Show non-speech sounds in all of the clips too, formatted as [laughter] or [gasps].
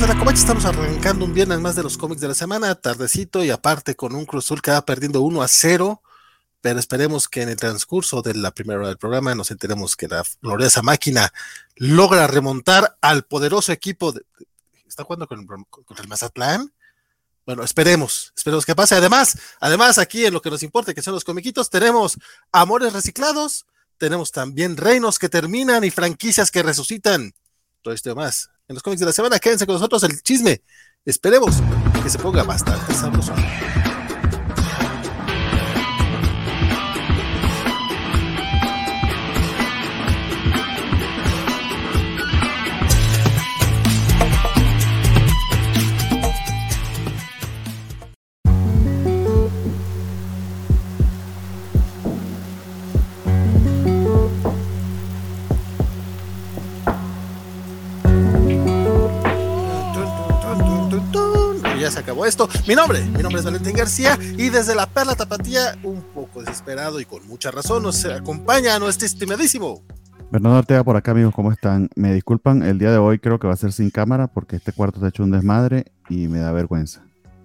de la Covacha, estamos arrancando un viernes más de los cómics de la semana, tardecito y aparte con un Cruzul que va perdiendo 1 a 0, pero esperemos que en el transcurso de la primera hora del programa nos enteremos que la gloriosa máquina logra remontar al poderoso equipo de, ¿está jugando con, con el Mazatlán? Bueno, esperemos, esperemos que pase. Además, además aquí en lo que nos importa, que son los comiquitos, tenemos amores reciclados, tenemos también reinos que terminan y franquicias que resucitan. Todo esto y más. En los cómics de la semana, quédense con nosotros el chisme. Esperemos que se ponga bastante sabroso. Ya se acabó esto. Mi nombre, mi nombre es Valentín García y desde la Perla Tapatía, un poco desesperado y con mucha razón, nos acompaña a nuestro estimadísimo. Bernardo Ortega por acá, amigos, ¿cómo están? Me disculpan, el día de hoy creo que va a ser sin cámara porque este cuarto está hecho un desmadre y me da vergüenza.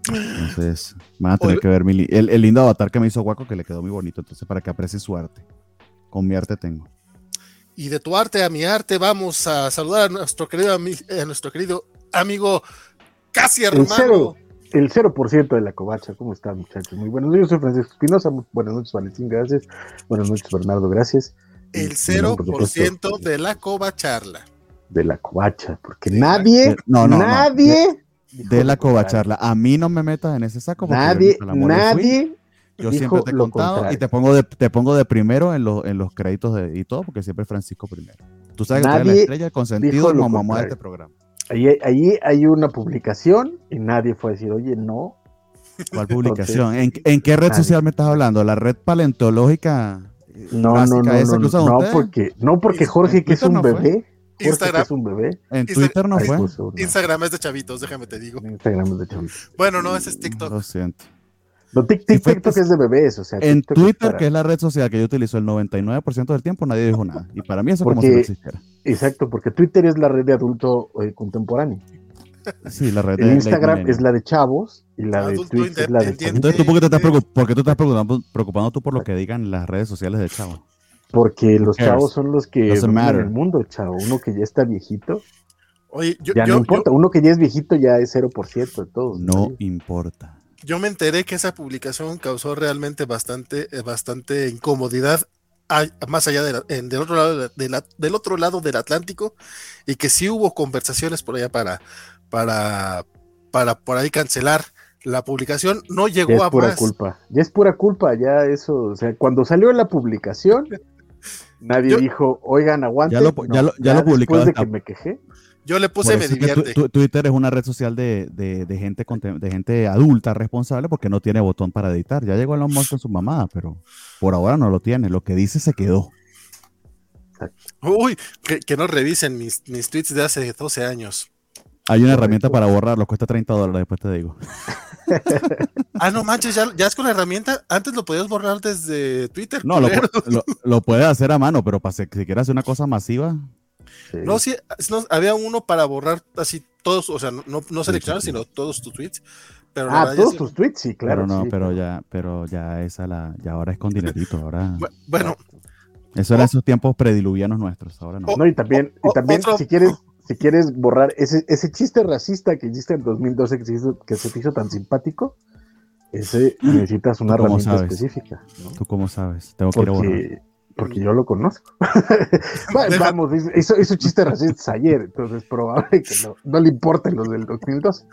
Entonces, van a tener que ver mi el, el, lindo avatar que me hizo Guaco, que le quedó muy bonito. Entonces, para que aprecie su arte. Con mi arte tengo. Y de tu arte a mi arte, vamos a saludar a nuestro querido, a nuestro querido amigo casi hermano. El 0%, de la covacha, ¿cómo están muchachos? Muy buenos días, soy Francisco Espinosa, buenas noches Valentín, gracias, buenas noches Bernardo, gracias. El 0% de la covacharla. De la covacha, porque nadie, no, no, nadie... De, la covacharla, a mí no me metas en ese saco. Nadie, nadie... Yo siempre te he contado y te pongo de, te pongo de primero en, los en los créditos de, y todo, porque siempre Francisco primero. Tú sabes que nadie la estrella consentido como mamá de este programa. Allí, hay una publicación y nadie fue a decir, oye, no. ¿Cuál publicación? ¿En, ¿En, qué red social me estás hablando? ¿La red paleontológica? No, no, no, esa no, que no, porque, no porque Jorge, que es un bebé. Instagram. es un bebé. En Twitter no fue. Instagram es de chavitos, déjame te digo. Instagram es de chavitos. Bueno, no, ese es TikTok. Lo siento. No, TikTok es de bebés, o sea. En Twitter, que es la red social que yo utilizo el 99% del tiempo, nadie dijo nada. Y para mí eso como si no existiera. Exacto, porque Twitter es la red de adulto eh, contemporáneo. Sí, la red el de Instagram es la de chavos y la de Twitter es la de Entonces, ¿tú por qué te estás, preocupando, tú estás preocupando, preocupando tú por lo que digan las redes sociales de chavos? Porque los chavos son los que dominan el mundo, chavo. Uno que ya está viejito. Oye, yo, ya no importa. Uno que ya es viejito ya es 0% de todos. No importa yo me enteré que esa publicación causó realmente bastante, eh, bastante incomodidad más allá del otro lado del otro lado del Atlántico y que sí hubo conversaciones por allá para para para por ahí cancelar la publicación. No llegó ya es a pura más. culpa ya es pura culpa ya eso o sea cuando salió la publicación [laughs] nadie dijo oigan aguanten ya lo, ya lo, ya lo publicó después de que me quejé yo le puse me divierte. Twitter es una red social de, de, gente, de gente adulta responsable porque no tiene botón para editar. Ya llegó Elon Musk con su mamá, pero por ahora no lo tiene. Lo que dice se quedó. Uy, que, no revisen mis, mis, tweets de hace 12 años. Hay una herramienta para borrarlo, cuesta 30 dólares, después te digo. [laughs] ah, no manches, ya, ya, es con la herramienta. Antes lo podías borrar desde Twitter. No, lo, lo, puedes hacer a mano, pero para si quieres hacer una cosa masiva, no, sí, había uno para borrar así todos, o sea, no, no seleccionar, sino todos tus tweets. Pero ah, todos tus tweets, sí, claro. Pero no, pero ya, pero ya esa la, ya ahora es con dinerito, ahora. [laughs] Bueno. Eso era esos tiempos prediluvianos nuestros, ahora no. No, y también, y también si quieres, si quieres borrar ese, ese chiste racista que hiciste en 2012 que se, hizo, que se te hizo tan simpático, ese [gasps] necesitas una herramienta específica. ¿Tú cómo sabes? Tengo que ir a borrar porque yo lo conozco. [laughs] Vamos, hizo, hizo chistes racistas ayer, entonces probable que no, no le importen los del 2002.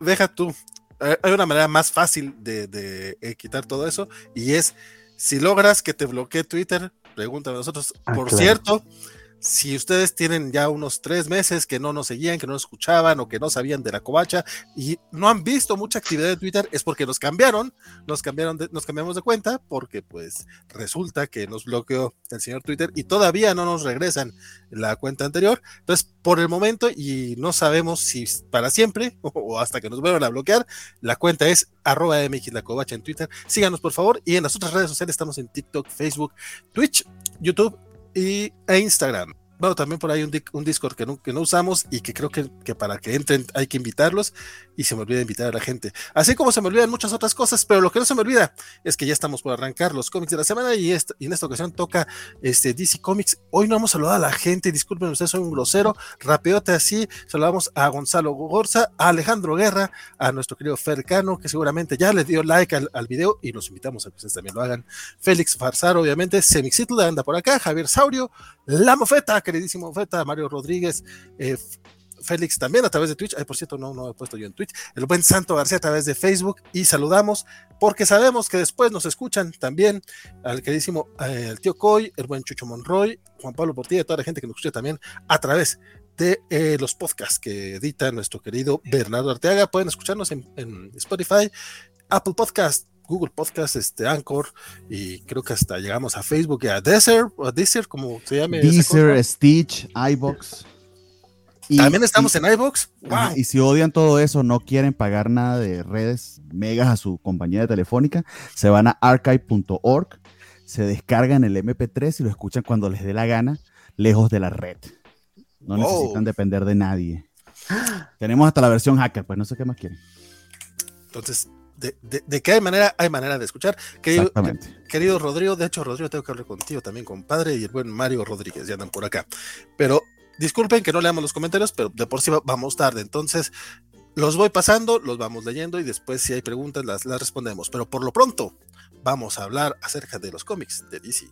deja tú. Hay una manera más fácil de, de, eh, quitar todo eso y es si logras que te bloquee Twitter, pregúntame a nosotros. Ah, Por cierto, si ustedes tienen ya unos tres meses que no nos seguían, que no nos escuchaban o que no sabían de la covacha y no han visto mucha actividad de Twitter, es porque nos cambiaron, nos cambiaron, nos cambiamos de cuenta porque pues resulta que nos bloqueó el señor Twitter y todavía no nos regresan la cuenta anterior. Entonces, por el momento y no sabemos si para siempre [laughs] o hasta que nos vuelvan a bloquear, la cuenta es arroba mx la covacha en Twitter. Síganos por favor y en las otras redes sociales estamos en TikTok, Facebook, Twitch, YouTube e Instagram. Bueno, también por ahí un, un Discord que no, usamos y que creo que, para que entren hay que invitarlos y se me olvida invitar a la gente. Así como se me olvidan muchas otras cosas, pero lo que no se me olvida es que ya estamos por arrancar los cómics de la semana y, en esta ocasión toca este DC Comics. Hoy no hemos saludado a la gente, disculpen ustedes, soy un grosero, rapeote así, saludamos a Gonzalo Gorza, a Alejandro Guerra, a nuestro querido Fercano, que seguramente ya le dio like al, video y los invitamos a que ustedes también lo hagan. Félix Farsar, obviamente, Semixitl anda por acá, Javier Saurio, La Mofeta, queridísimo Mofeta, Mario Rodríguez, eh, Félix también a través de Twitch. Ay, por cierto, no, no he puesto yo en Twitch. El buen Santo García a través de Facebook. Y saludamos porque sabemos que después nos escuchan también al queridísimo eh, el tío Coy, el buen Chucho Monroy, Juan Pablo Portilla, toda la gente que nos escucha también a través de eh, los podcasts que edita nuestro querido Bernardo Arteaga. Pueden escucharnos en, en Spotify, Apple Podcast, Google Podcast, este Anchor y creo que hasta llegamos a Facebook y a Deezer, o Deezer como se llame. Deezer, Stitch, iBox. Y, También estamos y, en iBox. Wow. Y si odian todo eso, no quieren pagar nada de redes megas a su compañía de telefónica, se van a archive.org, se descargan el MP3 y lo escuchan cuando les dé la gana, lejos de la red. No wow. necesitan depender de nadie. Tenemos hasta la versión hacker, pues no sé qué más quieren. Entonces, de, de, hay manera, hay manera de escuchar. Querido, querido Rodrigo, de hecho, Rodrigo, tengo que hablar contigo también, compadre, y el buen Mario Rodríguez, ya andan por acá. Pero disculpen que no leamos los comentarios, pero de por sí vamos tarde. Entonces, los voy pasando, los vamos leyendo y después, si hay preguntas, las, las respondemos. Pero por lo pronto, vamos a hablar acerca de los cómics de DC.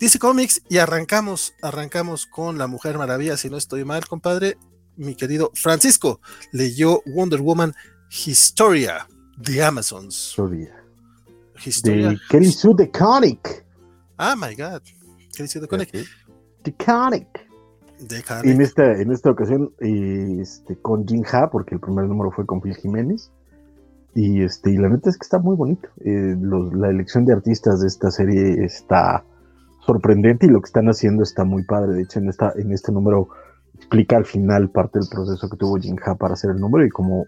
DC Comics y arrancamos, arrancamos con la Mujer Maravilla, si no estoy mal, compadre. Mi querido Francisco leyó Wonder Woman Historia de Amazons. Historia. Historia. De Kelly Sue DeConnick. Ah, my God. Kelly Sue DeConnick. DeConnick. En esta, en esta ocasión, este, con Jin Ha, porque el primer número fue con Phil Jiménez. Y, este, y la neta es que está muy bonito. Eh, los, la elección de artistas de esta serie está sorprendente y lo que están haciendo está muy padre. De hecho, en, esta, en este número explica al final parte del proceso que tuvo Jinja para hacer el número y cómo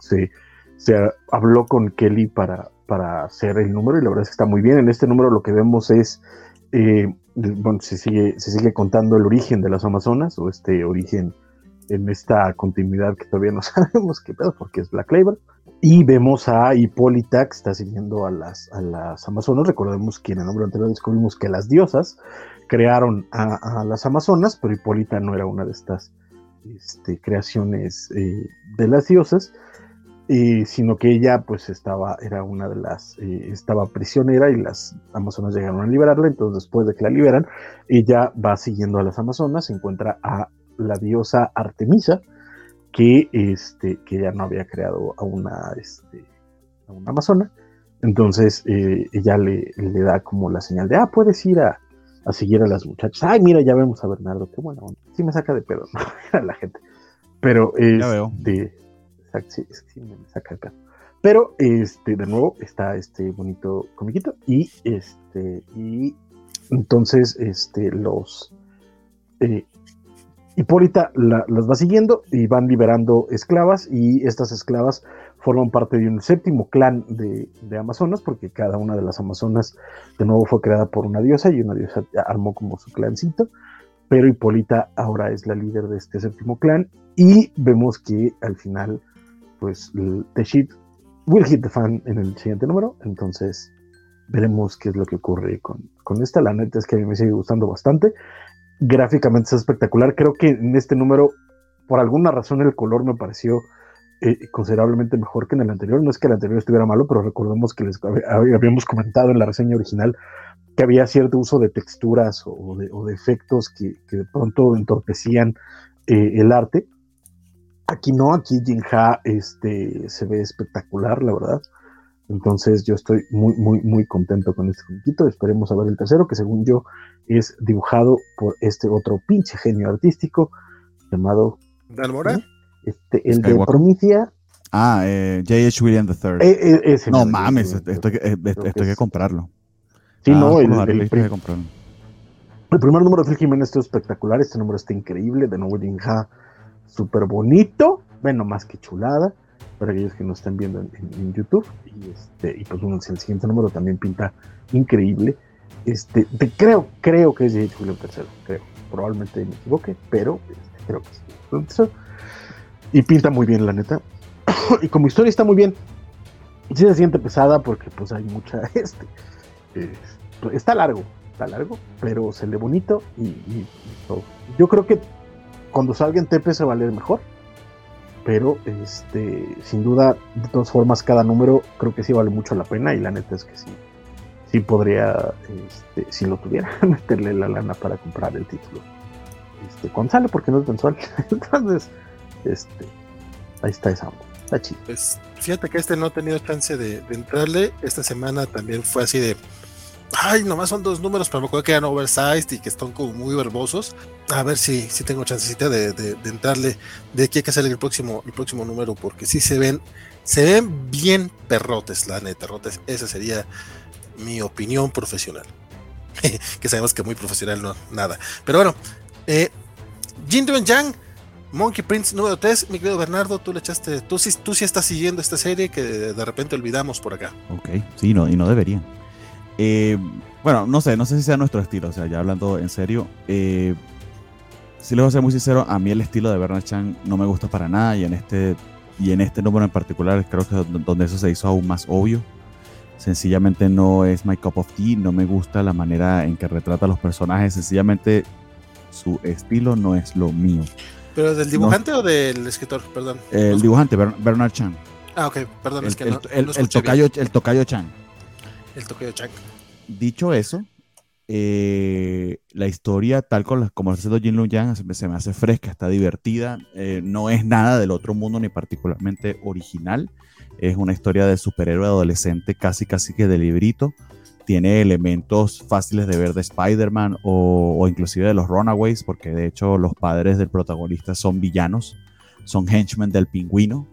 se, se habló con Kelly para, para hacer el número y la verdad es que está muy bien. En este número lo que vemos es, eh, bueno, se sigue, se sigue contando el origen de las Amazonas o este origen en esta continuidad que todavía no [laughs] sabemos qué pedo porque es Black Label. Y vemos a Hipólita que está siguiendo a las, a las Amazonas. Recordemos que en el nombre anterior descubrimos que las diosas crearon a, las Amazonas, pero Hipólita no era una de estas este, creaciones eh, de las diosas, eh, sino que ella pues estaba, era una de las, eh, estaba prisionera y las Amazonas llegaron a liberarla, entonces después de que la liberan, ella va siguiendo a las Amazonas, encuentra a la diosa Artemisa, que, este, que ya no había creado a una, este, a una amazona. Entonces eh, ella le, le, da como la señal de, ah, puedes ir a, a, seguir a las muchachas. Ay, mira, ya vemos a Bernardo, qué bueno. Sí me saca de pedo, ¿no? [laughs] a la gente. Pero, este, sí, sí, me saca de pedo. Pero, este, de nuevo, está este bonito comiquito y, este, y entonces, este, los, eh, Hipólita la, las va siguiendo y van liberando esclavas y estas esclavas forman parte de un séptimo clan de, de, Amazonas porque cada una de las Amazonas de nuevo fue creada por una diosa y una diosa armó como su clancito, pero Hipólita ahora es la líder de este séptimo clan y vemos que al final pues the shit will hit the fan en el siguiente número, entonces veremos qué es lo que ocurre con, con esta, la neta es que a mí me sigue gustando bastante gráficamente es espectacular. Creo que en este número, por alguna razón, el color me pareció eh, considerablemente mejor que en el anterior. No es que el anterior estuviera malo, pero recordemos que les habíamos comentado en la reseña original que había cierto uso de texturas o de, efectos que, que, de pronto entorpecían eh, el arte. Aquí no, aquí Jinja este, se ve espectacular, la verdad. Entonces yo estoy muy, muy, muy contento con este comiquito. Esperemos a ver el tercero, que según yo es dibujado por este otro pinche genio artístico llamado... ¿Dalmora? Este, el de Promicia. Ah, eh, J.H. William III. Eh, eh, no mames, esto, esto, esto, esto hay que comprarlo. Sí, ah, no, el, el, el, el, primer número de Phil Jiménez estuvo espectacular. Este número está increíble. De nuevo, Jinja, súper bonito. Bueno, más que chulada. Para aquellos que nos están viendo en, YouTube. Y, este, y pues bueno, el siguiente número también pinta increíble. Este, creo, creo que es J. William III, creo. Probablemente me equivoque, pero este, creo que sí. Y pinta muy bien, la neta. [coughs] y como historia está muy bien. Sí se siente pesada porque pues hay mucha, [laughs] este, está largo, está largo, pero se lee bonito y, todo. Yo creo que cuando salga en TP se va a leer mejor, pero este, sin duda, de todas formas, cada número creo que sí vale mucho la pena y la neta es que sí, sí podría, este, si lo tuviera, [laughs] meterle la lana para comprar el título. Este, cuando sale, porque no es mensual. [laughs] Entonces, este, ahí está esa. Está chido. Pues fíjate que este no ha tenido chance de, entrarle. Esta semana también fue así de. Ay, nomás son dos números, pero me acuerdo que eran oversized y que están como muy verbosos. A ver si, si tengo chancecita de, de, entrarle de aquí hay que hacer el próximo, el próximo número, porque sí se ven, se ven bien perrotes, la neta, perrotes. Esa sería mi opinión profesional. [laughs] que sabemos que muy profesional no, nada. Pero bueno, eh, Jin Yang Monkey Prince número 3, mi querido Bernardo, tú le echaste, tú tú sí estás siguiendo esta serie que de repente olvidamos por acá. Ok, sí, no, y no deberían. Eh, bueno, no sé, no sé si sea nuestro estilo, o sea, ya hablando en serio, eh, si les voy a ser muy sincero, a mí el estilo de Bernard Chan no me gusta para nada y en este, y en este número en particular creo que es donde eso se hizo aún más obvio. Sencillamente no es my cup of tea, no me gusta la manera en que retrata a los personajes, sencillamente su estilo no es lo mío. ¿Pero del dibujante o del escritor? Perdón. El dibujante, Bernard Chan. Ah, ok, perdón, es que no. El, el, tocayo, el tocayo Chan. El tocayo Chan. Dicho eso, eh, la historia, tal como, como lo está Jin Lu Yang, se, me hace fresca, está divertida. Eh, no es nada del otro mundo ni particularmente original. Es una historia de superhéroe adolescente, casi casi que de librito tiene elementos fáciles de ver de Spider-Man o, inclusive de los Runaways, porque de hecho los padres del protagonista son villanos, son henchmen del pingüino.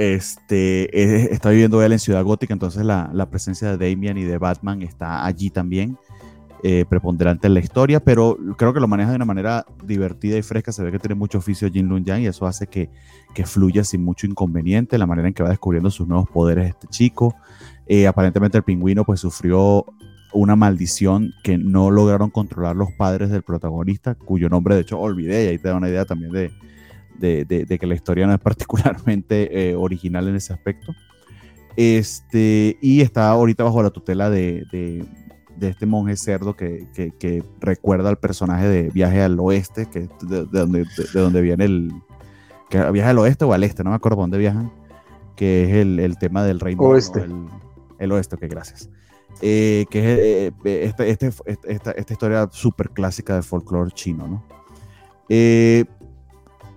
Este, [laughs] está viviendo él en Ciudad Gótica, entonces la, presencia de Damian y de Batman está allí también, eh, preponderante en la historia, pero creo que lo maneja de una manera divertida y fresca. Se ve que tiene mucho oficio Jin Lun Yang y eso hace que, que fluya sin mucho inconveniente, la manera en que va descubriendo sus nuevos poderes este chico. Eh, aparentemente el pingüino pues sufrió una maldición que no lograron controlar los padres del protagonista, cuyo nombre de hecho olvidé y ahí te da una idea también de, de, que la historia no es [laughs] particularmente eh, original en ese aspecto. Este, y está ahorita bajo la tutela de, este monje cerdo que, que, recuerda al personaje de Viaje al Oeste, que de, donde, de, donde viene el... Que viaje al oeste o al este, no me acuerdo dónde viajan, que es el, el tema del reino. Oeste el oeste, que gracias. Eh, que es eh, eh, este, este, esta, esta, historia súper clásica de folclore chino, ¿no?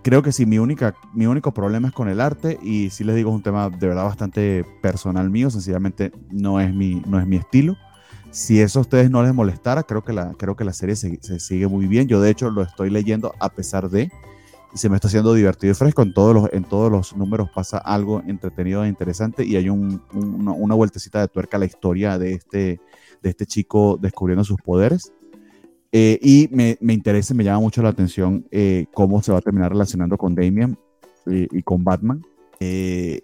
Creo que sí, mi, única, mi único problema es con el arte y sí les digo, es un tema de verdad bastante personal mío, sencillamente no es mi, no es mi estilo. Si eso a ustedes no les molestara, creo que la, creo que la serie se, se sigue muy bien. Yo de hecho lo estoy leyendo a pesar de y se me está haciendo divertido y fresco. En todos los, en todos los números pasa algo entretenido e interesante y hay un, una, vueltecita de tuerca a la historia de este, de este chico descubriendo sus poderes. Eh, y me, me, interesa, me llama mucho la atención eh, cómo se va a terminar relacionando con Damian eh, y con Batman. Y,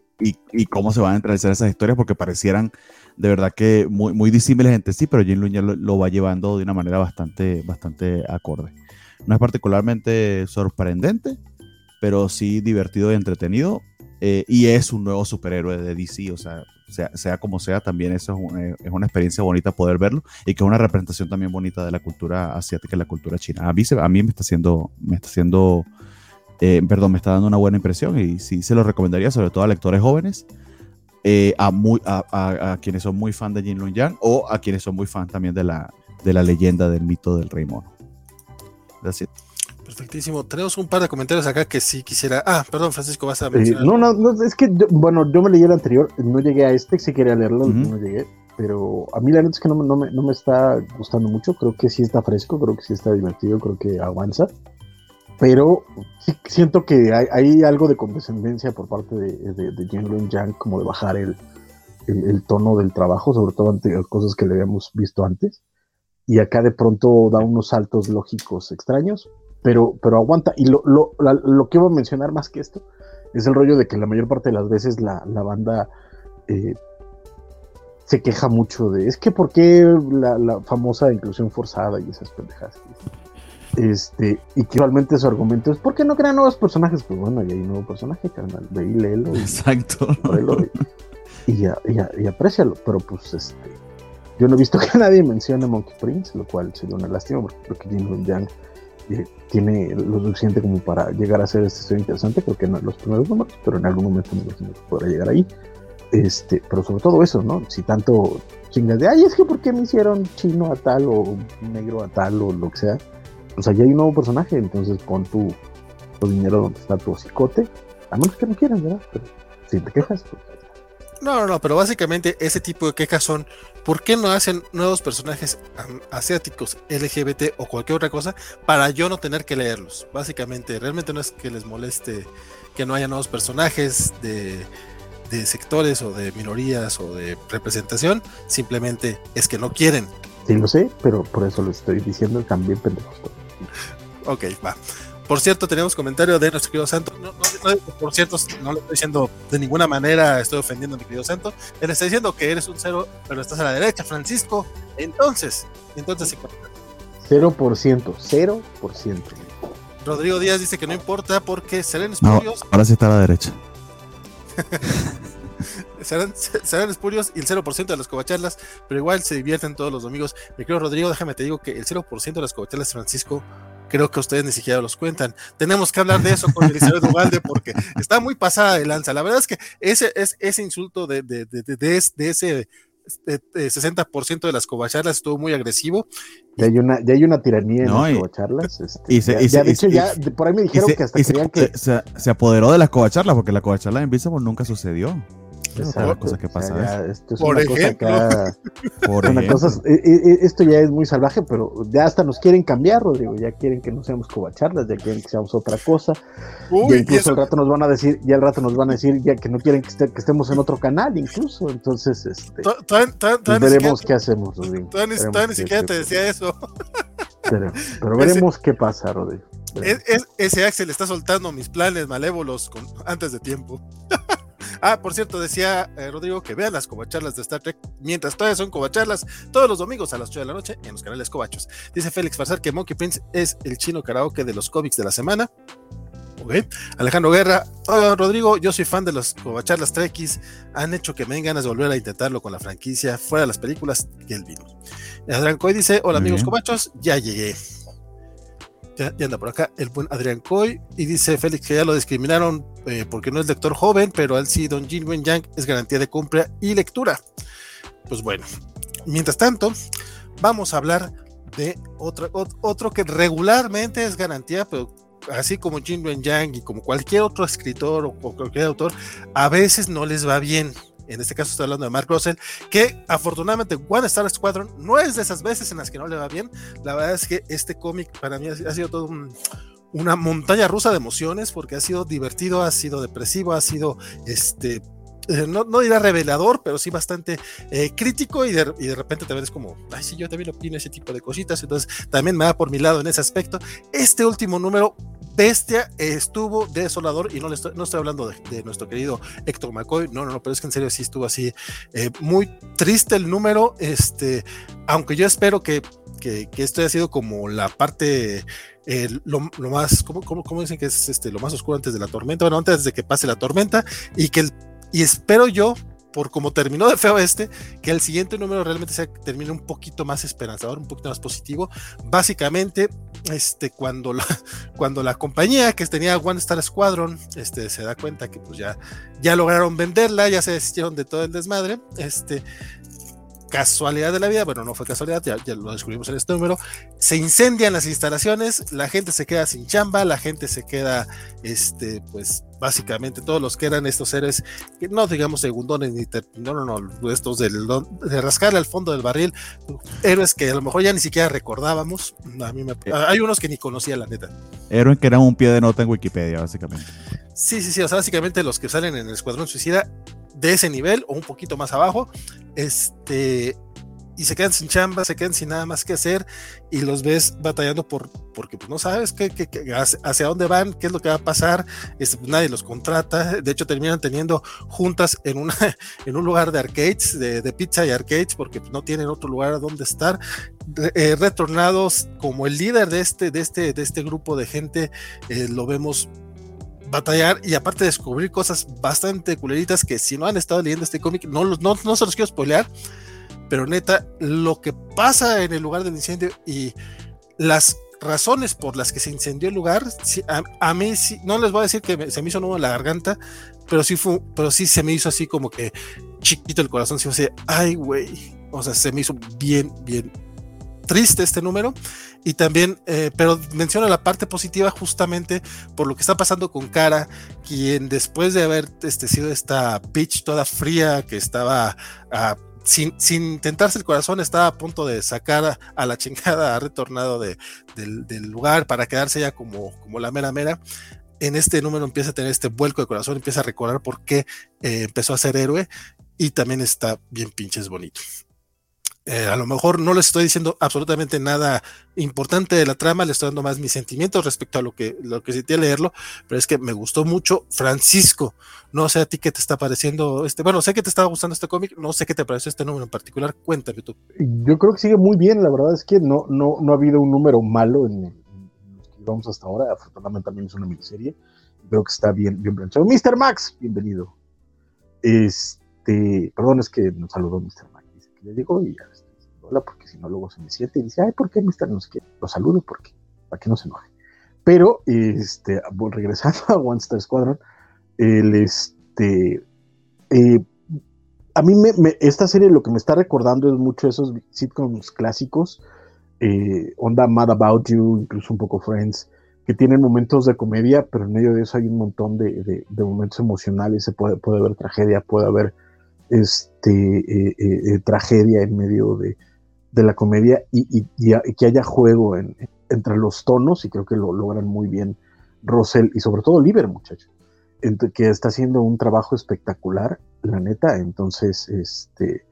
y, cómo se van a entrelazar esas historias, porque parecieran de verdad que muy, muy disímiles entre sí, pero Jim Luña lo, lo, va llevando de una manera bastante, bastante acorde. No es particularmente sorprendente, pero sí divertido y entretenido. Eh, y es un nuevo superhéroe de DC, o sea, sea, como sea, también eso eh, es, una experiencia bonita poder verlo y que es una representación también bonita de la cultura asiática y la cultura china. A mí, a mí me está haciendo, me está haciendo, eh, perdón, me está dando una buena impresión y sí se lo recomendaría, sobre todo a lectores jóvenes, a, muy, a, quienes son muy fan de Jin Lun Yang o a quienes son muy fan también de la, de la leyenda del mito del rey mono. Perfectísimo. Tenemos un par de comentarios acá que sí quisiera. Ah, perdón, Francisco, vas a eh, mencionar. no, no, es que, bueno, yo me leí el anterior, no llegué a este, si quería leerlo, no llegué. Pero a mí la neta es que no, no, me, no me está gustando mucho. Creo que sí está fresco, creo que sí está divertido, creo que avanza. Pero sí siento que hay, algo de condescendencia por parte de, de, de Jen Yang, como de bajar el, el, tono del trabajo, sobre todo ante cosas que le habíamos visto antes y acá de pronto da unos saltos lógicos extraños, pero, pero aguanta. Y lo, lo, lo que iba a mencionar más que esto es el rollo de que la mayor parte de las veces la, banda eh, se queja mucho de, es que por qué la, famosa inclusión forzada y esas pendejadas. Este, y que realmente su argumento es, ¿por qué no crean nuevos personajes? Pues bueno, ya hay un nuevo personaje, carnal, ve y léelo. Exacto. Y, y, y, aprecialo, pero pues este, yo no he visto [laughs] que nadie mencione Monkey Prince, lo cual sería una lástima porque creo que Jin eh, tiene lo suficiente como para llegar a ser este estudio interesante, creo que no los primeros números, pero en algún momento me podrá llegar ahí. Este, pero sobre todo eso, ¿no? Si tanto chingas de, ay, es que ¿por qué me hicieron chino a tal o negro a tal o lo que sea? Sea, ya hay un nuevo personaje, entonces pon tu, dinero donde está tu cicote, a menos que no quieras, ¿verdad? Pero si te quejas, pues no, no, no, pero básicamente ese tipo de quejas son ¿por qué no hacen nuevos personajes asiáticos, LGBT o cualquier otra cosa para yo no tener que leerlos? Básicamente, realmente no es que les moleste que no haya nuevos personajes de, sectores o de minorías o de representación, simplemente es que no quieren. Sí, lo sé, pero por eso lo estoy diciendo también pendejos. Ok, va. Por cierto, tenemos comentario de nuestro querido Santo. por cierto, no le estoy diciendo de ninguna manera, estoy ofendiendo a mi querido Santo. Él está diciendo que eres un cero, pero estás a la derecha, Francisco. Entonces, entonces. 0%, 0%. Rodrigo Díaz dice que no importa porque serán espurios. ahora sí está a la derecha. [laughs] serán, serán, espurios y el 0% de las covacharlas, pero igual se divierten todos los domingos. Mi querido Rodrigo, déjame te digo que el 0% de las covacharlas, Francisco, creo que ustedes ni siquiera los cuentan. Tenemos que hablar de eso con Elizabeth Ugalde porque está muy pasada de lanza. La verdad es que ese, es, ese insulto de, de, de, de ese 60% de las covacharlas estuvo muy agresivo. Ya hay una, ya hay una tiranía en las covacharlas. Este, ya, de hecho, ya por ahí me dijeron que hasta creían que. Se, se, apoderó de las covacharlas porque la covacharla en Visible nunca sucedió. Exacto, que pasa. esto es una cosa acá, esto ya es muy salvaje, pero ya hasta nos quieren cambiar, Rodrigo. Ya quieren que no seamos covacharlas, ya quieren que seamos otra cosa. y incluso al rato nos van a decir, ya al rato nos van a decir ya que no quieren que, estemos en otro canal, incluso. Entonces, este, pues veremos qué hacemos, Rodrigo. Ni siquiera te decía eso. Pero, veremos qué pasa, Rodrigo. ese Axel está soltando mis planes malévolos antes de tiempo. [laughs] Ah, por cierto, decía eh, Rodrigo que vean las covacharlas de Star Trek mientras todavía son covacharlas todos los domingos a las 8 de la noche en los canales Covachos. Dice Félix Farsar que Monkey Prince es el chino karaoke de los cómics de la semana. Okay. Alejandro Guerra, hola Rodrigo, yo soy fan de los covacharlas Trekkies, han hecho que me den ganas de volver a intentarlo con la franquicia fuera de las películas que él vino. Adrián Coy dice, hola amigos covachos, ya llegué ya, anda por acá el buen Adrián Coy y dice Félix que ya lo discriminaron eh, porque no es lector joven, pero al sí Don Jin Wen Yang es garantía de compra y lectura. Pues bueno, mientras tanto, vamos a hablar de otro, otro que regularmente es garantía, pero así como Jin Wen Yang y como cualquier otro escritor o cualquier autor, a veces no les va bien en este caso estoy hablando de Mark Russell, que afortunadamente One Star Squadron no es de esas veces en las que no le va bien. La verdad es que este cómic para mí ha, sido todo una montaña rusa de emociones porque ha sido divertido, ha sido depresivo, ha sido este eh, no, no dirá revelador, pero sí bastante eh, crítico y de, y de, repente también es como, ay, sí, yo también opino ese tipo de cositas, entonces también me da por mi lado en ese aspecto. Este último número bestia estuvo desolador y no, le estoy, no estoy hablando de, nuestro querido Héctor McCoy, no, no, no, pero es que en serio sí estuvo así eh, muy triste el número, este, aunque yo espero que, que, esto haya sido como la parte eh, lo, más, ¿cómo, cómo, dicen que es este, lo más oscuro antes de la tormenta? Bueno, antes de que pase la tormenta y que el, y espero yo por como terminó de feo este, que el siguiente número realmente se termine un poquito más esperanzador, un poquito más positivo. Básicamente, este, cuando la, [laughs] cuando la compañía que tenía One Star Squadron, este, se da cuenta que pues ya, ya lograron venderla, ya se desistieron de todo el desmadre, este, casualidad de la vida, bueno, no fue casualidad, ya, ya, lo descubrimos en este número, se incendian las instalaciones, la gente se queda sin chamba, la gente se queda, este, pues, básicamente todos los que eran estos seres, que no digamos segundones, ni no, no, no, estos del, de rascarle al fondo del barril, héroes que a lo mejor ya ni siquiera recordábamos, a mí me, eh. hay unos que ni conocía la neta. Héroes que eran un pie de nota en Wikipedia, básicamente. Sí, sí, sí, o sea, básicamente los que salen en el Escuadrón Suicida de ese nivel o un poquito más abajo, este, y se quedan sin chamba, se quedan sin nada más que hacer y los ves batallando por, porque pues, no sabes qué, hacia dónde van, qué es lo que va a pasar, este, pues, nadie los contrata, de hecho terminan teniendo juntas en, una, [laughs] en un lugar de arcades, de, pizza y arcades, porque pues, no tienen otro lugar a donde estar, eh, retornados como el líder de este, de este, de este grupo de gente, eh, lo vemos batallar y aparte descubrir cosas bastante culeritas que si no han estado leyendo este cómic, no, no, no se los quiero spoilear, pero neta, lo que pasa en el lugar del incendio y las razones por las que se incendió el lugar, a, mí sí, no les voy a decir que se me hizo nudo en la garganta, pero sí fue, pero sí se me hizo así como que chiquito el corazón, se me hace, ay, güey, o sea, se me hizo bien, bien triste este número. Y también, eh, pero menciona la parte positiva justamente por lo que está pasando con Cara, quien después de haber este, sido esta pitch toda fría que estaba a sin, sin tentarse el corazón, estaba a punto de sacar a, la chingada, ha retornado de, del, lugar para quedarse ya como, como la mera mera. En este número empieza a tener este vuelco de corazón, empieza a recordar por qué eh, empezó a ser héroe y también está bien pinches bonito. Eh, a lo mejor no les estoy diciendo absolutamente nada importante de la trama, le estoy dando más mis sentimientos respecto a lo que, lo que sentí leerlo, pero es que me gustó mucho Francisco. No sé a ti qué te está pareciendo este, bueno, sé que te estaba gustando este cómic, no sé qué te pareció este número en particular, cuéntame tú. Yo creo que sigue muy bien, la verdad es que no, no, no ha habido un número malo en, los que vamos hasta ahora, afortunadamente también es una miniserie, creo que está bien, bien planchado. Mr. Max, bienvenido. Este, perdón, es que nos saludó Mr. Que ya llegó y ya hola, porque si no luego se me siente y dice, ay, ¿por qué Mr. No sé qué? Lo saludo porque, para que no se enoje. Pero, este, regresando [laughs] a One Star Squadron, el, este, eh, a mí me, esta serie lo que me está recordando es mucho esos sitcoms clásicos, eh, onda Mad About You, incluso un poco Friends, que tienen momentos de comedia, pero en medio de eso hay un montón de, de, momentos emocionales, se puede, puede haber tragedia, puede haber este, eh, tragedia en medio de, de la comedia y, que haya juego entre los tonos, y creo que lo logran muy bien Russell y sobre todo Oliver, muchacho, que está haciendo un trabajo espectacular, la neta. Entonces, este,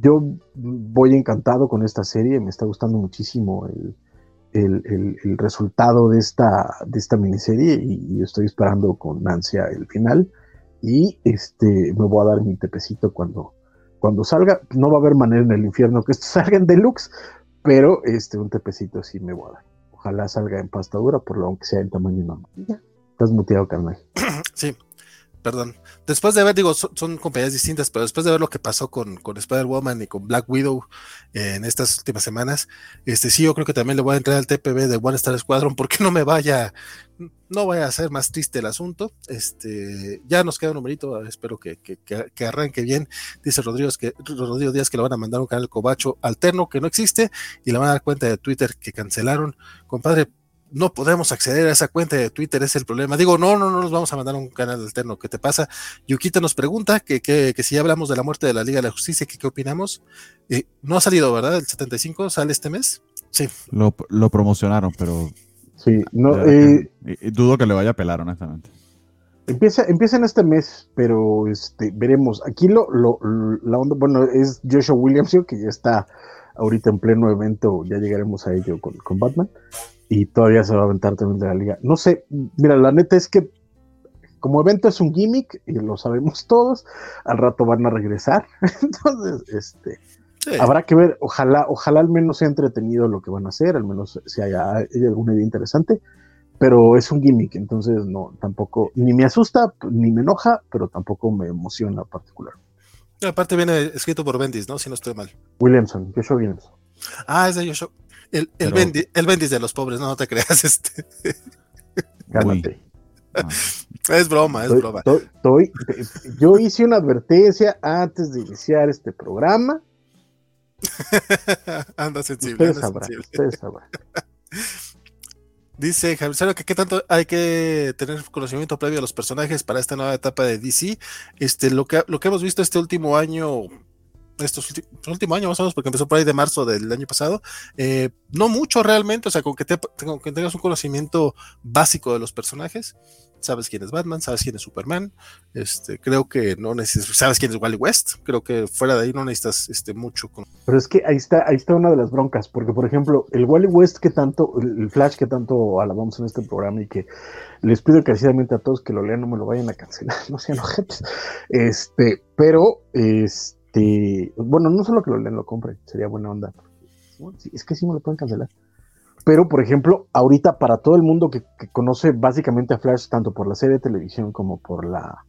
yo voy encantado con esta serie, me está gustando muchísimo el, resultado de esta, de esta miniserie y, estoy esperando con ansia el final. Y este, me voy a dar mi tepecito cuando, cuando salga, no va a haber manera en el infierno que esto [laughs] salga en deluxe, pero este, un tepecito sí me voy a dar. Ojalá salga en pastadura, por lo aunque sea en tamaño normal. Ya, estás muteado, carnal. [clears throat] Sí, perdón. Después de ver, digo, son, compañías distintas, pero después de ver lo que pasó con, con Spider-Woman y con Black Widow eh, en estas últimas semanas, este sí, yo creo que también le voy a entrar al TPB de One Star Squadron porque no me vaya, no vaya a ser más triste el asunto. Este, ya nos queda un numerito, espero que, que, arranque bien. Dice Rodrigo, que, Rodrigo Díaz que le van a mandar un canal Cobacho alterno que no existe y le van a dar cuenta de Twitter que cancelaron. Compadre, no podemos acceder a esa cuenta de Twitter, es el problema. Digo, no, no, no nos vamos a mandar un canal alterno. ¿Qué te pasa? Yukita nos pregunta que, que, que si ya hablamos de la muerte de la Liga de la Justicia, ¿qué, qué opinamos? Eh, no ha salido, ¿verdad? El 75 sale este mes. Sí. Lo, lo promocionaron, pero. Sí, no. Eh, dudo que le vaya a pelar, honestamente. Empieza, empieza en este mes, pero este, veremos. Aquí lo, lo, la onda, bueno, es Joshua Williams, que ya está ahorita en pleno evento, ya llegaremos a ello con, con Batman y todavía se va a aventar también de la liga. No sé, mira, la neta es que como evento es un gimmick y lo sabemos todos, al rato van a regresar. [laughs] Entonces, este habrá que ver, ojalá, ojalá al menos sea entretenido lo que van a hacer, al menos si haya, alguna idea interesante, pero es un gimmick, entonces no, tampoco, ni me asusta, ni me enoja, pero tampoco me emociona particular. Aparte viene escrito por Bendis, ¿no? Si no estoy mal. Williamson, Joshua Williamson. Ah, es de Joshua. El, el, Bendis, de los pobres, no, te creas. [laughs] Este. Ah. Es broma, es broma. yo hice una advertencia antes de iniciar este programa. [laughs] anda sensible. Ustedes sabrán, [laughs] Dice Javier que qué tanto hay que tener conocimiento previo a los personajes para esta nueva etapa de DC. Este, lo que, lo que hemos visto este último año, estos últimos años más o menos, porque empezó por ahí de marzo del año pasado, eh, no mucho realmente, o sea, con que, te, que tengas un conocimiento básico de los personajes, sabes quién es Batman, sabes quién es Superman, este, creo que no necesitas, sabes quién es Wally West, creo que fuera de ahí no necesitas este, mucho. Pero es que ahí está, ahí está una de las broncas, porque por ejemplo, el Wally West que tanto, el Flash que tanto alabamos en este programa y que les pido encarecidamente a todos que lo lean, no me lo vayan a cancelar, [laughs] no sean ojetes, este, pero, este, bueno, no solo que lo lean, lo compren, sería buena onda, es que sí me lo pueden cancelar. Pero, por ejemplo, ahorita para todo el mundo que, conoce básicamente a Flash, tanto por la serie de televisión como por la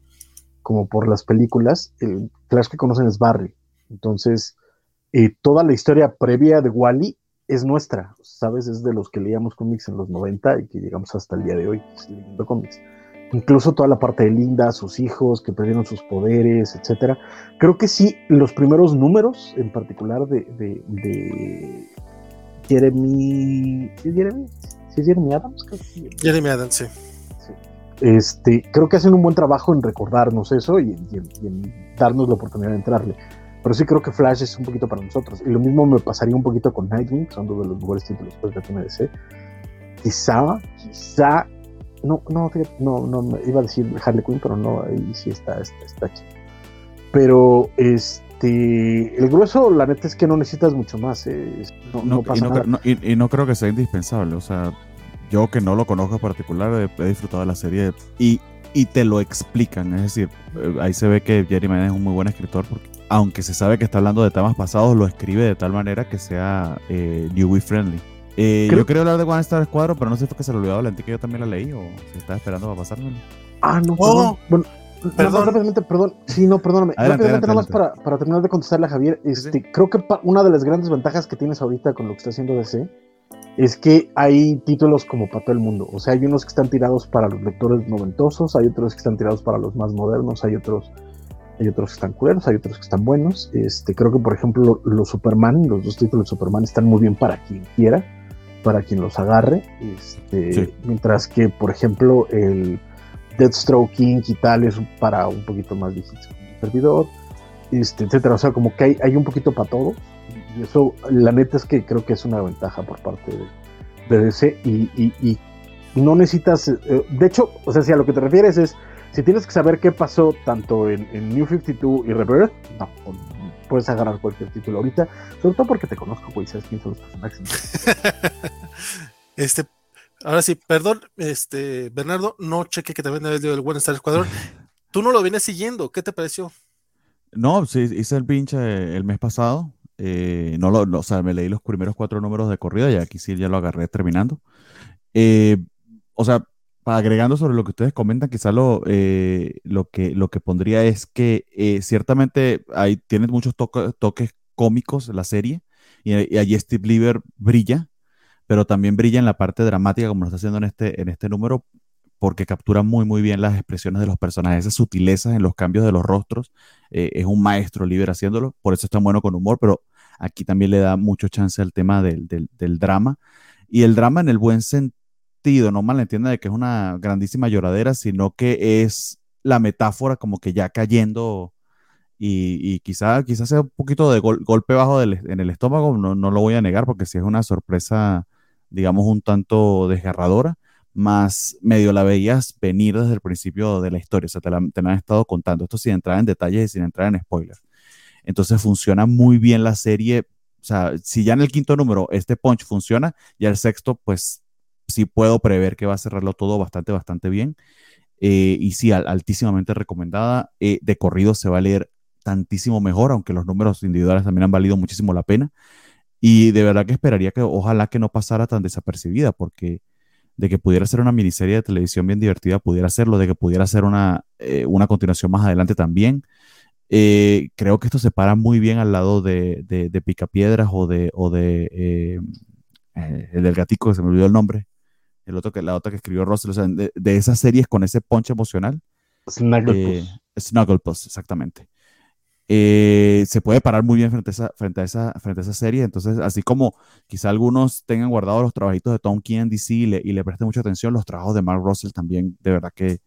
como por las películas, el Flash que conocen es Barry. Entonces, eh, toda la historia previa de Wally es nuestra, ¿sabes? Es de los que leíamos cómics en los 90 y que llegamos hasta el día de hoy leyendo cómics. Incluso toda la parte de Linda, sus hijos que perdieron sus poderes, etcétera. Creo que sí, los primeros números, en particular de, Jeremy. ¿Sí es Jeremy? ¿Sí es Jeremy Adams? Jeremy Adams, sí. Este, creo que hacen un buen trabajo en recordarnos eso y, en darnos la oportunidad de entrarle. Pero sí creo que Flash es un poquito para nosotros. Y lo mismo me pasaría un poquito con Nightwing, son dos de los mejores títulos pues, de TMDC. Quizá, quizá, no, no, no, no, iba a decir Harley Quinn, pero no, ahí sí está, está, está chido. Pero, este el grueso, la neta es que no necesitas mucho más. Eh, no, y, no, creo que sea indispensable. O sea, yo que no lo conozco en particular, he, disfrutado de la serie y, y te lo explican. Es decir, eh, ahí se ve que Jerry Mayer es un muy buen escritor porque aunque se sabe que está hablando de temas pasados, lo escribe de tal manera que sea eh, New Friendly. Eh, yo quería hablar de One Star Squadron, pero no sé si fue que se lo olvidó la que yo también la leí o si estaba esperando para pasármelo. Ah, no. Oh. Bueno, Perdón. rápidamente, perdón. Sí, no, perdóname. rápidamente, nada más para, para, terminar de contestarle a Javier. Este, Creo que una de las grandes ventajas que tienes ahorita con lo que está haciendo DC es que hay títulos como para todo el mundo. O sea, hay unos que están tirados para los lectores noventosos, hay otros que están tirados para los más modernos, hay otros, hay otros que están culeros, hay otros que están buenos. Este, creo que, por ejemplo, los Superman, los dos títulos de Superman están muy bien para quien quiera, para quien los agarre. Este, Mientras que, por ejemplo, el Deathstroking y tal es para un poquito más difícil servidor, este, etcétera. O sea, como que hay, hay un poquito para todo. Y eso, la neta es que creo que es una ventaja por parte de, DC. Y, no necesitas, eh, de hecho, o sea, si a lo que te refieres es, si tienes que saber qué pasó tanto en, New 52 y Rebirth, no, puedes agarrar cualquier título ahorita, sobre todo porque te conozco, güey, sabes quién son los personajes. [laughs] este, Ahora sí, perdón, este, Bernardo, no cheque que también había leído el One Star Escuadrón. [laughs] Tú no lo vienes siguiendo, ¿qué te pareció? No, sí, hice el pinche el mes pasado. Eh, no lo, o sea, me leí los primeros cuatro números de corrida y aquí sí ya lo agarré terminando. Eh, o sea, agregando sobre lo que ustedes comentan, quizá lo, eh, lo, que, lo que pondría es que ciertamente hay, tiene muchos toques cómicos la serie y, y allí Steve Lieber brilla pero también brilla en la parte dramática, como lo está haciendo en este, en este número, porque captura muy, muy bien las expresiones de los personajes, esas sutilezas en los cambios de los rostros. Eh, es un maestro libre haciéndolo, por eso es tan bueno con humor, pero aquí también le da mucho chance al tema del, del, drama. Y el drama en el buen sentido, no malentienda de que es una grandísima lloradera, sino que es la metáfora como que ya cayendo y, y quizá, quizá sea un poquito de golpe bajo en el estómago, no, no, lo voy a negar porque si es una sorpresa digamos, un tanto desgarradora, más medio la veías venir desde el principio de la historia, o sea, te la, te han estado contando, esto sin entrar en detalles y sin entrar en spoilers. Entonces funciona muy bien la serie, o sea, si ya en el quinto número este punch funciona, ya el sexto, pues sí puedo prever que va a cerrarlo todo bastante, bastante bien. Eh, y sí, altísimamente recomendada. Eh, de corrido se va a leer tantísimo mejor, aunque los números individuales también han valido muchísimo la pena. Y de verdad que esperaría que ojalá que no pasara tan desapercibida, porque de que pudiera ser una miniserie de televisión bien divertida, pudiera serlo, de que pudiera ser una, eh, una continuación más adelante también. Creo que esto se para muy bien al lado de, de, Picapiedras o de, o de el del gatico, que se me olvidó el nombre, el otro que, la otra que escribió Russell, o sea, de, de esas series con ese ponche emocional. Snugglepuss. Snugglepuss, exactamente. Eh, se puede parar muy bien frente a, esa, frente, a esa, frente a esa serie. Entonces, así como quizá algunos tengan guardados los trabajitos de Tom King en DC y le, y le presten mucha atención, los trabajos de Mark Russell también de verdad que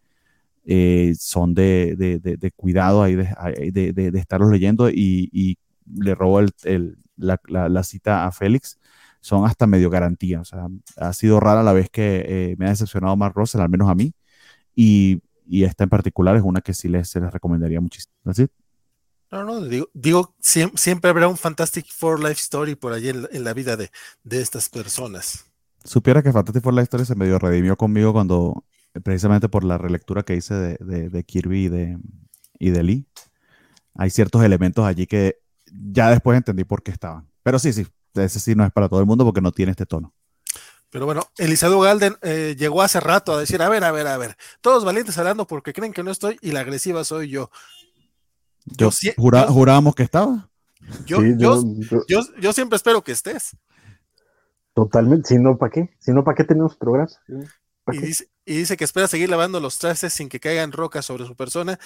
eh, son de, de, de, cuidado ahí de, de, estarlos leyendo y, y le robo el, el, la, la, cita a Félix. Son hasta medio garantía. O sea, ha sido rara la vez que eh, me ha decepcionado Mark Russell, al menos a mí y, y, esta en particular es una que sí les, se les recomendaría muchísimo. ¿Así? No, no, digo, digo siempre, habrá un Fantastic Four Life Story por allí en la, vida de, de, estas personas. Supiera que Fantastic Four Life Story se medio redimió conmigo cuando, precisamente por la relectura que hice de, de, de Kirby y de, y de Lee. Hay ciertos elementos allí que ya después entendí por qué estaban. Pero sí, sí, ese sí no es para todo el mundo porque no tiene este tono. Pero bueno, Elisado Galden eh, llegó hace rato a decir, a ver, a ver, a ver, todos valientes hablando porque creen que no estoy y la agresiva soy yo. Yo, jurábamos que estaba. Yo, yo, yo, siempre espero que estés. Totalmente, si no, ¿para qué? Si no, ¿para qué tenemos programas? Y dice, y dice, que espera seguir lavando los trastes sin que caigan rocas sobre su persona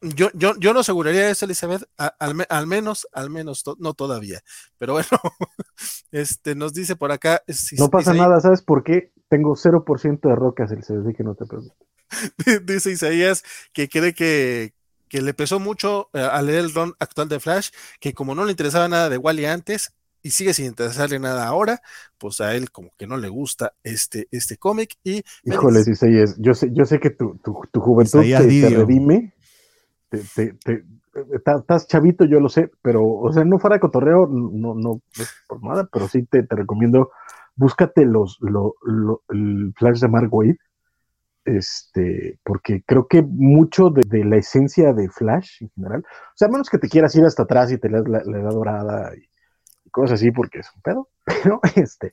yo, yo, yo no aseguraría eso, Elizabeth, al, menos, al menos, no todavía. Pero bueno, [laughs] este, nos dice por acá. no pasa nada, ¿sabes por qué? Tengo 0% de rocas, Elizabeth, que no te pregunto. [laughs] dice Isaías que cree que, que le pesó mucho eh, al leer el don actual de Flash, que como no le interesaba nada de Wally antes, y sigue sin interesarle nada ahora, pues a él como que no le gusta este, este cómic. Y Híjoles, Isaías, yo sé, yo sé que tu, tu, tu juventud te, redime, te, te, estás chavito, yo lo sé, pero, o sea, no fuera de cotorreo, no, no, por nada, pero sí te, recomiendo, búscate los, lo, el flash de Mark Wade, este, porque creo que mucho de, la esencia de Flash en general, o sea, a menos que te quieras ir hasta atrás y te leas la, edad dorada y, cosas así, porque es un pedo, [laughs] pero este,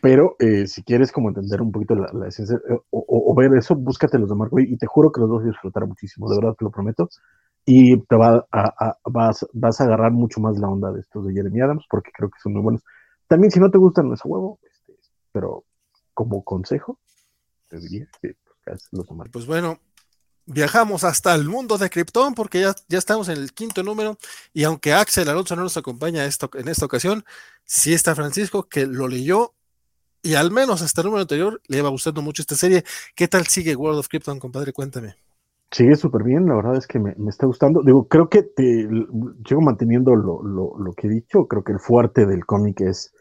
pero eh, si quieres como entender un poquito la, esencia eh, o, ver eso, búscate los de Wade y te juro que los dos disfrutar muchísimo, de verdad te lo prometo. Y te va a, vas, vas, a agarrar mucho más la onda de estos de Jeremy Adams porque creo que son muy buenos. También si no te gustan los huevo, este, pero como consejo, te diría que pues, los de Mark Pues bueno, viajamos hasta el mundo de Krypton porque ya, ya estamos en el quinto número y aunque Axel Alonso no nos acompaña esto, en esta ocasión, sí está Francisco que lo leyó y al menos hasta el número anterior le iba gustando mucho esta serie. ¿Qué tal sigue World of Krypton, compadre? Cuéntame. Sigue súper bien, la verdad es que me, está gustando. Digo, creo que te sigo manteniendo lo, que he dicho. Creo que el fuerte del cómic es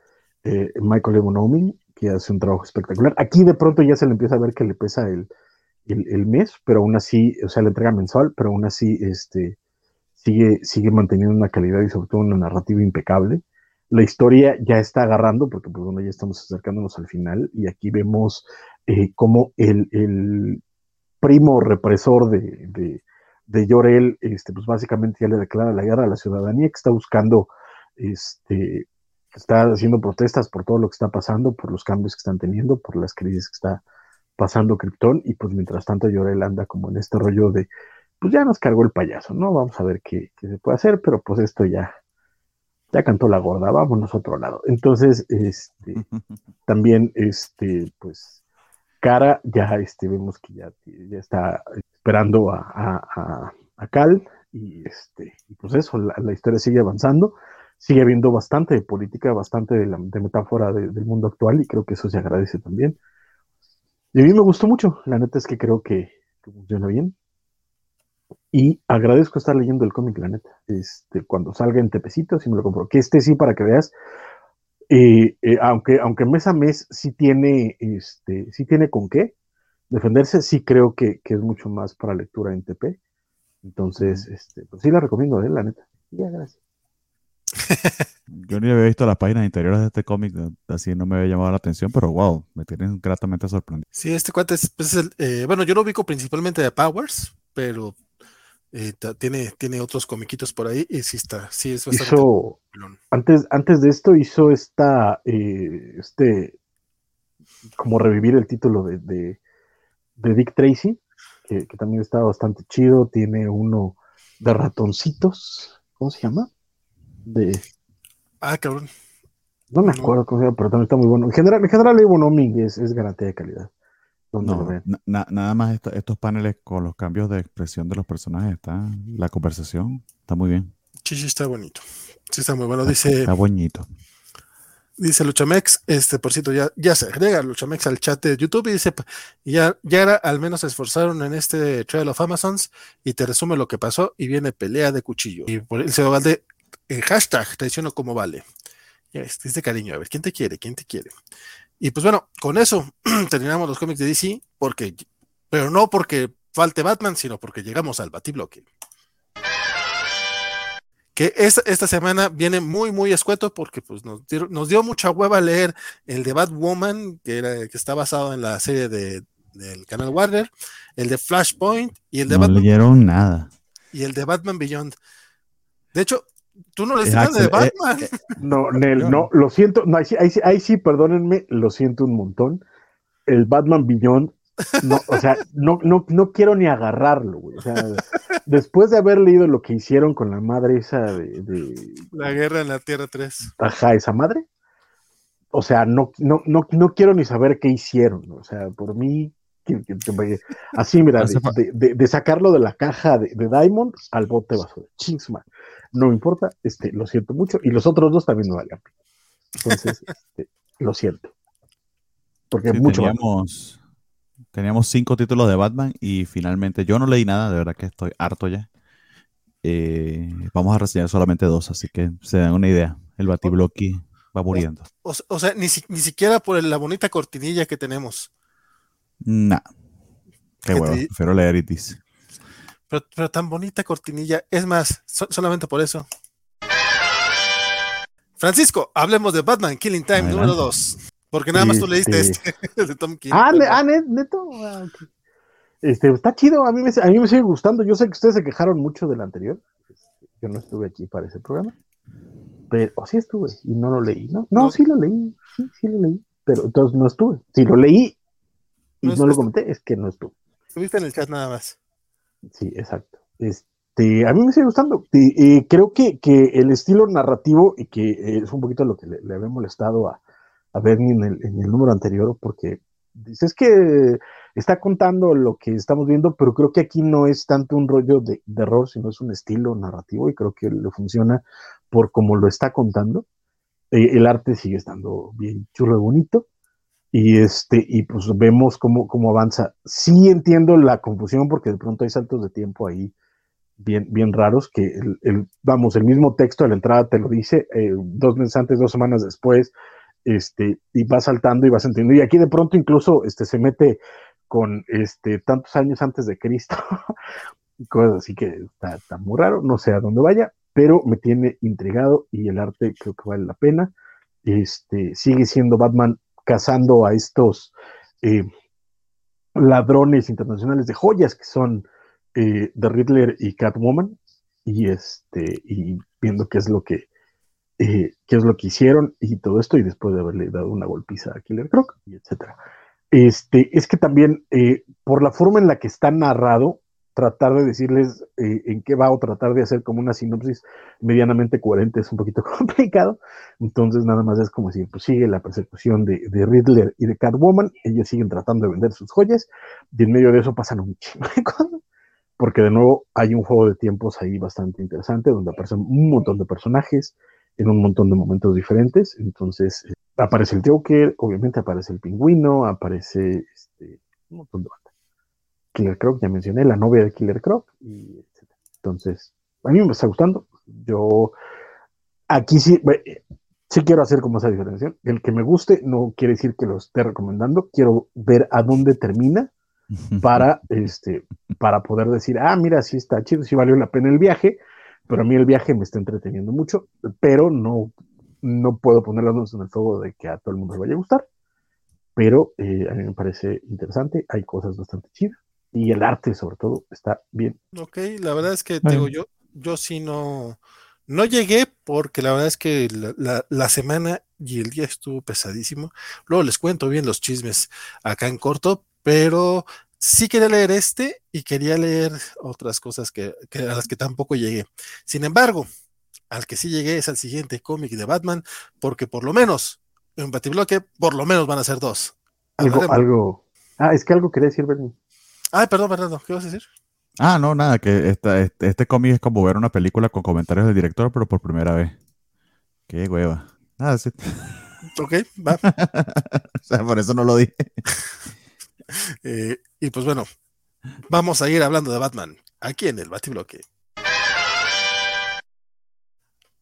eh, Michael Evonomi, que hace un trabajo espectacular. Aquí de pronto ya se le empieza a ver que le pesa el, el, mes, pero aún así, o sea, la entrega mensual, pero aún así este, sigue, sigue manteniendo una calidad y sobre todo una narrativa impecable la historia ya está agarrando, porque pues bueno, ya estamos acercándonos al final, y aquí vemos eh, cómo el, primo represor de, de, de Llorel, este, pues básicamente ya le declara la guerra a la ciudadanía que está buscando, este, está haciendo protestas por todo lo que está pasando, por los cambios que están teniendo, por las crisis que está pasando Krypton, y pues mientras tanto Llorel anda como en este rollo de, pues ya nos cargó el payaso, ¿no? Vamos a ver qué, qué se puede hacer, pero pues esto ya, ya cantó la gorda, vámonos a otro lado. Entonces, este, [laughs] también, este, pues, Cara, ya este, vemos que ya, ya está esperando a, a, Cal, y este, y pues eso, la, historia sigue avanzando, sigue habiendo bastante de política, bastante de, la, de metáfora del mundo actual, y creo que eso se agradece también. Y a mí me gustó mucho, la neta es que creo que, que funciona bien. Y agradezco estar leyendo el cómic, la neta. Este, cuando salga en Tepecito, si me lo compro. Que este sí, para que veas. Eh, eh, aunque, aunque mes a mes sí tiene, este, sí tiene con qué defenderse, sí creo que, es mucho más para lectura en TP. Entonces, este, pues sí la recomiendo, ¿eh? la neta. Ya, gracias. [laughs] Yo ni había visto las páginas interiores de este cómic, así no me había llamado la atención, pero wow, me tienen gratamente sorprendido. Sí, este cuate es, pues, el, bueno, yo lo ubico principalmente de Powers, pero eh, tiene, tiene otros comiquitos por ahí y sí está, sí es bastante. Hizo, antes, antes de esto hizo esta, eh, este, como revivir el título de, de, Dick Tracy, que, también está bastante chido. Tiene uno de ratoncitos, ¿cómo se llama? De. Ah, cabrón. No me acuerdo cómo se llama, pero también está muy bueno. En general, en general Evo es, es garantía de calidad nada más estos paneles con los cambios de expresión de los personajes, está la conversación, está muy bien. Sí, sí, está bonito. Sí, está muy bueno. Dice. Está bonito. Dice Luchamex, este, por cierto, ya, ya se agrega Luchamex al chat de YouTube y dice, ya, ya era, al menos se esforzaron en este Trail of Amazons y te resume lo que pasó y viene pelea de cuchillo. Y por el va de en hashtag, traiciono como vale. Este, cariño, a ver, ¿quién te quiere? ¿Quién te quiere? Y pues bueno, con eso [clears throat] terminamos los cómics de DC, porque, pero no porque falte Batman, sino porque llegamos al Batibloque. Que esta, esta semana viene muy, muy escueto porque pues, nos, dio, nos dio mucha hueva leer el de Batwoman, que, era, que está basado en la serie de, del canal Warner, el de Flashpoint y el de no Batman. leyeron nada. Y el de Batman Beyond. De hecho, tú no leíste nada de eh, Batman. eh, [laughs] No, Nel, no, lo siento, no, ahí, sí, ahí, sí, ahí sí, perdónenme, lo siento un montón. El Batman Beyond, no, o sea, no, no, no quiero ni agarrarlo, güey. O sea, [laughs] después de haber leído lo que hicieron con la madre esa de, de La guerra en la Tierra 3. ajá, esa madre, o sea, no, no, no, no quiero ni saber qué hicieron, o sea, por mí, que- que- que- así, mira, de, de- sacarlo de la caja de, de Diamond al bote de basura, chisma, no me importa, este, lo siento mucho, y los otros dos también me valían. Entonces, [laughs] este, lo siento. Porque Sí, mucho teníamos, teníamos cinco títulos de Batman y finalmente yo no leí nada, de verdad que estoy harto ya. Eh, vamos a reseñar solamente dos, así que se dan una idea. El Batibloqui va muriendo. O, o sea, ni, si- ni siquiera por la bonita cortinilla que tenemos. Nah. Qué ¿Qué huevo, te- prefiero leer Itis. Pero, pero tan bonita cortinilla. Es más, so- solamente por eso. Francisco, hablemos de Batman Killing Time Adelante. número 2. Porque nada más tú leíste Este- este [laughs] el de Tom King. Ah, ah, ne- neto. Ah. Este, está chido, a mí, me, a mí me sigue gustando. Yo sé que ustedes se quejaron mucho del anterior. Este, Yo no estuve aquí para ese programa. Pero oh, sí estuve y no lo leí, ¿no? No, No. sí lo leí, sí, sí lo leí. Pero entonces no estuve. Si lo leí y No no, lo comenté, es que no estuve. Estuviste en el chat nada más. Sí, exacto. Este, a mí me sigue gustando. Creo que, que el estilo narrativo, y que es un poquito lo que le, le había molestado a, a Bernie en el, en el número anterior, porque dices que está contando lo que estamos viendo, pero creo que aquí no es tanto un rollo de, de error, sino es un estilo narrativo, y creo que le funciona por como lo está contando. Eh, el arte sigue estando bien chulo y bonito. Y este, y pues vemos cómo, cómo avanza. Sí entiendo la confusión porque de pronto hay saltos de tiempo ahí bien, bien raros que el, vamos, el mismo texto de la entrada te lo dice, eh, dos meses antes, dos semanas después, este, y va saltando y vas entendiendo. Y aquí de pronto incluso este, se mete con este, tantos años antes de Cristo, [laughs] cosas así que está, está muy raro, no sé a dónde vaya, pero me tiene intrigado y el arte creo que vale la pena. Este, sigue siendo Batman cazando a estos eh, ladrones internacionales de joyas que son eh, The Riddler y Catwoman y este y viendo qué es lo que eh, qué es lo que hicieron y todo esto y después de haberle dado una golpiza a Killer Croc y etcétera. Este es que también por la forma en la que está narrado tratar de decirles eh, en qué va o tratar de hacer como una sinopsis medianamente coherente es un poquito [laughs] complicado entonces nada más es como decir, pues sigue la persecución de, de Riddler y de Catwoman, ellos siguen tratando de vender sus joyas, y en medio de eso pasan un chingo de [laughs] cosas, porque de nuevo hay un juego de tiempos ahí bastante interesante, donde aparecen un montón de personajes en un montón de momentos diferentes, entonces eh, aparece el Joker, obviamente aparece el pingüino, aparece este, un montón de. Killer Croc, ya mencioné, la novia de Killer Croc, y etc. Entonces, a mí me está gustando, yo aquí sí, sí quiero hacer como esa diferenciación. El que me guste no quiere decir que lo esté recomendando. Quiero ver a dónde termina [laughs] para, este, para poder decir, ah, mira, sí está chido, sí valió la pena el viaje, pero a mí el viaje me está entreteniendo mucho, pero no, no puedo poner las manos en el fuego de que a todo el mundo le vaya a gustar. Pero eh, a mí me parece interesante, hay cosas bastante chidas y el arte sobre todo está bien. Ok, la verdad es que digo, yo, yo sí no, no llegué porque la verdad es que la, la- la semana y el día estuvo pesadísimo. Luego les cuento bien los chismes acá en corto, pero sí quería leer este y quería leer otras cosas que, que a las que tampoco llegué. Sin embargo, al que sí llegué es al siguiente cómic de Batman, porque por lo menos en Batibloque, por lo menos van a ser dos. Algo, Hablaremos- algo. Ah, es que algo quería decir, Bernie. Ay, perdón, Bernardo, ¿qué vas a decir? Ah, no, nada, que esta- este, este cómic es como ver una película con comentarios del director, pero por primera vez. Qué hueva. Nada, sí. Ok, va. [laughs] o sea, por eso no lo dije. Eh, y pues bueno, vamos a ir hablando de Batman aquí en el Batibloque.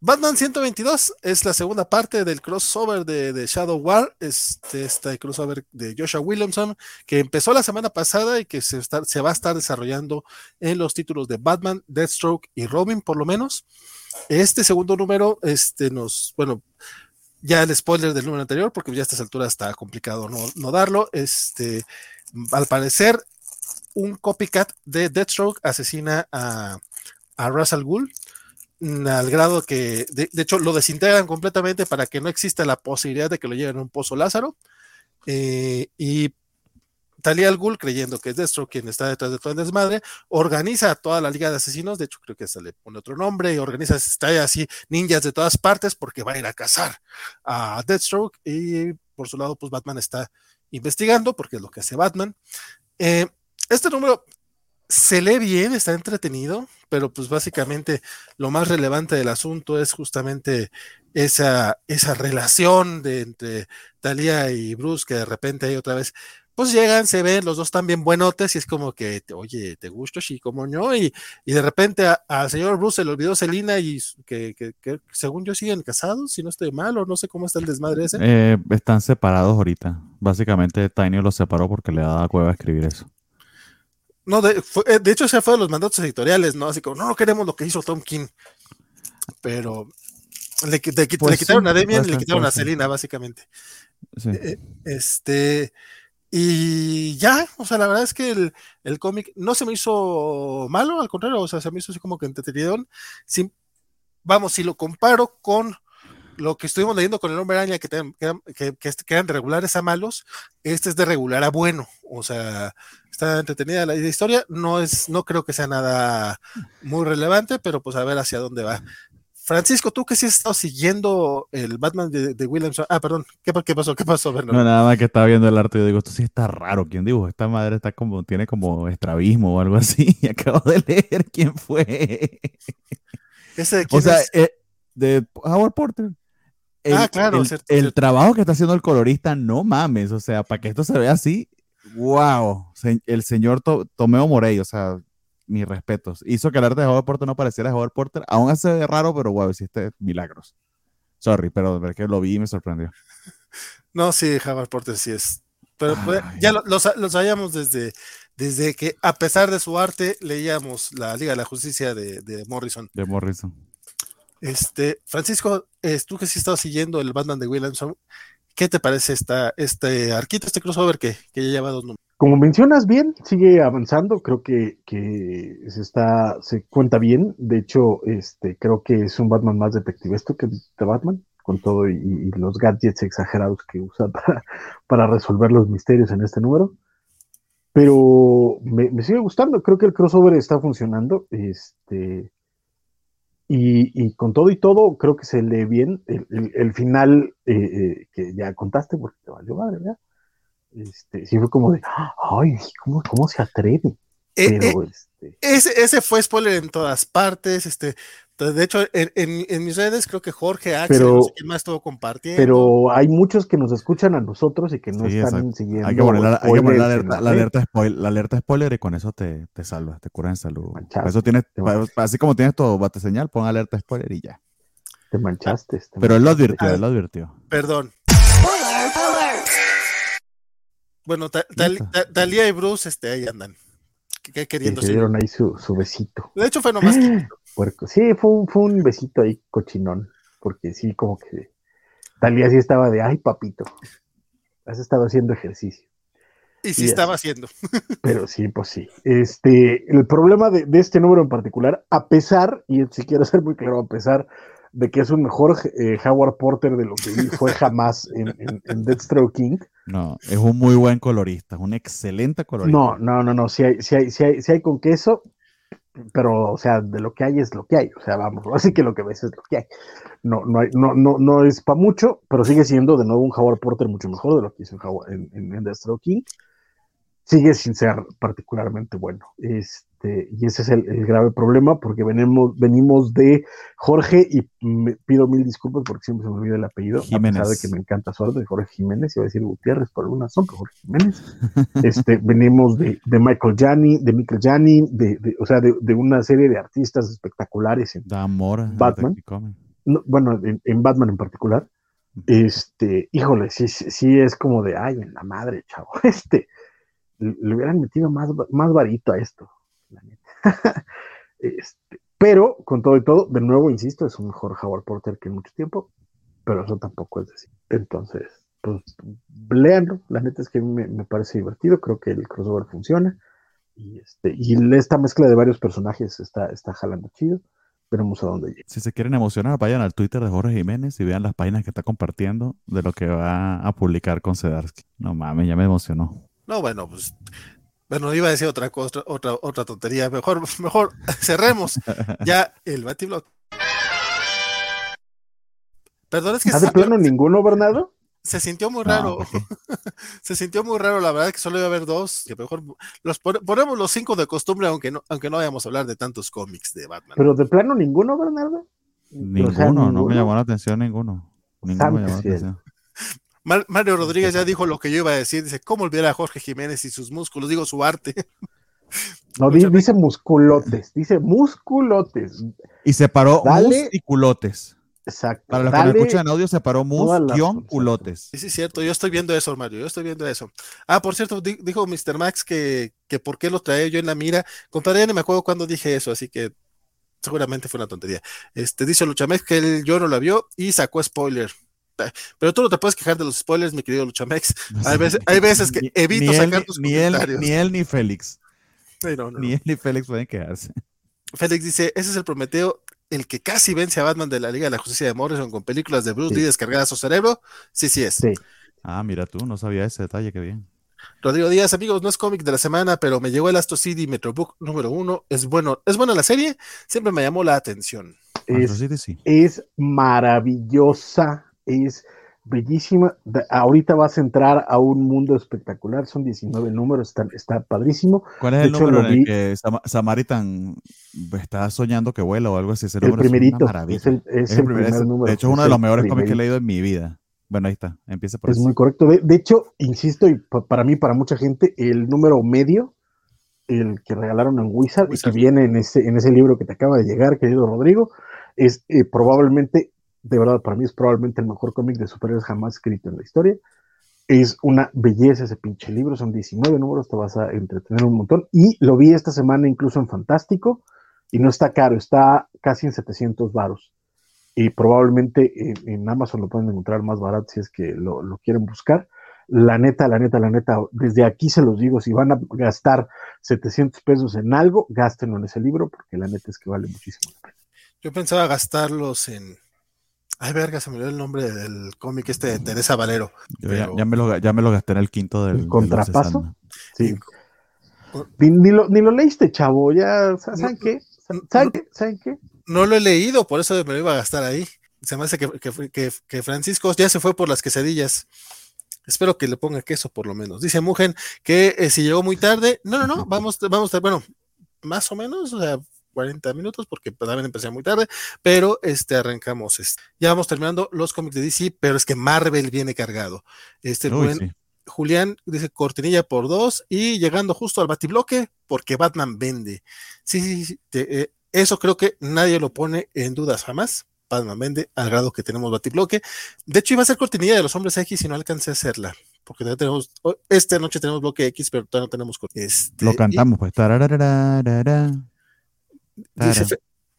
Batman 122 es la segunda parte del crossover de, Shadow War, este, este, crossover de Joshua Williamson, que empezó la semana pasada y que se, se, va a estar desarrollando en los títulos de Batman, Deathstroke y Robin, por lo menos. Este segundo número, este, nos, bueno, ya el spoiler del número anterior, porque ya a estas alturas está complicado no, no darlo. Este, al parecer, un copycat de Deathstroke asesina a, a Russell Gould al grado que, de, hecho, lo desintegran completamente para que no exista la posibilidad de que lo lleven a un pozo Lázaro. Eh, y Talia al Ghul, creyendo que es Destro quien está detrás de todo el desmadre, organiza a toda la liga de asesinos, de hecho creo que se le pone otro nombre, y organiza, está así, ninjas de todas partes porque va a ir a cazar a Deathstroke y por su lado pues Batman está investigando porque es lo que hace Batman. Eh, este número se lee bien, está entretenido, pero pues básicamente lo más relevante del asunto es justamente esa, esa relación de entre Talia y Bruce que de repente hay otra vez pues llegan, se ven, los dos están bien buenotes y es como que, oye, ¿te gusto, sí, como no? Y, y de repente al señor Bruce se le olvidó Selina y que, que, según yo siguen casados, si no estoy mal, o no sé cómo está el desmadre ese. Eh, están separados ahorita. Básicamente Tiny los separó porque le daba cueva escribir eso. No, de, eh, de hecho ese fue de los mandatos editoriales, ¿no? Así como, no, no queremos lo que hizo Tom King. Pero le, pues quitaron a Demian y le quitaron a Selina, básicamente. Sí. Eh, este... Y ya, o sea, la verdad es que el, el cómic no se me hizo malo, al contrario, o sea, se me hizo así como que entretenido. vamos, si lo comparo con lo que estuvimos leyendo con el hombre araña, que, que, que, eran de regulares a malos, este es de regular a bueno, o sea, está entretenida la historia, no es, no creo que sea nada muy relevante, pero pues a ver hacia dónde va. Francisco, tú que sí has estado siguiendo el Batman de, de Williamson. Ah, perdón, ¿Qué, pasó? ¿Qué pasó, Bernardo? No, nada más que estaba viendo el arte y yo digo, esto sí está raro. ¿Quién dijo? Esta madre está como, tiene como estrabismo o algo así. [laughs] Y acabo de leer quién fue. ¿Ese de quién o sea, eh, de Howard Porter. Ah, claro. El, el trabajo que está haciendo el colorista, no mames. O sea, para que esto se vea así, wow. El señor Tomeo Morey, o sea, mis respetos. Hizo que el arte de Howard Porter no pareciera Howard Porter. Aún hace raro, pero wow, hiciste milagros. Sorry, pero ver que lo vi y me sorprendió. [laughs] No, sí, Howard Porter sí es. Pero pues, ya lo, lo, sabíamos desde, desde que, a pesar de su arte, leíamos la Liga de la Justicia de, Morrison. De Morrison. Este, Francisco, tú que sí estado siguiendo el Batman de Williamson, ¿qué te parece esta, este arquito, este crossover que, que ya lleva dos números? Como mencionas bien, sigue avanzando, creo que, se está, se cuenta bien, de hecho, este, creo que es un Batman más detectivesco que de Batman, con todo y, los gadgets exagerados que usa [laughs] para, resolver los misterios en este número. Pero me, sigue gustando, creo que el crossover está funcionando, este, y, con todo y todo, creo que se lee bien el, final eh, eh, que ya contaste, porque te valió madre, ¿verdad? este, sí fue como de, ay, ¿cómo, cómo se atreve? Eh, Pero, eh, este... ese, ese fue spoiler en todas partes, este, de hecho, en, en, mis redes creo que Jorge Axel, pero, no sé quién más estuvo compartiendo. Pero hay muchos que nos escuchan a nosotros y que no están siguiendo. Hay que poner, la, hay que poner la, alerta, la, alerta spoiler, la, alerta, spoiler, y con eso te, te salvas, te curas en salud. eso tienes, así como tienes todo bate señal, pon alerta spoiler y ya. Te manchaste. pero él lo advirtió, él lo advirtió. Perdón. Bueno, Talía y Bruce, este, ahí andan. ¿Qué, queriendo Se dieron ahí su, besito. De hecho, fue nomás. [gasps] Puerco. Sí, fue un, fue un besito ahí cochinón. Porque sí, como que Talía sí estaba de, ay, papito. Has estado haciendo ejercicio. Y sí estaba haciendo. [laughs] Pero sí, pues sí. Este, el problema de, de, este número en particular, a pesar, y si quiero ser muy claro, a pesar de que es un mejor eh, Howard Porter de lo que fue jamás en, en, Deathstroke King. No, es un muy buen colorista, es un excelente colorista. No, no, no, no, si hay, si hay, si hay, si hay con queso, pero, o sea, de lo que hay es lo que hay, o sea, vamos, [laughs] así que lo que ves es lo que hay. No, no, hay, no, no, no es para mucho, pero sigue siendo de nuevo un Howard Porter mucho mejor de lo que hizo en, en, en Deathstroke King. Sigue sin ser particularmente bueno. Este, este, y ese es el, grave problema porque venimos, venimos de Jorge y me pido mil disculpas porque siempre se me olvida el apellido, Jiménez. a pesar de que me encanta su de Jorge Jiménez, iba a decir Gutiérrez por alguna razón, pero Jorge Jiménez. [laughs] este, venimos de, de Michael Gianni, de Michael Gianni, de, o sea, de, una serie de artistas espectaculares en amor, Batman. bueno, en, Batman en particular, este, híjole, sí, sí, es como de, ay, en la madre, chavo, [laughs] este, le, hubieran metido más, más varito a esto, [laughs] este, pero, con todo y todo, de nuevo, insisto, es un mejor Howard Porter que en mucho tiempo, pero eso tampoco es decir. Entonces, pues, leanlo, la neta es que me, me parece divertido, creo que el crossover funciona, y, este, y esta mezcla de varios personajes está, está jalando chido veremos a dónde llega. Si se quieren emocionar, vayan al Twitter de Jorge Jiménez y vean las páginas que está compartiendo de lo que va a publicar con Sedarsky. No mames, ya me emocionó. No, bueno, pues. Bueno, iba a decir otra cosa, otra, otra tontería. Mejor, mejor cerremos [laughs] ya el Batiblog. Perdón, es que. ¿Has de plano ninguno, Bernardo? se sintió muy raro. [laughs] se sintió muy raro, la verdad que solo iba a haber dos, que mejor los ponemos los cinco de costumbre, aunque no, aunque no vayamos a hablar de tantos cómics de Batman. Pero de plano ninguno, Bernardo. Ninguno, no me llamó la atención ninguno. Ninguno me llamó la atención. Mario Rodríguez ya dijo lo que yo iba a decir, dice, ¿cómo olvidar a Jorge Jiménez y sus músculos? Digo, su arte. [laughs] No, dice, musculotes, dice musculotes. Y separó musculotes. Exacto. Para los que me escuchan en audio, se paró mus-culotes. Sí, sí, cierto. Yo estoy viendo eso, Mario. Yo estoy viendo eso. Ah, por cierto, dijo Mr. Max que, que por qué lo trae yo en la mira. Compadre, no me acuerdo cuando dije eso, así que seguramente fue una tontería. Este, dice Luchamex que él yo no la vio y sacó spoiler. Pero tú no te puedes quejar de los spoilers, mi querido Luchamex. Hay veces, hay veces que evito sacar tus ni comentarios. Él, ni él ni Félix. Ni él ni Félix pueden quejarse. Félix dice, ese es el Prometeo el que casi vence a Batman de la Liga de la Justicia de Morrison con películas de Bruce Lee descargadas a su cerebro, sí, sí es. Ah, mira tú, no sabía ese detalle, qué bien. Rodrigo Díaz, amigos, no es cómic de la semana, pero me llegó el Astro City Metrobook número uno. Es bueno, es buena la serie, siempre me llamó la atención. Es, es maravillosa, es bellísima. ahorita vas a entrar a un mundo espectacular. Son 19 números, está, está padrísimo. ¿Cuál es el número en el que Samaritan está soñando que vuela o algo así? el primerito. Es el, primer, número. De hecho, es uno de los mejores cómics que he leído en mi vida. Bueno, ahí está, empieza por Es muy correcto. De, hecho, insisto, y para mí, para mucha gente, el número medio, el que regalaron en Wizard, y que viene en ese, en ese libro que te acaba de llegar, querido Rodrigo, es eh, probablemente de verdad, para mí es probablemente el mejor cómic de superhéroes jamás escrito en la historia. Es una belleza ese pinche libro, son 19 números, te vas a entretener un montón. Y lo vi esta semana incluso en Fantástico, y no está caro, está casi en 700 varos. Y probablemente en, Amazon lo pueden encontrar más barato si es que lo, lo quieren buscar. La neta, la neta, la neta, desde aquí se los digo, si van a gastar 700 pesos en algo, gástenlo en ese libro, porque la neta es que vale muchísimo la pena. Yo pensaba gastarlos en, Ay, verga, se me olvidó el nombre del cómic este de Teresa Valero. ya, me lo, ya, me lo, gasté en el quinto del. ¿El contrapaso? sí. Ni, lo, ni lo leíste, chavo. Ya, ¿saben qué? ¿Saben, qué? ¿Saben qué? No lo he leído, por eso me lo iba a gastar ahí. Se me hace que, que, que, Francisco ya se fue por las quesadillas. Espero que le ponga queso por lo menos. Dice Mugen que eh, si llegó muy tarde. No, no, no. [laughs] Vamos, vamos, bueno, más o menos. O sea, 40 minutos porque también empecé muy tarde, pero este arrancamos. Este. Ya vamos terminando los cómics de DC, pero es que Marvel viene cargado. Este buen, Julián dice cortinilla por dos y llegando justo al batibloque porque Batman vende. Sí, sí, sí eh, eso creo que nadie lo pone en dudas jamás. Batman vende al grado que tenemos batibloque. De hecho, iba a ser cortinilla de los hombres X y no alcancé a hacerla. Porque ya tenemos, esta noche tenemos bloque X, pero todavía no tenemos. Este, lo cantamos, pues.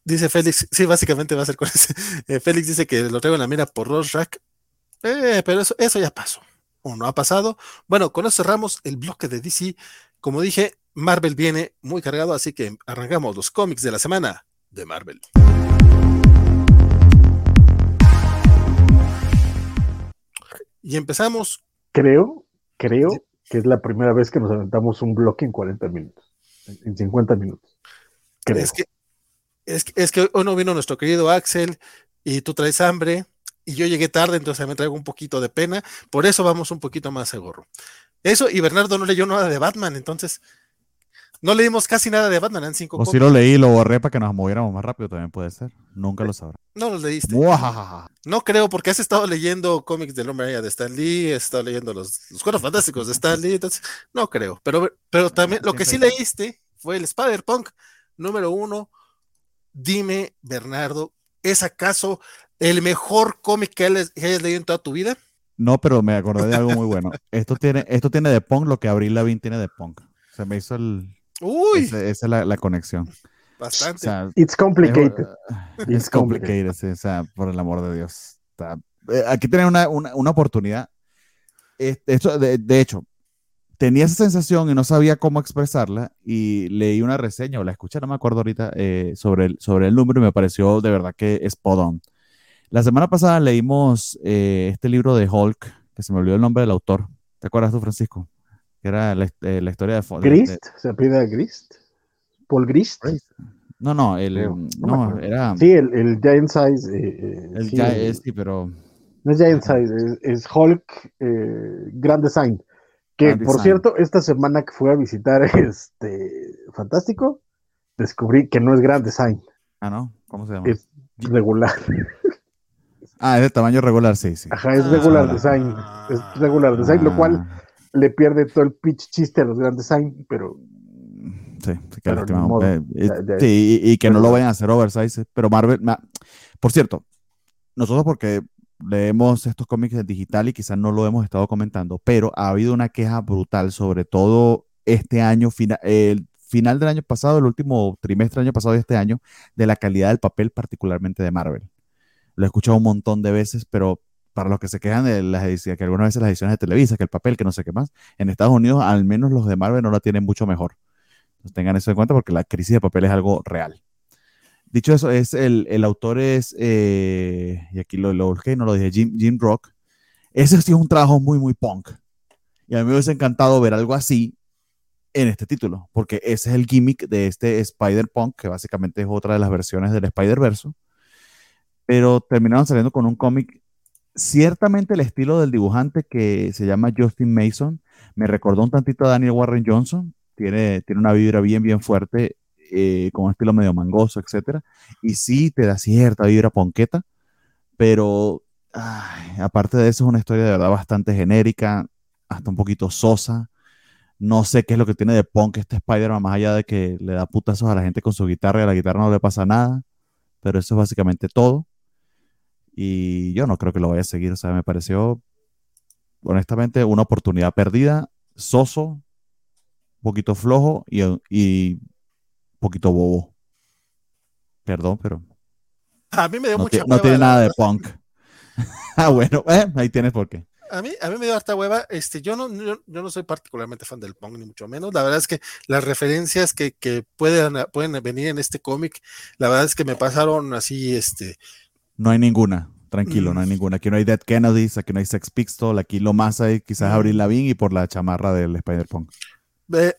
Dice, Félix, sí, básicamente va a ser con ese. [laughs] Eh, Félix dice que lo traigo en la mira por Rorschach, eh, pero eso, eso ya pasó, o no ha pasado. Bueno, con eso cerramos el bloque de DC. Como dije, Marvel viene muy cargado, así que arrancamos los cómics de la semana de Marvel. Y empezamos. Creo, creo que es la primera vez que nos aventamos un bloque en 40 minutos, en 50 minutos. Es que, es, que hoy no vino nuestro querido Axel y tú traes hambre y yo llegué tarde, entonces me traigo un poquito de pena. Por eso vamos un poquito más a gorro. Eso, y Bernardo no leyó nada de Batman, entonces no leímos casi nada de Batman en cinco. O si lo leí y lo borré para que nos moviéramos más rápido, también puede ser. Nunca lo sabrá. No los leíste. No creo, porque has estado leyendo cómics del hombre de Stan Lee, has estado leyendo los, los cuadros fantásticos de Stan Lee, entonces no creo. Pero, pero también lo que sí leíste fue el Spider-Punk número uno, dime, Bernardo, ¿es acaso el mejor cómic que hayas leído en toda tu vida. No, pero me acordé de algo muy bueno. [laughs] Esto tiene, esto tiene de punk lo que Abril Lavigne tiene de punk. Se me hizo el. Uy. esa es la, conexión. Bastante. It's complicated. It's complicated, sí, o sea, por el amor de Dios. Eh, aquí tienen una, una, oportunidad. Esto, de, hecho, tenía esa sensación y no sabía cómo expresarla y leí una reseña o la escuché, no me acuerdo ahorita, eh, sobre, el, sobre el número y me pareció de verdad que es podón. La semana pasada leímos eh, este libro de Hulk, que se me olvidó el nombre del autor. ¿Te acuerdas tú, Francisco? Que era la, eh, historia de... ¿Grist? ¿Se pide Grist? ¿Paul Grist? No, no, el, no, era... Sí, el, el Giant Size. Eh, el sí, Giant, sí, pero... No es Giant Size, es, Hulk Grand Design. Que, por cierto, esta semana que fui a visitar [laughs] este Fantástico, descubrí que no es Grand Design. Ah, ¿no? ¿Cómo se llama? Es regular. Ah, es de tamaño regular, sí, sí. Ajá, es regular design. Es regular design, lo cual ah. le pierde todo el pitch chiste a los Grand Design, pero. Sí, sí, y, que no lo vayan a hacer oversize. Pero Marvel, por cierto, nosotros porque leemos estos cómics digital y quizás no lo hemos estado comentando, pero ha habido una queja brutal, sobre todo este año, el final del año pasado, el último trimestre del año pasado y este año, de la calidad del papel, particularmente de Marvel. Lo he escuchado un montón de veces, pero para los que se quejan de las ediciones, que algunas veces las ediciones de Televisa, que el papel, que no sé qué más, en Estados Unidos al menos los de Marvel no la tienen mucho mejor. Entonces tengan eso en cuenta porque la crisis de papel es algo real. Dicho eso, es el, el autor es, eh, y aquí lo, lo no lo dije, Jim, Jim Rock. Ese sí es un trabajo muy, muy punk. Y a mí me hubiese encantado ver algo así en este título, porque ese es el gimmick de este Spider-Punk, que básicamente es otra de las versiones del Spider-Verso pero terminaron saliendo con un cómic. Ciertamente el estilo del dibujante que se llama Justin Mason me recordó un tantito a Daniel Warren Johnson. Tiene, tiene una vibra bien, bien fuerte, eh, con un estilo medio mangoso, etc. Y sí te da cierta vibra ponqueta, pero aparte de eso es una historia de verdad bastante genérica, hasta un poquito sosa. No sé qué es lo que tiene de punk este Spider-Man, más allá de que le da putazos a la gente con su guitarra y a la guitarra no le pasa nada. Pero eso es básicamente todo. Y yo no creo que lo vaya a seguir. O sea, me pareció, honestamente, una oportunidad perdida, soso, un poquito flojo y, poquito bobo. Perdón, pero. A mí me dio no mucha No tiene nada de punk. [laughs] ah, bueno, [laughs] eh, ahí tienes por qué. A mí, a mí me dio harta hueva. Este, yo no, yo, no soy particularmente fan del punk, ni mucho menos. La verdad es que las referencias que, que pueden, pueden venir en este cómic, la verdad es que me pasaron así, este, no hay ninguna, tranquilo, no hay mm. ninguna. Aquí no hay Dead Kennedys, aquí no hay Sex Pistol, aquí lo más hay quizás Abril Lavigne y por la chamarra del Spider-Punk.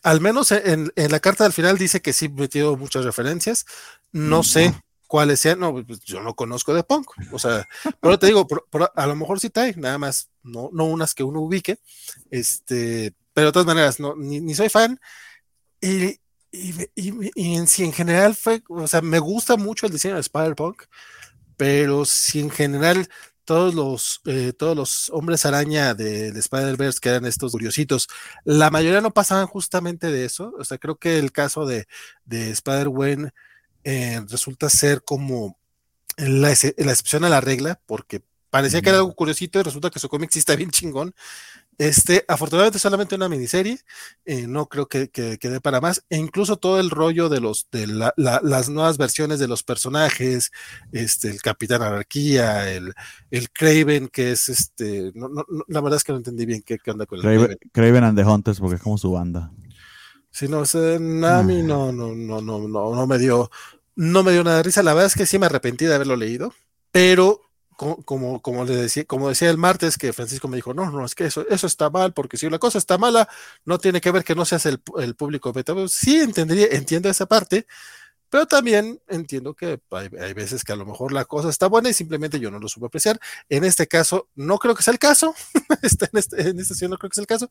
Al menos en, la carta del final dice que sí metió muchas referencias. No sé cuáles sean, no, pues, yo no conozco de punk. O sea, pero te digo, a lo mejor sí trae, nada más, no, no unas que uno ubique. Este, pero de todas maneras, no, ni, soy fan. Y, y, en sí, en general fue, o sea, me gusta mucho el diseño de Spider-Punk pero si en general todos los, eh, todos los hombres araña del de Spider-Verse, que eran estos curiositos, la mayoría no pasaban justamente de eso. O sea, creo que el caso de, de Spider-Gwen eh, resulta ser como la, la, excepción a la regla, porque parecía que era algo curiosito y resulta que su cómic sí está bien chingón. Este, afortunadamente solamente una miniserie, eh, no creo que, quede para más, e incluso todo el rollo de los de las nuevas versiones de los personajes, este, el Capitán Anarquía, el, el Craven, que es este, no, no, la verdad es que no entendí bien qué, onda con el Craven. Craven and the Hunters, porque es como su banda. Sí, no, ese Nami no, no, no, no, no, no me dio, no me dio nada de risa. La verdad es que sí me arrepentí de haberlo leído, pero como, como, le decía, como decía el martes, que Francisco me dijo, no, no, es que eso, eso está mal, porque si una cosa está mala, no tiene que ver que no seas el, el público beta. Sí, entendería, entiendo esa parte, pero también entiendo que hay, veces que a lo mejor la cosa está buena y simplemente yo no lo supe apreciar. En este caso, no creo que sea el caso, [laughs] este, en, este, en esta sesión no creo que sea el caso,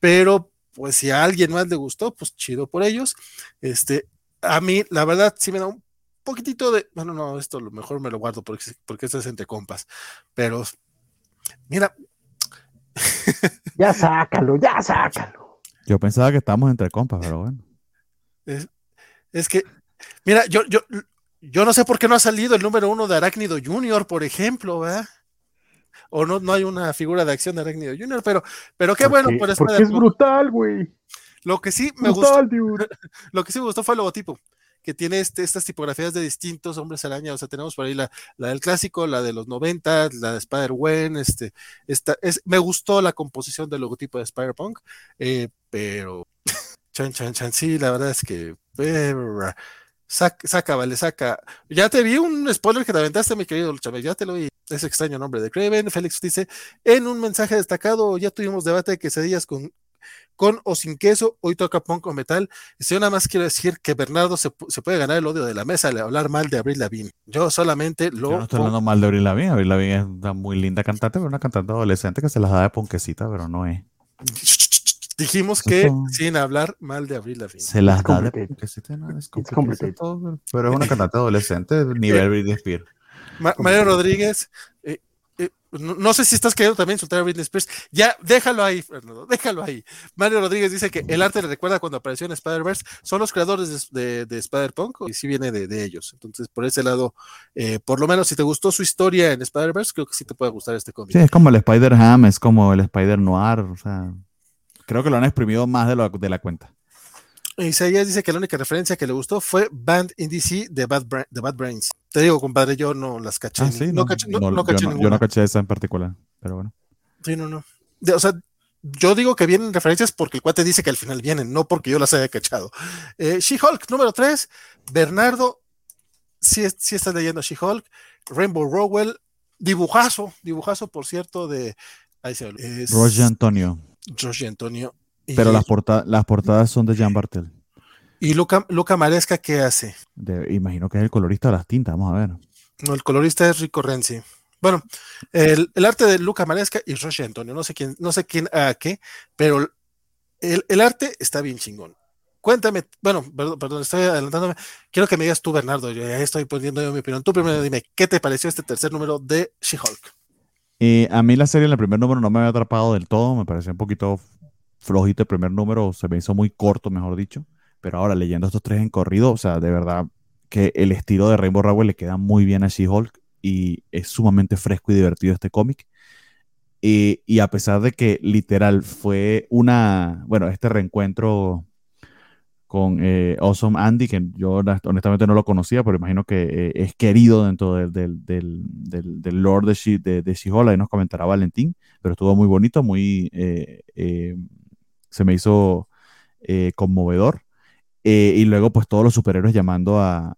pero pues si a alguien más le gustó, pues chido por ellos. Este, a mí, la verdad, sí me da un poquitito de, bueno, no, esto lo mejor me lo guardo porque, porque esto es entre compas, pero mira. ya [laughs] sácalo, ya sácalo. Yo pensaba que estábamos entre compas, pero bueno. Es, que, mira, yo, yo, yo no sé por qué no ha salido el número uno de Arácnido Junior, por ejemplo, ¿verdad? O no, no hay una figura de acción de Arácnido Junior, pero, pero qué bueno por Porque es brutal, güey. Lo que sí me gustó. [laughs] Lo que sí me gustó fue el logotipo que tiene este, estas tipografías de distintos hombres araña. O sea, tenemos por ahí la, del clásico, la de los 90, la de Spider-Wen. Este, esta, es, me gustó la composición del logotipo de Spider-Punk, eh, pero [laughs] chan, chan, chan, sí, la verdad es que. Saca, saca, vale, saca. Ya te vi un spoiler que te aventaste, mi querido Chávez, ya te lo vi. Ese extraño nombre de Craven. Félix dice: En un mensaje destacado, ya tuvimos debate de quesadillas con con o sin queso, hoy toca punk o metal. Y yo nada más quiero decir que Bernardo se, puede ganar el odio de la mesa al hablar mal de Abril Lavigne. Yo solamente lo. Yo no estoy hablando mal de Abril Lavigne. Abril Lavigne es una muy linda cantante, pero una cantante adolescente que se las da de ponquecita, pero no es. Dijimos que sin hablar mal de Abril Lavigne. Se las da de ponquecita, no es complicado. Pero es una cantante adolescente, nivel Britney Spears. Mario Rodríguez, eh, no, sé si estás queriendo también insultar a Britney Spears. Ya, déjalo ahí, Fernando, déjalo ahí. Mario Rodríguez dice que el arte le recuerda cuando apareció en Spider-Verse. Son los creadores de, Spider-Punk y sí viene de, ellos. Entonces, por ese lado, eh, por lo menos si te gustó su historia en Spider-Verse, creo que sí te puede gustar este cómic. Sí, es como el Spider-Ham, es como el Spider-Noir. O sea, creo que lo han exprimido más de, lo, de la cuenta. Isaías dice que la única referencia que le gustó fue Band in DC de Bad, Bad Brains. Te digo, compadre, yo no las caché. Ah, no, caché, yo, no, caché esa en particular, pero bueno. Sí, no, no. o sea, yo digo que vienen referencias porque el cuate dice que al final vienen, no porque yo las haya cachado. Eh, She-Hulk número 3, Bernardo, si, si estás leyendo She-Hulk, Rainbow Rowell, dibujazo, dibujazo, por cierto, de... Ahí se Roger Antonio. Roger Antonio. Pero las, las portadas son de Jean Bartel. ¿Y Luca, Luca Maresca qué hace? imagino que es el colorista de las tintas, vamos a ver. No, el colorista es Rico Renzi. Bueno, el, arte de Luca Maresca y Roche Antonio, no sé quién, no sé quién a qué, pero el, arte está bien chingón. Cuéntame, bueno, perdón, estoy adelantándome. Quiero que me digas tú, Bernardo, yo ya estoy poniendo mi opinión. Tú primero dime, ¿qué te pareció este tercer número de She-Hulk? Eh, a mí la serie en el primer número no me había atrapado del todo, me pareció un poquito flojito el primer número, se me hizo muy corto, mejor dicho. Pero ahora leyendo estos tres en corrido, o sea, de verdad que el estilo de Rainbow Rowell le queda muy bien a She-Hulk y es sumamente fresco y divertido este cómic. Y, a pesar de que literal fue una, bueno, este reencuentro con eh, Awesome Andy, que yo honestamente no lo conocía, pero imagino que eh, es querido dentro del, del, del, del, Lord de She-Hulk, ahí nos comentará Valentín, pero estuvo muy bonito, muy, eh, se me hizo conmovedor. Eh, y luego, pues todos los superhéroes llamando a,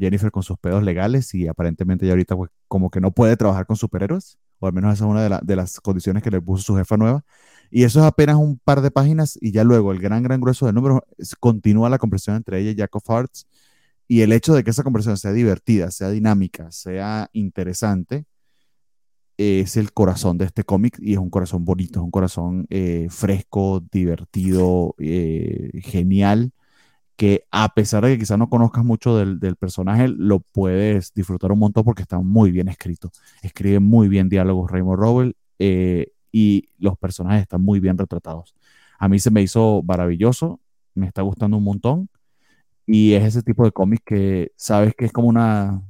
Jennifer con sus pedos legales y aparentemente ya ahorita, pues como que no puede trabajar con superhéroes, o al menos esa es una de, las condiciones que le puso su jefa nueva. Y eso es apenas un par de páginas y ya luego el gran, gran grueso de números continúa la conversación entre ella y Jack of Hearts. Y el hecho de que esa conversación sea divertida, sea dinámica, sea interesante, es el corazón de este cómic y es un corazón bonito, es un corazón eh, fresco, divertido, eh, genial que a pesar de que quizás no conozcas mucho del, personaje, lo puedes disfrutar un montón porque está muy bien escrito. Escribe muy bien diálogos Raymond Rowell eh, y los personajes están muy bien retratados. A mí se me hizo maravilloso, me está gustando un montón y es ese tipo de cómic que sabes que es como una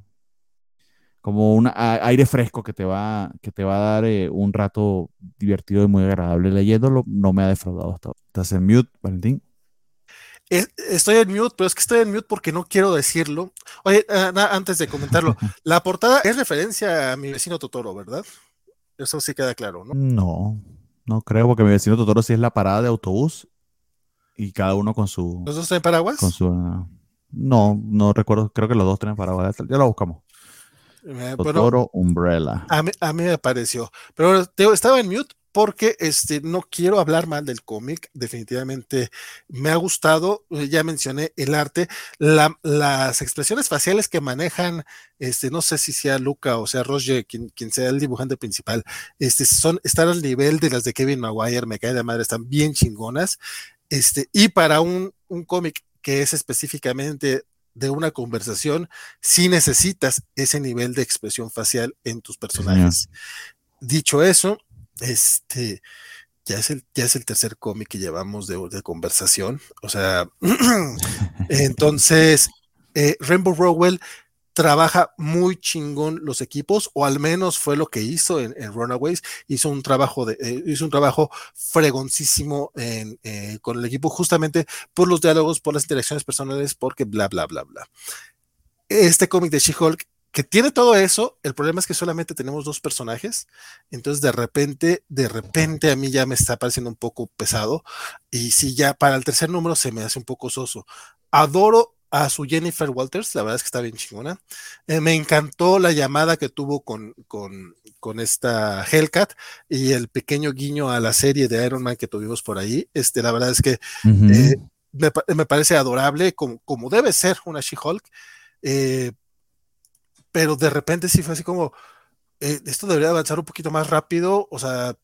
como un aire fresco que te va que te va a dar eh, un rato divertido y muy agradable leyéndolo. No me ha defraudado hasta. ¿Estás en mute, Valentín? Estoy en mute, pero es que estoy en mute porque no quiero decirlo. Oye, ah, antes de comentarlo, [laughs] la portada es referencia a mi vecino Totoro, ¿verdad? Eso sí queda claro, ¿no? No, no creo, porque mi vecino Totoro sí es la parada de autobús y cada uno con su. ¿Los dos tienen paraguas? Con su. no, no recuerdo, creo que los dos tienen paraguas. Ya lo buscamos. Eh, Totoro Umbrella. A mí, a mí, me pareció. Pero estaba en mute porque este, no quiero hablar mal del cómic, definitivamente me ha gustado, eh, ya mencioné el arte, las expresiones faciales que manejan, este, no sé si sea Luca o sea Roger, quien, sea el dibujante principal, este, son, están al nivel de las de Kevin Maguire, me cae de madre, están bien chingonas, este, y para un, un cómic que es específicamente de una conversación, sí necesitas ese nivel de expresión facial en tus personajes. Dicho eso, este, ya es el, ya es el tercer cómic que llevamos de, conversación. O sea, [clears throat] entonces, eh, Rainbow Rowell trabaja muy chingón los equipos, o al menos fue lo que hizo en, Runaways. Hizo un trabajo de, eh, hizo un trabajo fregoncísimo eh, con el equipo, justamente por los diálogos, por las interacciones personales, porque bla, bla, bla, bla. Este cómic de She-Hulk que tiene todo eso, el problema es que solamente tenemos dos personajes, entonces de repente, de repente a mí ya me está pareciendo un poco pesado y si ya para el tercer número se me hace un poco soso. Adoro a su Jennifer Walters, la verdad es que está bien chingona. Eh, me encantó la llamada que tuvo con, con, con, esta Hellcat y el pequeño guiño a la serie de Iron Man que tuvimos por ahí. Este, la verdad es que eh, me, parece adorable, como, como debe ser una She-Hulk. Eh, pero de repente sí fue así como, esto debería avanzar un poquito más rápido, o sea,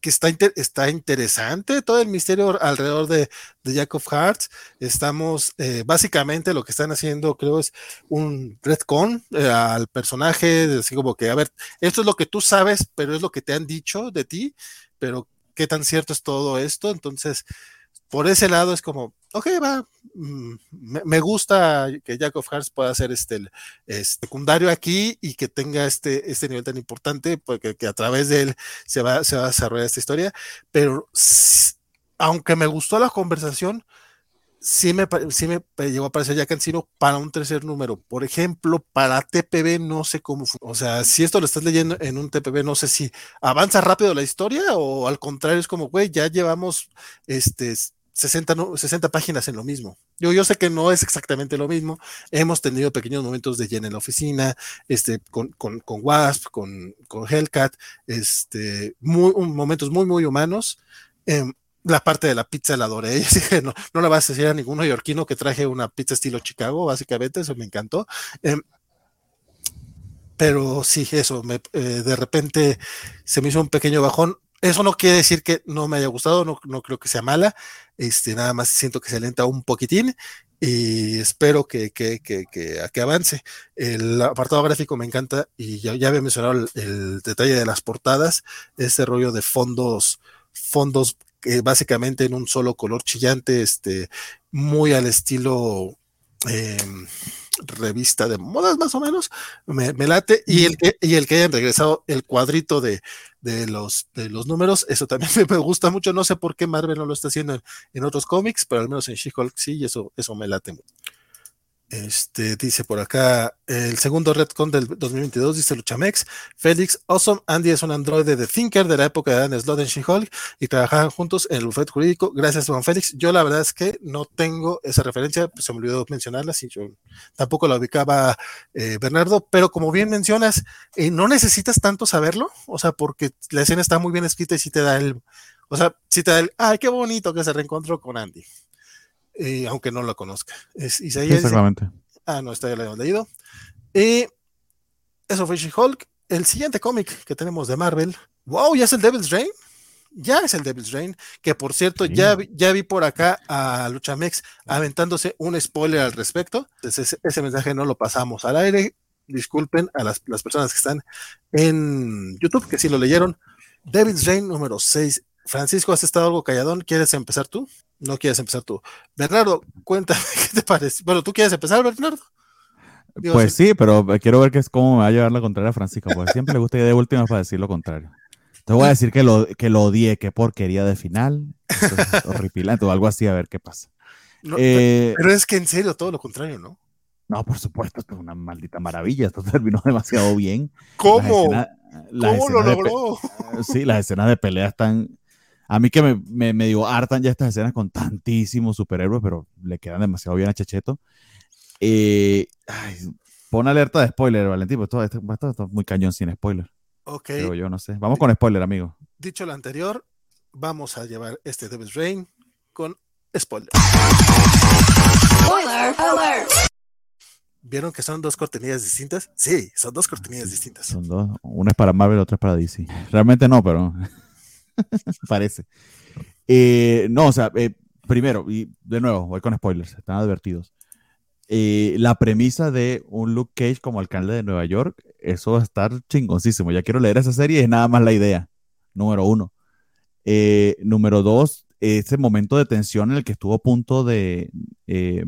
que está, está interesante todo el misterio alrededor de, de Jack of Hearts. Estamos, eh, básicamente lo que están haciendo, creo, es un retcon eh, al personaje, así como que, a ver, esto es lo que tú sabes, pero es lo que te han dicho de ti, pero qué tan cierto es todo esto. Entonces, por ese lado es como, ok, va, mm, me, gusta que Jack of Hearts pueda ser este, secundario aquí y que tenga este, este nivel tan importante, porque que a través de él se va, se va a desarrollar esta historia, pero aunque me gustó la conversación, sí me, sí me llegó a parecer ya cansino para un tercer número. Por ejemplo, para TPB no sé cómo, o sea, si esto lo estás leyendo en un TPB, no sé si avanza rápido la historia o al contrario es como, güey, ya llevamos este 60, 60 páginas en lo mismo. Yo, yo sé que no es exactamente lo mismo. Hemos tenido pequeños momentos de llena en la oficina, este, con, con, con Wasp, con, con Hellcat, este, muy, momentos muy, muy humanos. Em, la parte de la pizza la adoré. [laughs] No, no le vas a decir a ningún neoyorquino que traje una pizza estilo Chicago, básicamente, eso me encantó. Em, pero sí, eso, me, eh, de repente se me hizo un pequeño bajón. Eso no quiere decir que no me haya gustado, no, creo que sea mala. Este, nada más siento que se alenta un poquitín y espero que, que, que, que, avance. El apartado gráfico me encanta y ya, ya había mencionado el, detalle de las portadas, ese rollo de fondos, fondos eh, básicamente en un solo color chillante, este, muy al estilo eh, revista de modas más o menos, me, late, y el, que, y el que hayan regresado el cuadrito de, de, los, de los números, eso también [laughs] me, gusta mucho, no sé por qué Marvel no lo está haciendo en, otros cómics, pero al menos en She-Hulk sí, y eso, eso me late mucho. Este dice por acá el segundo Redcon del 2022, dice Luchamex. Félix, Awesome, Andy es un androide de Thinker de la época de Dan Slott en She-Hulk y trabajaban juntos en el bufete jurídico. Gracias, Juan Félix. Yo la verdad es que no tengo esa referencia, se me olvidó mencionarla, si yo tampoco la ubicaba eh, Bernardo, pero como bien mencionas, eh, no necesitas tanto saberlo, o sea, porque la escena está muy bien escrita y si te da el, o sea, si te da el, ay, qué bonito que se reencontró con Andy. Eh, aunque no lo conozca. Es Exactamente. ah, no, está ya lo hemos leído. Y eso fue She-Hulk. El siguiente cómic que tenemos de Marvel. ¡Wow! ¿Ya es el Devil's Reign? Ya es el Devil's Reign. Que por cierto, ya, ya vi por acá a Luchamex aventándose un spoiler al respecto. Entonces, ese, mensaje no lo pasamos al aire. Disculpen a las, las personas que están en YouTube que sí lo leyeron. Devil's Reign número 6 Francisco, ¿has estado algo calladón? ¿Quieres empezar tú? No quieres empezar tú. Bernardo, cuéntame, [laughs] ¿qué te parece? Bueno, ¿tú quieres empezar, Bernardo? pues sí, pero quiero ver qué es cómo me va a llevar la contraria a Francisco, porque siempre le gusta ir de última para decir lo contrario. Te voy a decir que lo, que lo odié, qué porquería de final, [laughs] horripilante o algo así, a ver qué pasa. Eh, pero es que en serio, todo lo contrario, ¿no? No, por supuesto, esto es una maldita maravilla, esto terminó [laughs] demasiado bien. ¿Cómo? ¿Cómo lo logró? sí, las escenas de pelea están a mí que me, me, me digo, hartan ya estas escenas con tantísimos superhéroes, pero le quedan demasiado bien a Checheto. Eh, pon alerta de spoiler, Valentín, pues todo esto, es muy cañón sin spoiler. Ok. Pero yo no sé. Vamos con spoiler, amigo. Dicho lo anterior, vamos a llevar este Devil's Rain con spoiler. Spoiler alert. ¿Vieron que son dos cortinillas distintas? Sí, son dos cortinillas distintas. Son dos. Una es para Marvel, otra es para DC. Realmente no, pero. [laughs] Parece. Eh, no, o sea, eh, primero, y de nuevo, voy con spoilers, están advertidos. Eh, la premisa de un Luke Cage como alcalde de Nueva York, eso va a estar chingoncísimo. Ya quiero leer esa serie, es nada más la idea. Número uno. número dos, ese momento de tensión en el que estuvo a punto de, de,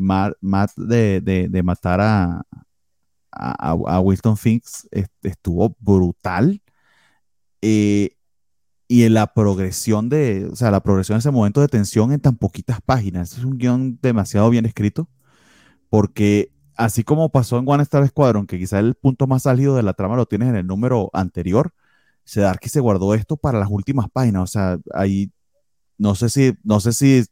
matar a, a, a Finks estuvo brutal. Y en la progresión de, o sea, la progresión ese momento de tensión en tan poquitas páginas. Es un guion demasiado bien escrito, porque así como pasó en One Star Squadron, que quizá el punto más álgido de la trama lo tienes en el número anterior, que se guardó esto para las últimas páginas. O sea, ahí no sé si, no sé si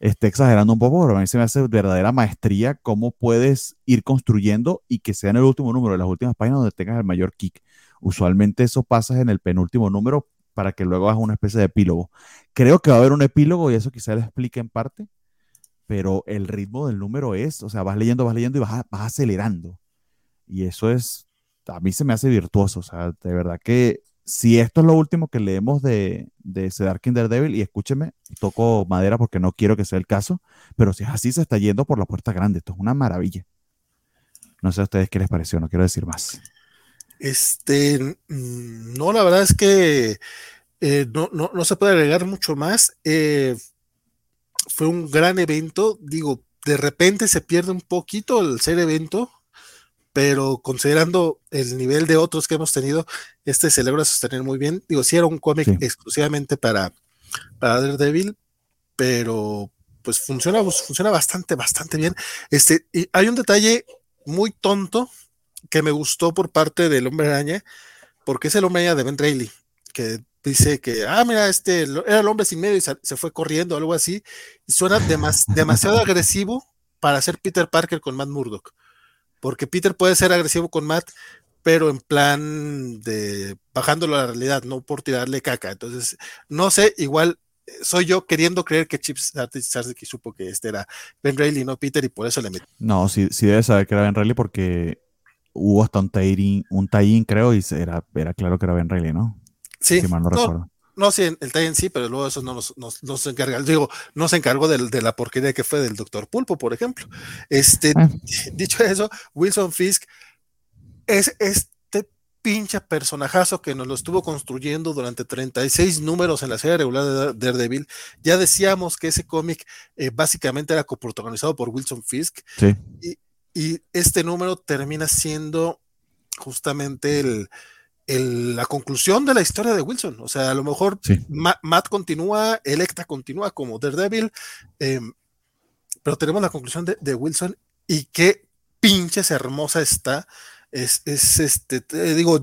esté exagerando un poco, pero a mí se me hace verdadera maestría cómo puedes ir construyendo y que sea en el último número de las últimas páginas donde tengas el mayor kick. Usualmente eso pasa en el penúltimo número para que luego hagas una especie de epílogo. Creo que va a haber un epílogo y eso quizá lo explique en parte, pero el ritmo del número es, o sea, vas leyendo, vas leyendo y vas, acelerando. Y eso es, a mí se me hace virtuoso, o sea, de verdad que si esto es lo último que leemos de, de Cedar Devil, y escúcheme, toco madera porque no quiero que sea el caso, pero si es así, se está yendo por la puerta grande. Esto es una maravilla. No sé a ustedes qué les pareció, no quiero decir más. Este, mm, no, la verdad es que eh, no, no, se puede agregar mucho más. Eh, fue un gran evento, digo, de repente se pierde un poquito el ser evento, pero considerando el nivel de otros que hemos tenido, este se logra sostener muy bien. Digo, si era un cómic exclusivamente para, para Daredevil, pero pues funciona, funciona bastante, bastante bien. Este, y hay un detalle muy tonto que me gustó por parte del hombre araña, porque es el hombre araña de Ben Reilly, que dice que, ah, mira, este era el hombre sin medio y se, fue corriendo o algo así, y suena demasiado [laughs] agresivo para ser Peter Parker con Matt Murdock, porque Peter puede ser agresivo con Matt, pero en plan de bajándolo a la realidad, no por tirarle caca. Entonces, no sé, igual eh, soy yo queriendo creer que Chips supo que este era Ben Reilly, no Peter, y por eso le metí. No, sí, sí debe saber que era Ben Reilly porque hubo hasta un tie-in, un creo, y era, era claro que era Ben Reilly, ¿no? Sí. no, recuerdo. No, sí, el tie sí, pero luego eso no nos, encarga. Digo, no se encargó de, la porquería que fue del Doctor Pulpo, por ejemplo. Este, ah. [laughs] dicho eso, Wilson Fisk es este pinche personajazo que nos lo estuvo construyendo durante 36 números en la serie regular de Daredevil. Ya decíamos que ese cómic eh, básicamente era coprotagonizado por Wilson Fisk. Sí. Y, y este número termina siendo justamente el, la conclusión de la historia de Wilson. O sea, a lo mejor Matt, continúa, Electa continúa como Daredevil, em, pero tenemos la conclusión de, Wilson y qué pinches hermosa está es, es este, digo,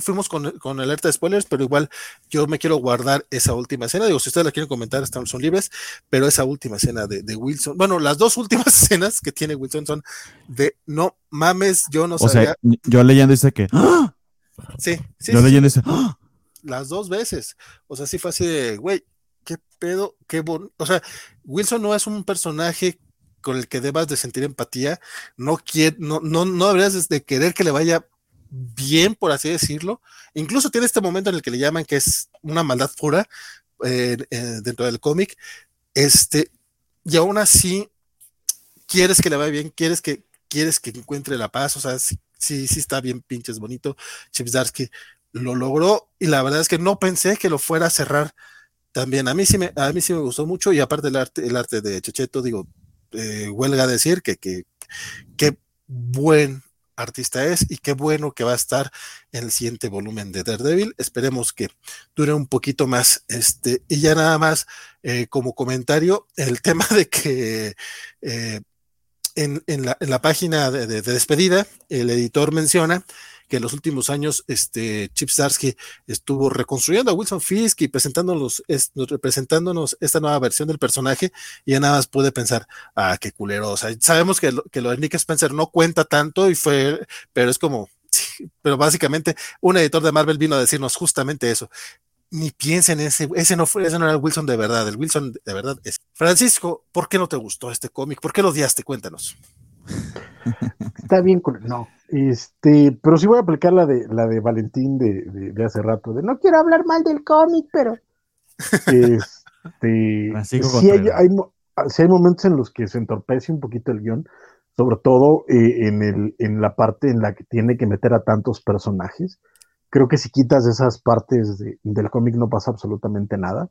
fuimos con, con, alerta de spoilers, pero igual yo me quiero guardar esa última escena. Digo, si ustedes la quieren comentar, están, son libres, pero esa última escena de, de, Wilson, bueno, las dos últimas [laughs] escenas que tiene Wilson son de no mames, yo no o Sea, yo leyendo dice que. ¡Ah! Sí, sí. Yo leyendo dice. ¡Ah! Las dos veces. O sea, sí fue así de, güey, qué pedo, qué bon. O sea, Wilson no es un personaje con el que debas de sentir empatía, no, no, no, no deberías de querer que le vaya bien, por así decirlo. Incluso tiene este momento en el que le llaman que es una maldad pura eh, eh, dentro del cómic. Este, y aún así, quieres que le vaya bien, quieres que, quieres que encuentre la paz, o sea, sí, sí, está bien pinches bonito. Chipsdarsky lo logró y la verdad es que no pensé que lo fuera a cerrar también. A mí sí me, a mí sí me gustó mucho y aparte el arte, el arte de Checheto, digo, eh, huelga decir que, que, qué buen artista es y qué bueno que va a estar en el siguiente volumen de Daredevil. Esperemos que dure un poquito más. Este, y ya nada más eh, como comentario, el [laughs] tema de que eh, en, la, en, la, página de, despedida, el editor menciona que en los últimos años este, Chip Starsky estuvo reconstruyendo a Wilson Fisk y presentándonos, representándonos esta nueva versión del personaje y ya nada más pude pensar, ah, qué culero, o sea, sabemos que lo, que lo de Nick Spencer no cuenta tanto y fue, pero es como, [laughs] pero básicamente un editor de Marvel vino a decirnos justamente eso. Ni piensen ese, ese no fue, ese no era el Wilson de verdad, el Wilson de verdad es. Francisco, ¿por qué no te gustó este cómic? ¿Por qué lo odiaste? Cuéntanos. Está bien, no, este, pero sí voy a aplicar la de la de Valentín de, hace rato, de no quiero hablar mal del cómic, pero este, [laughs] sí hay, hay, momentos en los que se entorpece un poquito el guion, sobre todo eh, en, el, en la parte en la que tiene que meter a tantos personajes. Creo que si quitas esas partes del cómic no pasa absolutamente nada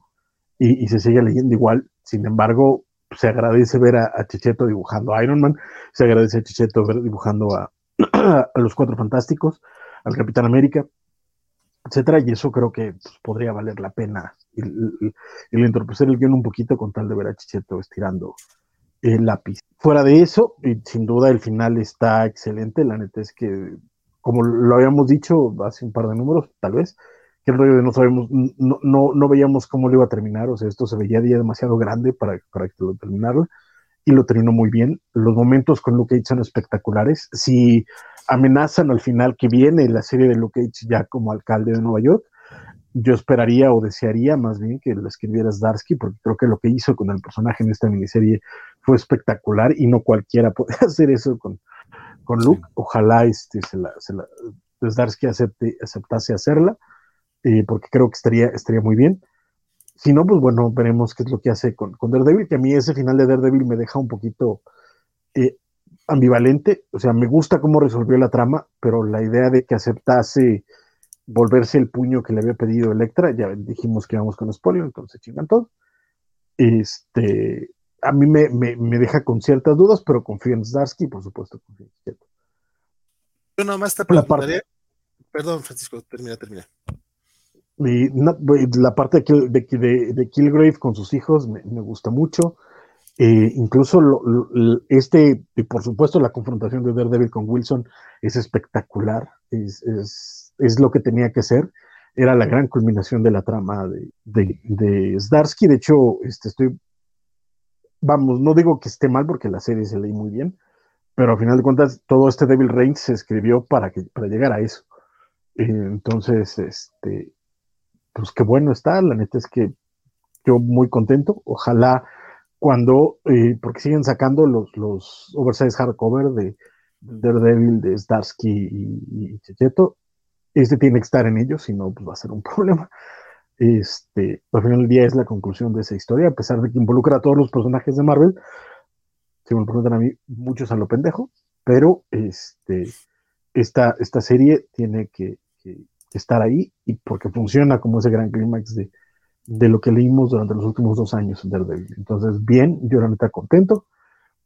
y, y, se sigue leyendo igual. Sin embargo, se agradece ver a, Chicheto dibujando a Iron Man, se agradece a Chicheto ver dibujando a, [clears throat] a los Cuatro Fantásticos, al Capitán América, etcétera, y eso creo que pues, podría valer la pena el, el, entorpecer el guion un poquito con tal de ver a Chicheto estirando el lápiz. Fuera de eso, y sin duda el final está excelente, la neta es que, como lo habíamos dicho hace un par de números, tal vez, que el rollo de no sabemos, no, no, no veíamos cómo lo iba a terminar, o sea, esto se veía demasiado grande para, para que lo terminara, y lo terminó muy bien. Los momentos con Luke Cage son espectaculares. Si amenazan al final que viene la serie de Luke Cage ya como alcalde de Nueva York, yo esperaría o desearía más bien que lo escribiera Darsky, porque creo que lo que hizo con el personaje en esta miniserie fue espectacular y no cualquiera [laughs] puede hacer eso con, con Luke. Ojalá este, se la, se la, Zdarsky acepte, aceptase hacerla, eh, porque creo que estaría, estaría muy bien. Si no, pues bueno, veremos qué es lo que hace con, con Daredevil, que a mí ese final de Daredevil me deja un poquito eh, ambivalente. O sea, me gusta cómo resolvió la trama, pero la idea de que aceptase volverse el puño que le había pedido Electra, ya dijimos que íbamos con spoiler, entonces chingan todo. Este, a mí me, deja con ciertas dudas, pero confío en Zdarsky, por supuesto confío en Yo nomás te preguntaría, perdón Francisco, termina, termina. La parte de, de, de, Killgrave con sus hijos me, gusta mucho. Eh, incluso este, y por supuesto, la confrontación de Daredevil con Wilson es espectacular. Es, es, lo que tenía que ser. Era la gran culminación de la trama de, de, de Zdarsky. De hecho, este, estoy vamos, no digo que esté mal porque la serie se leí muy bien, pero al final de cuentas todo este Devil Reign se escribió para, que, para llegar a eso. Eh, entonces, este, pues qué bueno está, la neta es que yo muy contento, ojalá cuando, eh, porque siguen sacando los, los oversize hardcover de Daredevil, de Starsky y, y Checheto, este tiene que estar en ellos, si no, pues va a ser un [laughs] problema. Este, al final del día es la conclusión de esa historia, a pesar de que involucra a todos los personajes de Marvel. Si me preguntan a mí, muchos a lo pendejo, pero este, esta, esta serie tiene que, estar ahí y porque funciona como ese gran clímax de, de lo que leímos durante los últimos dos años en Daredevil. Entonces, bien, yo realmente contento,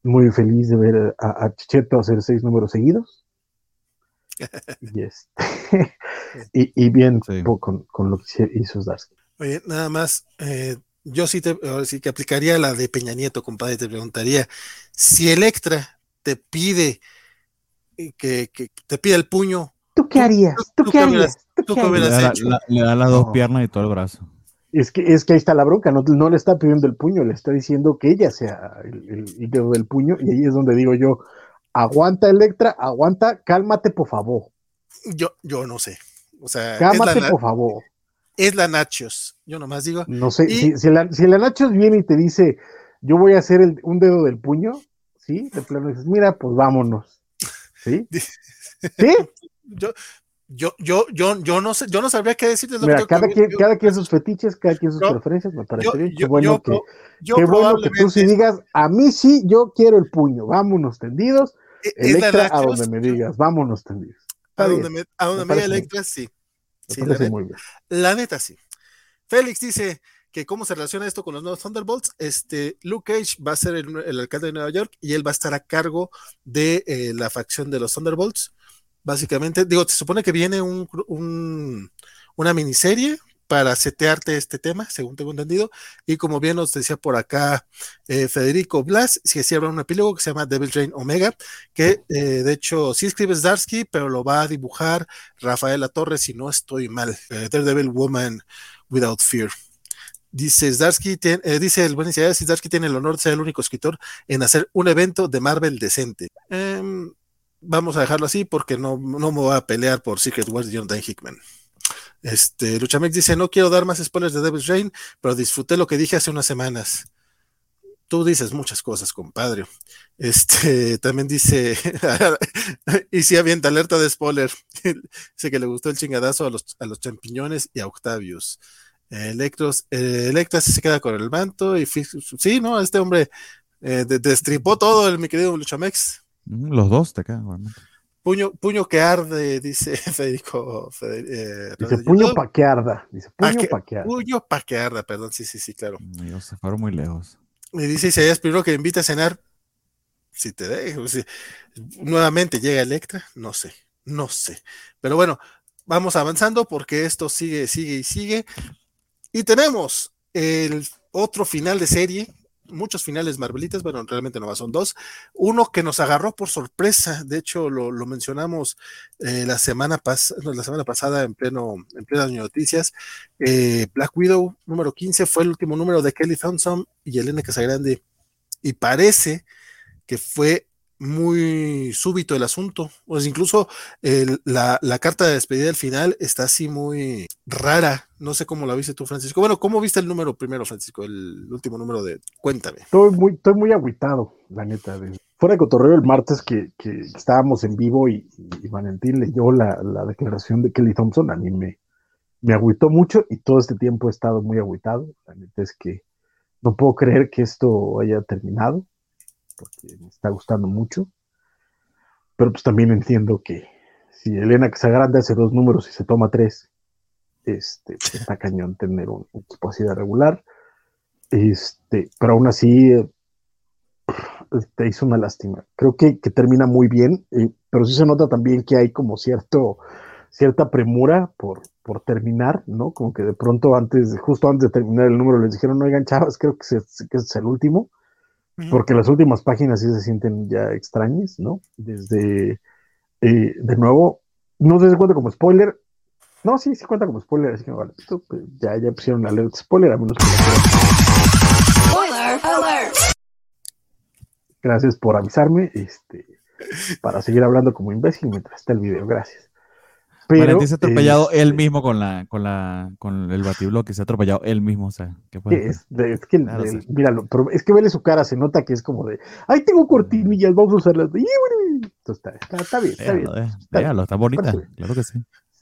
muy feliz de ver a, a Chicheto hacer seis números seguidos. [laughs] y, este, [laughs] y, bien con, con, lo que hizo Zdarsky. Oye, nada más, eh, yo sí, te, sí que aplicaría la de Peña Nieto, compadre, te preguntaría, si Electra te pide eh, que, que te pide el puño, ¿tú qué harías? ¿Tú, qué harías? le, da las dos piernas y todo el brazo. Es que, es que ahí está la bronca, no, no le está pidiendo el puño, le está diciendo que ella sea el, el dedo del puño, y ahí es donde digo yo, aguanta Electra, aguanta, cálmate por favor. Yo, yo no sé. O sea, cálmate por favor. Es la Nachos. Yo nomás digo. No sé, si, la, si, la, Nachos viene y te dice, yo voy a hacer un dedo del puño, ¿sí? De plano dices, mira, pues vámonos. ¿Sí? [laughs] ¿Sí? Yo, yo, yo, yo, yo no sé, yo no sabría qué decirte. Mira, cada, quien, cada quien sus fetiches, cada quien sus preferencias, me parece bien. Qué bueno, que, qué bueno que tú sí digas, a mí sí, yo quiero el puño, vámonos tendidos e-, Electra a donde me digas, vámonos también. A donde me, a donde me, Electra, sí. sí la, neta, muy bien. la neta, sí. Félix dice que cómo se relaciona esto con los nuevos Thunderbolts. Este, Luke Cage va a ser el, alcalde de Nueva York y él va a estar a cargo de eh, la facción de los Thunderbolts. Básicamente, digo, se supone que viene un, un, una miniserie para setearte este tema, según tengo entendido. Y como bien nos decía por acá eh, Federico Blas, si se un epílogo que se llama Devil Train Omega, que eh, de hecho sí escribe Zdarsky, pero lo va a dibujar Rafaela Torres, si no estoy mal. Eh, Devil Woman Without Fear. Dice Zdarsky, dice el buen Zdarsky tiene el honor de ser el único escritor en hacer un evento de Marvel decente. Em, vamos a dejarlo así porque no, no me voy a pelear por Secret Wars de Jonathan Hickman. Este, Luchamex dice, no quiero dar más spoilers de Devil's Reign, pero disfruté lo que dije hace unas semanas. Tú dices muchas cosas, compadre. Este, [laughs] también dice, [laughs] y si avienta alerta de spoiler. [laughs] dice que le gustó el chingadazo a los, a los champiñones y a Octavius. Electros, eh, se queda con el manto y sí, ¿no? Este hombre eh, destripó todo, el, mi querido Luchamex. Mm, los dos te quedan, Puño, puño que arde, [laughs] dice Federico. Eh, dice puño pa' que arda. Dice puño pa' que arda. Puño pa' que arda, perdón, sí, sí, sí, claro. Ellos se fueron muy lejos. Me dice Isaías primero que invita a cenar. si te dejo, si, nuevamente llega Electra, no sé, no sé. Pero bueno, vamos avanzando porque esto sigue, sigue y sigue. Y tenemos el otro final de serie muchos finales Marvelitas, bueno, realmente no son dos. Uno que nos agarró por sorpresa, de hecho lo, mencionamos eh, la, semana la semana pasada en pleno en plenas noticias. Eh, Black Widow número 15 fue el último número de Kelly Thompson y Elena Casagrande y parece que fue muy súbito el asunto. Pues incluso la, carta de despedida al final está así muy rara. No sé cómo la viste tú, Francisco. Bueno, ¿cómo viste el número primero, Francisco? El último número de. Cuéntame. Estoy muy, estoy muy agüitado, la neta. Fuera de cotorreo el martes que, estábamos en vivo y, Valentín leyó la, declaración de Kelly Thompson, a mí me, me agüitó mucho y todo este tiempo he estado muy agüitado. La neta es que no puedo creer que esto haya terminado porque me está gustando mucho. Pero pues también entiendo que si Elena que se agranda hace dos números y se toma tres, este, pues, está cañón tener un, equipo así de regular. Este, pero aún así te hizo una lástima. Creo que, termina muy bien, pero sí se nota también que hay como cierto, cierta premura por, por terminar, ¿no? Como que de pronto antes, justo antes de terminar el número, les dijeron, oigan, chavas, creo que, que es el último porque las últimas páginas sí se sienten ya extrañas, ¿no? Desde, eh, de nuevo, no se cuenta como spoiler. No, sí, sí cuenta como spoiler, así que vale, pues, ya, ya pusieron la alerta spoiler, a menos que... Spoiler alert. Gracias por avisarme, este, para seguir hablando como imbécil mientras está el video, gracias. Pero, Valentín se ha atropellado él mismo con la, con la, con el batibloque, se ha atropellado él mismo, o sea, ¿qué es, es, que, míralo, pero es que vele su cara, se nota que es como de, ¡ay, tengo cortinillas, vamos a usarlas! está, está, está, bien, está bien. Déjalo, está, bonita, claro que sí.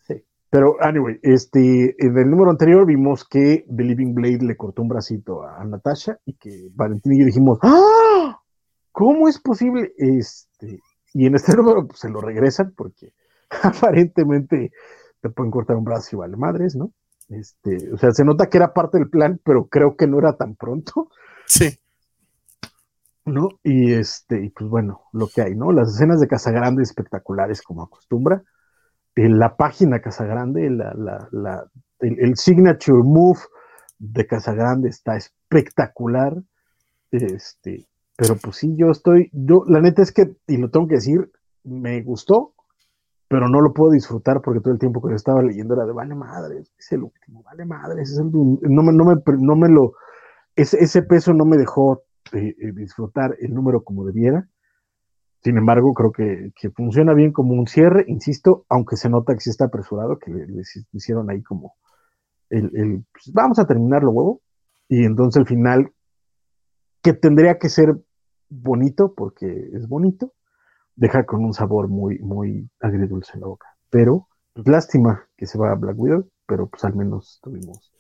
Sí, pero, anyway, este, en el número anterior vimos que The Living Blade le cortó un bracito a, Natasha y que Valentín y yo dijimos, ¡ah! ¿Cómo es posible? Este, y en este [laughs] número pues, se lo regresan porque [laughs] aparentemente te pueden cortar un brazo y vale madres, ¿no? Este, o sea, se nota que era parte del plan, pero creo que no era tan pronto. Sí. ¿No? Y este, y pues bueno, lo que hay, ¿no? Las escenas de Casagrande espectaculares como acostumbra. En la página Casagrande, la, la, la, el, el, signature move de Casagrande está espectacular. Este, pero pues sí, yo estoy, yo, la neta es que, y lo tengo que decir, me gustó, pero no lo puedo disfrutar porque todo el tiempo que yo estaba leyendo era de vale madre, es el último, vale madre, es el, no, me, no, me, no me lo, ese, ese peso no me dejó eh, eh, disfrutar el número como debiera. Sin embargo, creo que, que, funciona bien como un cierre, insisto, aunque se nota que sí está apresurado, que le, hicieron ahí como el, el pues, vamos a terminarlo, huevo, y entonces el final, que tendría que ser bonito, porque es bonito, deja con un sabor muy, muy agridulce en la boca. Pero, pues, lástima que se va a Black Widow, pero pues al menos tuvimos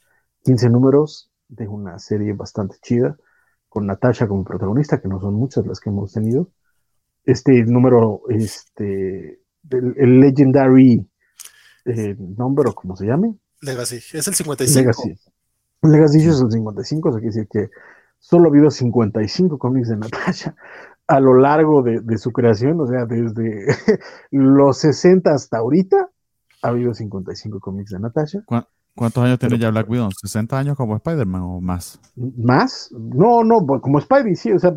15 números de una serie bastante chida, con Natasha como protagonista, que no son muchas las que hemos tenido. Este número, este, el, Legendary eh, Number, o como se llame. Legacy, es el 55. Legacy. Legacy es el 55, o sea, quiere decir que solo ha habido 55 cómics de Natasha a lo largo de, su creación, o sea, desde [laughs] los 60 hasta ahorita, ha habido 55 cómics de Natasha. ¿Cuántos años tiene ya Black Widow? ¿60 años como Spider-Man o más? ¿Más? No, no, como Spidey, sí, o sea,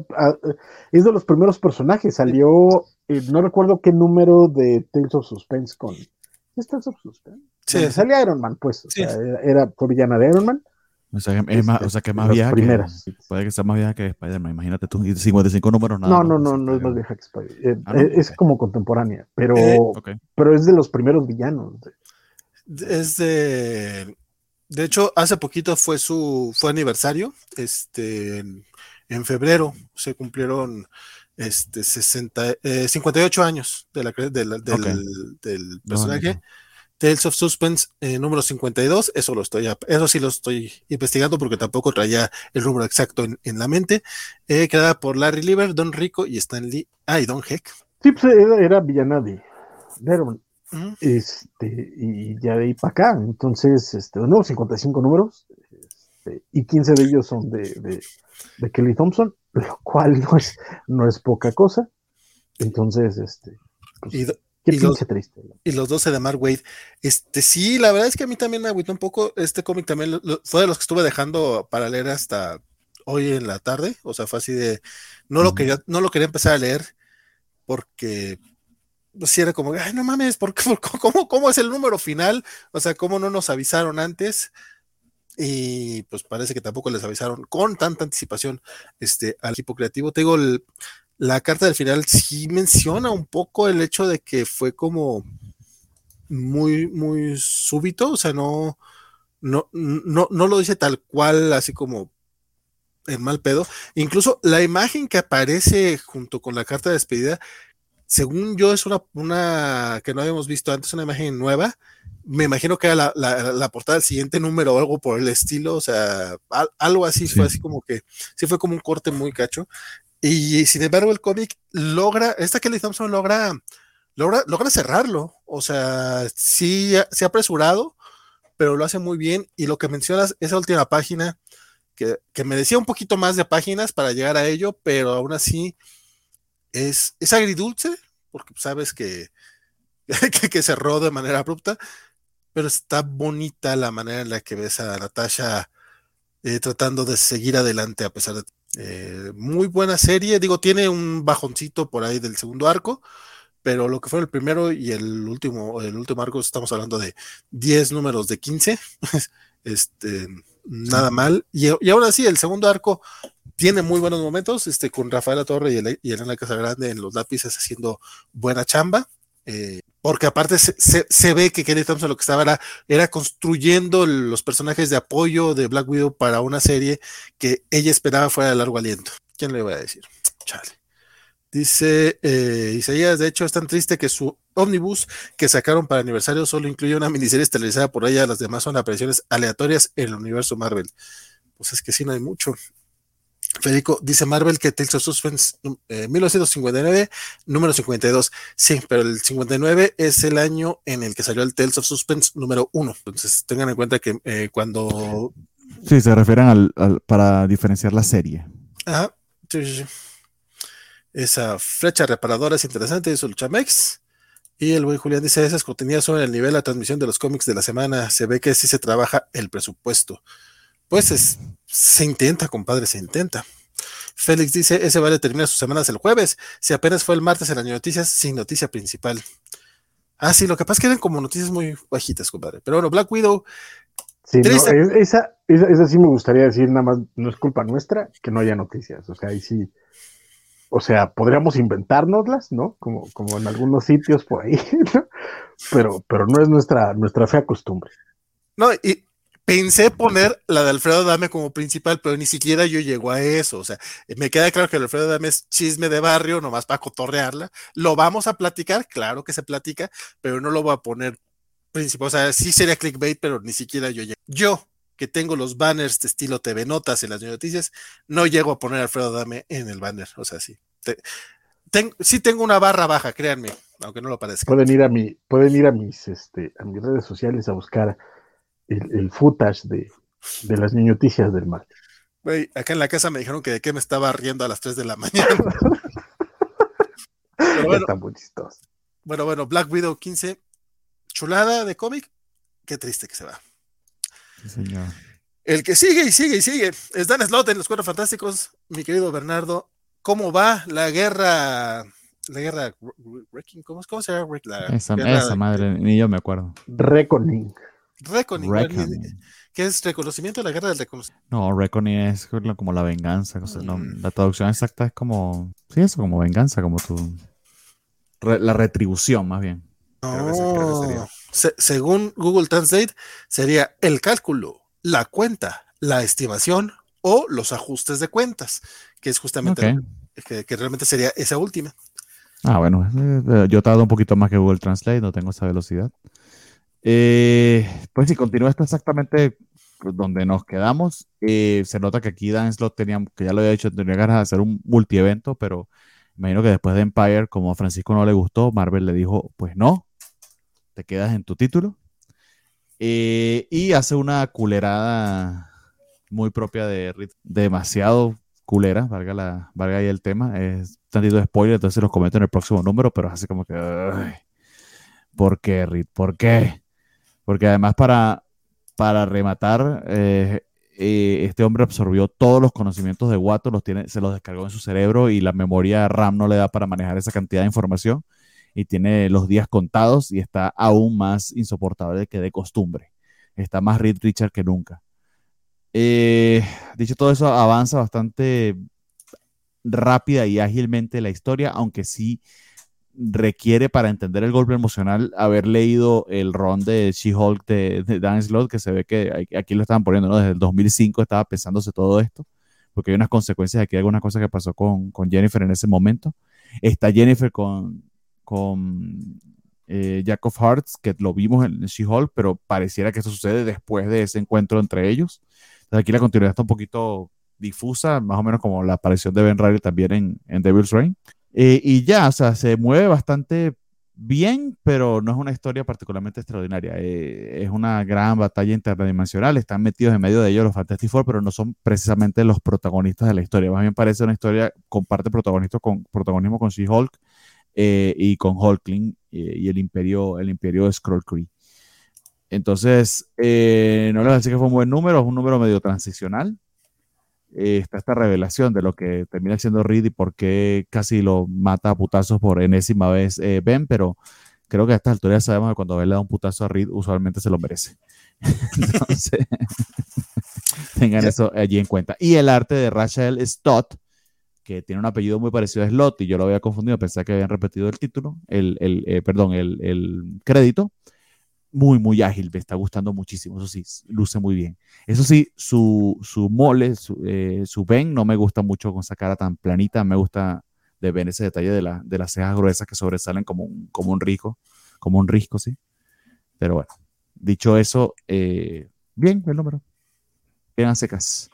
es de los primeros personajes. Salió, eh, no recuerdo qué número de Tales of Suspense con. ¿Es Tales of Suspense? Sí. Salía Iron Man, pues. O sea, era, era, fue villana de Iron Man. O sea, que es más, o sea, que más vieja primeras. que. Puede que sea más vieja que Spider-Man. Imagínate tú, 55 números, nada. No, no, no, no es más vieja que Spider-Man. Eh, ah, es como contemporánea, pero, eh, pero es de los primeros villanos. Es de. De hecho, hace poquito fue su fue aniversario. Este, en, febrero se cumplieron este 60, 58 eh, años de la, del, del, personaje. Tales of Suspense eh, número 52, eso lo estoy, eso sí lo estoy investigando porque tampoco traía el número exacto en, la mente, eh, creada por Larry Lieber, Don Rico y Stan Lee, ah, y Don Heck. Sí, pues era, villana de, este, y ya de ahí para acá, entonces, este, nuevo 55 números, este, y 15 de ellos son de, de, Kelly Thompson, [laughs] lo cual no es, no es poca cosa. Entonces, este. Pues, y, qué los, triste. Y los 12 de Mark Wade. Este, sí, la verdad es que a mí también me agüitó un poco. Este cómic también fue de los que estuve dejando para leer hasta hoy en la tarde. O sea, fue así de. No lo quería, no lo quería empezar a leer porque pues sí era como, ay, no mames, ¿por cómo, ¿cómo es el número final? O sea, ¿cómo no nos avisaron antes? Y pues parece que tampoco les avisaron con tanta anticipación este, al equipo creativo. Te digo, la carta del final sí menciona un poco el hecho de que fue como muy, muy súbito, o sea, no, no, no, no lo dice tal cual, así como en mal pedo. Incluso la imagen que aparece junto con la carta de despedida según yo, es una, una que no habíamos visto antes, una imagen nueva. Me imagino que era la, portada del siguiente número o algo por el estilo, o sea, algo así, fue así como que, sí fue como un corte muy cacho. Y, sin embargo, el cómic logra, esta Kelly Thompson logra, logra, logra cerrarlo, o sea, sí, se ha apresurado, pero lo hace muy bien. Y lo que mencionas, esa última página, que, que me decía un poquito más de páginas para llegar a ello, pero aún así es, es agridulce, porque sabes [laughs] que, que, cerró de manera abrupta, pero está bonita la manera en la que ves a Natasha eh, tratando de seguir adelante a pesar de... Eh, muy buena serie, digo, tiene un bajoncito por ahí del segundo arco, pero lo que fue el primero y el último, el último arco, estamos hablando de 10 números de 15, [laughs] este, nada mal, y, y aún así el segundo arco tiene muy buenos momentos, este, con Rafaela Torre y, el, y Elena Casagrande en los lápices haciendo buena chamba. Eh, porque aparte se, ve que Kelly Thompson lo que estaba era, era, construyendo los personajes de apoyo de Black Widow para una serie que ella esperaba fuera de largo aliento. ¿Quién le iba a decir? Chale. Dice eh, Isaías, de hecho es tan triste que su ómnibus que sacaron para aniversario solo incluye una miniserie estelarizada por ella, las demás son apariciones aleatorias en el universo Marvel. Pues es que sí, no hay mucho. Federico dice Marvel que Tales of Suspense 1959, eh, número 52. Sí, pero el 59 es el año en el que salió el Tales of Suspense número 1. Entonces tengan en cuenta que eh, cuando. Sí, se refieren al, para diferenciar la serie. Ajá, sí, sí, sí. Esa flecha reparadora es interesante, eso Luchamex. Y el buen Julián dice: esas contenidas sobre el nivel de la transmisión de los cómics de la semana. Se ve que sí se trabaja el presupuesto. Pues es, se intenta, compadre, se intenta. Félix dice, ese vale termina sus semanas el jueves. Si apenas fue el martes en las noticias, sin noticia principal. Ah, sí, lo que pasa es que eran como noticias muy bajitas, compadre. Pero bueno, Black Widow. Sí, esa, esa, sí me gustaría decir, nada más, no es culpa nuestra que no haya noticias. O sea, ahí sí. O sea, podríamos inventárnoslas, ¿no? Como, como en algunos sitios por ahí, [laughs] Pero, pero no es nuestra, nuestra fea costumbre. No, y, Pensé poner la de Alfredo Dame como principal, pero ni siquiera yo llego a eso. O sea, me queda claro que Alfredo Dame es chisme de barrio, nomás para cotorrearla. Lo vamos a platicar, claro que se platica, pero no lo voy a poner principal. O sea, sí sería clickbait, pero ni siquiera yo llego. Yo, que tengo los banners de estilo TV Notas en las noticias, no llego a poner Alfredo Dame en el banner. O sea, sí. sí tengo una barra baja, créanme, aunque no lo parezca. Pueden ir a mi, pueden ir a mis, este, a mis redes sociales a buscar el, footage de, las noticias del mal. Güey, acá en la casa me dijeron que de qué me estaba riendo a las 3 de la [laughs] mañana. [laughs] bueno, Bueno, bueno, Black Widow 15, chulada de cómic. Qué triste que se va. El que sigue y sigue y sigue es Dan Slot en los Cuatro Fantásticos. Mi querido Bernardo, ¿cómo va la guerra? La guerra. ¿Cómo, cómo se llama? esa, esa madre, ni yo me acuerdo. Reckoning. Reckoning. ¿Qué es reconocimiento de la guerra del reconocimiento? No, Reckoning es como la venganza. Mm. la traducción exacta es como. Sí, eso, como venganza, como tu. la retribución, más bien. según Google Translate, sería el cálculo, la cuenta, la estimación o los ajustes de cuentas, que es justamente que, que, realmente sería esa última. Ah, bueno, eh, yo he tardado un poquito más que Google Translate, no tengo esa velocidad. Eh, pues si continúa esto exactamente donde nos quedamos, eh, se nota que aquí Dan Slot tenía, que ya lo había dicho, tenía ganas de hacer un multievento, pero imagino que después de Empire, como a Francisco no le gustó, Marvel le dijo, pues no, te quedas en tu título. Eh, y hace una culerada muy propia de demasiado culera, valga, la, valga ahí el tema. Es tantito de spoiler, entonces los comento en el próximo número, pero así como que... ¿Por qué, Reed? ¿Por qué? Porque además para, para rematar, eh, eh, este hombre absorbió todos los conocimientos de Watto, los tiene, se los descargó en su cerebro y la memoria RAM no le da para manejar esa cantidad de información y tiene los días contados y está aún más insoportable que de costumbre. Está más Reed Richard que nunca. Eh, dicho todo eso, avanza bastante rápida y ágilmente la historia, aunque sí requiere para entender el golpe emocional haber leído el ron de She-Hulk de, Dan Slott, que se ve que aquí lo estaban poniendo. Desde el 2005 estaba pensándose todo esto, porque hay unas consecuencias aquí, algunas cosas que pasó con, con Jennifer en ese momento. Está Jennifer con, con eh, Jack of Hearts, que lo vimos en She-Hulk, pero pareciera que eso sucede después de ese encuentro entre ellos. Aquí la continuidad está un poquito difusa, más o menos como la aparición de Ben Riley también en, en Devil's Reign. Eh, y ya, o sea, se mueve bastante bien, pero no es una historia particularmente extraordinaria. Eh, es una gran batalla interdimensional. Están metidos en medio de ellos los Fantastic Four, pero no son precisamente los protagonistas de la historia. Más bien parece una historia, comparte protagonismo con, protagonismo con She-Hulk eh, y con Hulkling y el imperio, el imperio de Scroll Cree. Entonces, no les voy a decir que fue un buen número, es un número medio transicional. Está esta revelación de lo que termina siendo Reed y por qué casi lo mata a putazos por enésima vez eh, Ben, pero creo que a estas alturas sabemos que cuando Ben le da un putazo a Reed, usualmente se lo merece. [laughs] Entonces, [laughs] tengan eso allí en cuenta. Y el arte de Rachel Stott, que tiene un apellido muy parecido a Slot, y yo lo había confundido, pensé que habían repetido el título, el, el eh, perdón, el, el crédito muy, muy ágil, me está gustando muchísimo, eso sí, luce muy bien. Eso sí, su, su mole, su, eh, su Ben no me gusta mucho con esa cara tan planita, me gusta de ver ese detalle de, la, de las cejas gruesas que sobresalen como un, como un rico, como un risco, sí. Pero bueno, dicho eso, eh, bien el número. A secas.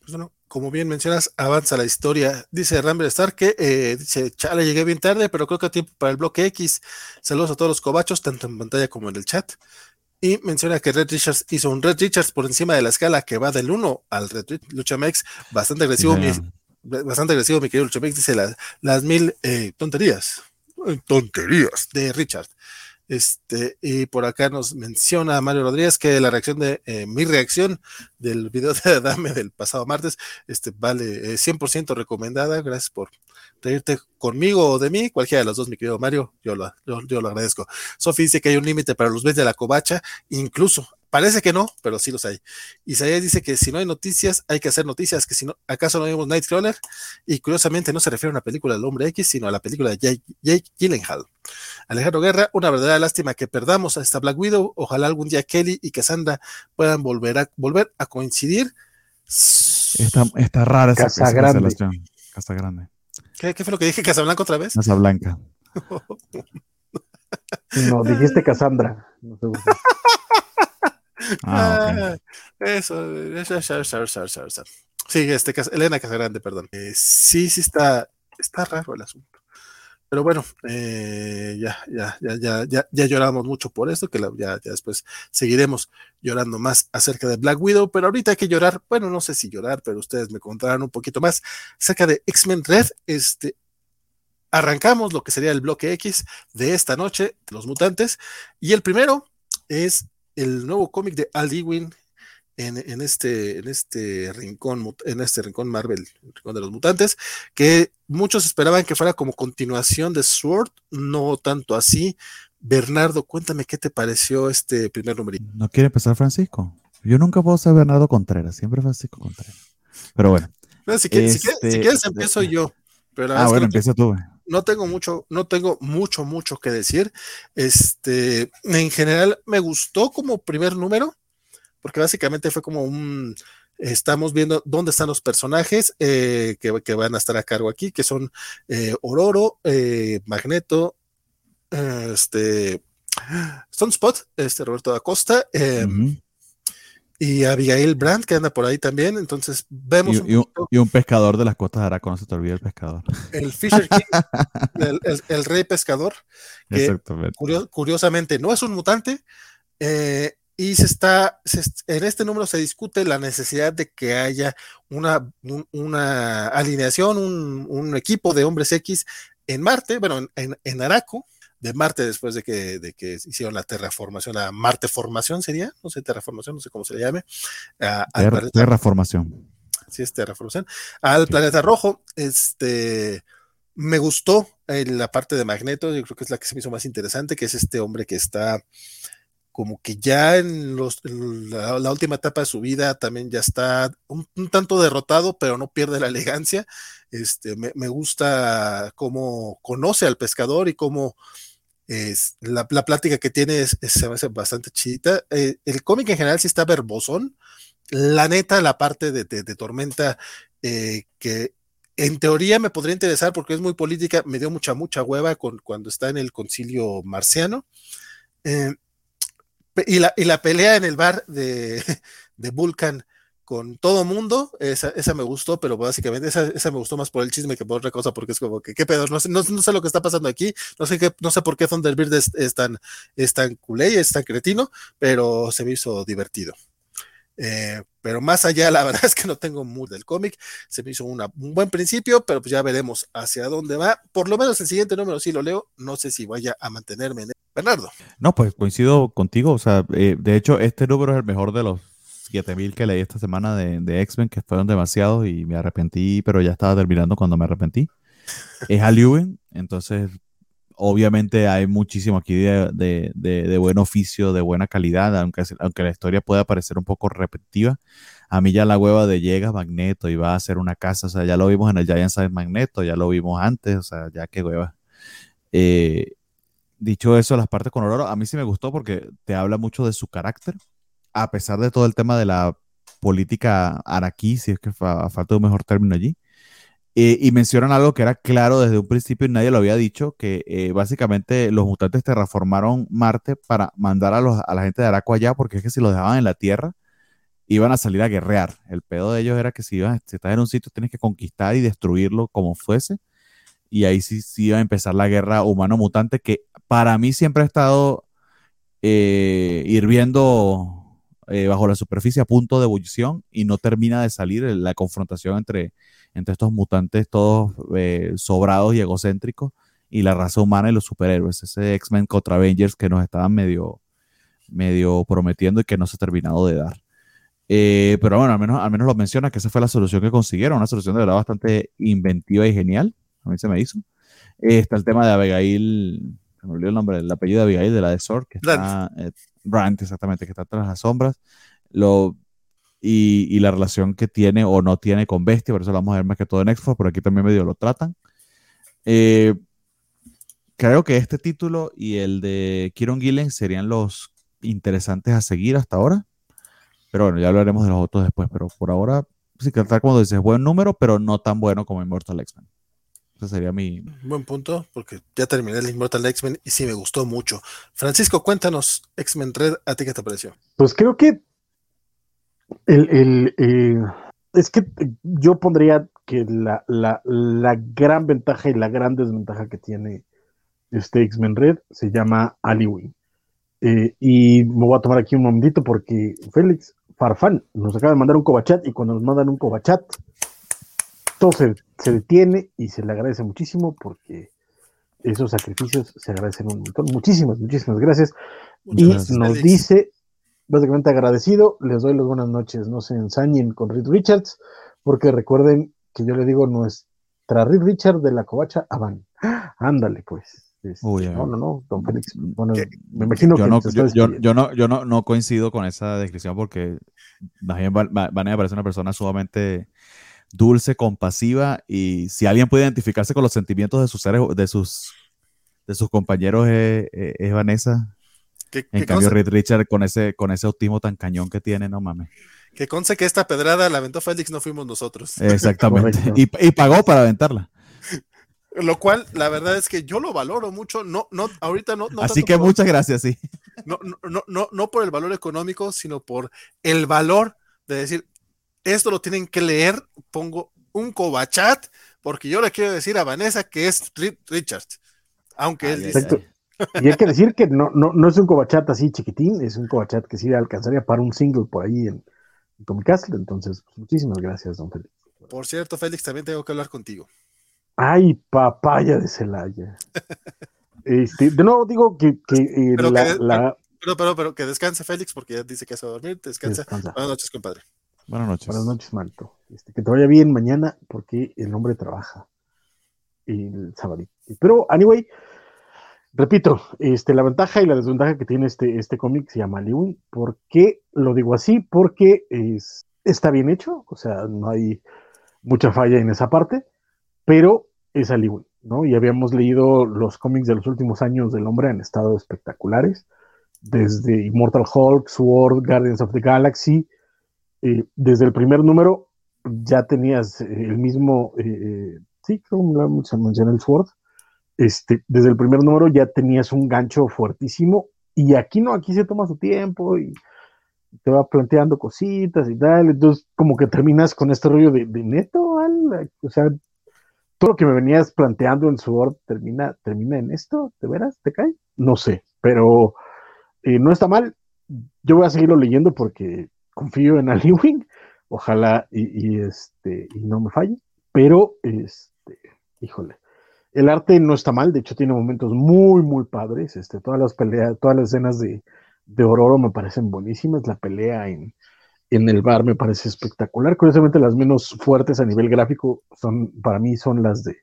Pues bueno, como bien mencionas, avanza la historia. Dice Rambler Star que eh, dice, chale, llegué bien tarde, pero creo que a tiempo para el bloque X. Saludos a todos los cobachos, tanto en pantalla como en el chat. Y menciona que Red Richards hizo un Red Richards por encima de la escala que va del 1 al Red Luchamex, bastante agresivo, mi, bastante agresivo, mi querido Luchamex, dice las, las mil eh, tonterías, tonterías de Richard. Este, y por acá nos menciona Mario Rodríguez que la reacción de eh, mi reacción del video de Adame del pasado martes, este, vale 100% eh, recomendada. Gracias por reírte conmigo o de mí, cualquiera de los dos, mi querido Mario, yo lo, yo, lo agradezco. Sofi dice que hay un límite para los bets de la covacha, incluso Parece que no, pero sí los hay. Isaías dice que si no hay noticias, hay que hacer noticias, que si no, acaso no vimos Nightcrawler, y curiosamente no se refiere a una película del hombre X, sino a la película de Jake, Jake Gyllenhaal. Alejandro Guerra, una verdadera lástima que perdamos a esta Black Widow. Ojalá algún día Kelly y Cassandra puedan volver a, volver a coincidir. Está, está rara esa, Casa grande. Casa Grande. ¿Qué, ¿Qué, fue lo que dije? ¿Casablanca otra vez? Casablanca. [laughs] no, dijiste Cassandra. No sé [laughs] [laughs] Ah, eso, eso, Sí, este, Elena Casagrande, perdón. Eh, sí, sí está, está raro el asunto. Pero bueno, eh, ya, ya, ya, ya, ya, ya lloramos mucho por esto, que ya, ya después seguiremos llorando más acerca de Black Widow, pero ahorita hay que llorar, bueno, no sé si llorar, pero ustedes me contarán un poquito más acerca de X-Men Red. Este, arrancamos lo que sería el bloque X de esta noche, de los mutantes, y el primero es el nuevo cómic de Al Ewing en, este, en este rincón, en este rincón Marvel, el rincón de los mutantes, que muchos esperaban que fuera como continuación de Sword, no tanto así. Bernardo, cuéntame qué te pareció este primer número. ¿No quiere empezar Francisco? Yo nunca puedo ser Bernardo Contreras, siempre Francisco Contreras. Pero bueno. si, quieres, este, empiezo yo. Pero ah, bueno, empieza tú no tengo mucho, no tengo mucho, mucho que decir. Este, en general me gustó como primer número, porque básicamente fue como un, estamos viendo dónde están los personajes eh, que, van a estar a cargo aquí, que son eh, Ororo, eh, Magneto, este, Stone Spot, este Roberto da y Abigail Brandt, que anda por ahí también. Entonces vemos. Y, un, pescador de las costas de Aracón, se te olvida el pescador. El Fisher King, [laughs] el, rey pescador. Que Curiosamente no es un mutante. Eh, y se está, en este número se discute la necesidad de que haya una, una alineación, un, equipo de hombres X en Marte, bueno, en, en, Araco, de Marte después de que, de que hicieron la terraformación, la Marte formación sería, no sé, terraformación, no sé cómo se le llame. terraformación. Sí, es terraformación. Al planeta rojo, este, me gustó eh, la parte de Magneto, yo creo que es la que se me hizo más interesante, que es este hombre que está como que ya en, los, la, última etapa de su vida también ya está un, tanto derrotado, pero no pierde la elegancia. Este, me, gusta cómo conoce al pescador y cómo es, la, plática que tiene es, bastante chidita. Eh, el cómic en general sí está verbosón. La neta, la parte de, Tormenta, eh, que en teoría me podría interesar porque es muy política, me dio mucha, mucha hueva con, cuando está en el concilio marciano. Eh, y la, y la pelea en el bar de, [laughs] de Vulcan con todo mundo, esa, esa, me gustó, pero básicamente esa, esa, me gustó más por el chisme que por otra cosa, porque es como que, ¿qué pedo? No sé, no, sé lo que está pasando aquí, no sé, qué, no sé por qué Thunderbird es, es tan, es tan culé, es tan cretino, pero se me hizo divertido. Eh, pero más allá, la [laughs] verdad es que no tengo mood del cómic. Se me hizo un buen principio, pero pues ya veremos hacia dónde va. Por lo menos el siguiente número sí lo leo. No sé si vaya a mantenerme en él. Bernardo. No, pues coincido contigo. O sea, eh, de hecho, este número es el mejor de los 7000 que leí esta semana de, de X-Men, que fueron demasiados y me arrepentí, pero ya estaba terminando cuando me arrepentí. Es a entonces obviamente hay muchísimo aquí de, buen oficio, de buena calidad, aunque, aunque la historia pueda parecer un poco repetitiva. A mí ya la hueva de llega Magneto y va a hacer una casa, o sea, ya lo vimos en el Giant Size Magneto, ya lo vimos antes, o sea, ya qué hueva. Eh, dicho eso, las partes con Aurora, a mí sí me gustó porque te habla mucho de su carácter, a pesar de todo el tema de la política araquí, si es que falta un mejor término allí. Eh, y mencionan algo que era claro desde un principio y nadie lo había dicho, que eh, básicamente los mutantes terraformaron Marte para mandar a, los, a la gente de Araco allá, porque es que si los dejaban en la Tierra, iban a salir a guerrear. El pedo de ellos era que si, ibas, si estás en un sitio tienes que conquistar y destruirlo como fuese. Y ahí sí, sí iba a empezar la guerra humano-mutante, que para mí siempre ha estado eh, hirviendo bajo la superficie a punto de ebullición y no termina de salir la confrontación entre entre estos mutantes todos eh, sobrados y egocéntricos y la raza humana y los superhéroes. Ese X-Men contra Avengers que nos estaban medio, medio prometiendo y que no se ha terminado de dar. Eh, pero bueno, al menos, al menos lo menciona que esa fue la solución que consiguieron, una solución de verdad bastante inventiva y genial. A mí se me hizo. Eh, está el tema de Abigail, se me olvidó el nombre, el apellido de Abigail de la de Sword, que está, Brand, exactamente, que está tras las sombras. Lo, y, la relación que tiene o no tiene con Bestia, por eso lo vamos a ver más que todo en Expo, pero aquí también medio lo tratan. Eh, creo que este título y el de Kieron Gillen serían los interesantes a seguir hasta ahora. Pero bueno, ya hablaremos de los otros después. Pero por ahora, sí que está como dices, buen número, pero no tan bueno como Immortal X-Men. Ese sería mi. Buen punto, porque ya terminé el Immortal X-Men y sí me gustó mucho. Francisco, cuéntanos, X-Men Red, ¿a ti qué te pareció? Pues creo que el, eh, es que yo pondría que la, gran ventaja y la gran desventaja que tiene este X-Men Red se llama Aliwi. Eh, y me voy a tomar aquí un momentito porque Félix Farfán nos acaba de mandar un cobachat y cuando nos mandan un cobachat, se, detiene y se le agradece muchísimo porque esos sacrificios se agradecen un montón. Muchísimas, muchísimas gracias. y nos dice básicamente agradecido, les doy las buenas noches, no se ensañen con Reed Richards, porque recuerden que yo le digo nuestra Reed Richards de la covacha Avan. Ándale, pues. Este, no, no, no, don Félix. Bueno, me imagino yo que no, yo, yo, no, yo no, no coincido con esa descripción porque Van a parece una persona sumamente dulce, compasiva y si alguien puede identificarse con los sentimientos de sus seres, de sus de sus compañeros es, es Vanessa en cambio, Reed Richard con ese, con ese autismo tan cañón que tiene, no mames. Que conce que esta pedrada la aventó Félix, no fuimos nosotros. Exactamente. y, pagó para aventarla. Lo cual, la verdad es que yo lo valoro mucho. No, no, ahorita no. Así que muchas gracias, sí. No, no, no, no por el valor económico, sino por el valor de decir, esto lo tienen que leer. Pongo un cobachat, porque yo le quiero decir a Vanessa que es Reed Richards. Aunque él dice, Y hay que decir que no, no, no es un cobachat así chiquitín, es un cobachat que sí alcanzaría para un single por ahí en, en Castle. Entonces, pues, muchísimas gracias, don Félix. Por cierto, Félix, también tengo que hablar contigo. Ay, papaya de Celaya. [laughs] este, de nuevo digo que, que, eh, pero, la, pero, pero, pero, que descanse Félix porque ya dice que se va a dormir. Descansa. Buenas noches, compadre. Buenas noches. Buenas noches, Malto. Este, que te vaya bien mañana porque el hombre trabaja el sábado. Pero, anyway, repito, este, la ventaja y la desventaja que tiene este, este cómic se llama Lewin. ¿Por qué lo digo así? Porque es, está bien hecho, o sea, no hay mucha falla en esa parte, pero es a Lewin, ¿no? Y habíamos leído los cómics de los últimos años del hombre, han estado espectaculares, desde Immortal Hulk, Sword, Guardians of the Galaxy, eh, desde el primer número ya tenías el mismo, eh, eh, sí, que se menciona el Sword, este, desde el primer número ya tenías un gancho fuertísimo y aquí no, aquí se toma su tiempo y te va planteando cositas y tal, entonces como que terminas con este rollo de, neto, o sea, todo lo que me venías planteando en Sword termina, termina en esto, ¿de veras? ¿Te cae? No sé, pero no está mal, yo voy a seguirlo leyendo porque confío en Ali Wing, ojalá y, este, y no me falle, pero, este, híjole, el arte no está mal, de hecho tiene momentos muy, muy padres, este, todas las peleas, todas las escenas de, de Ororo me parecen buenísimas, la pelea en, en el bar me parece espectacular, curiosamente las menos fuertes a nivel gráfico son, para mí son las de,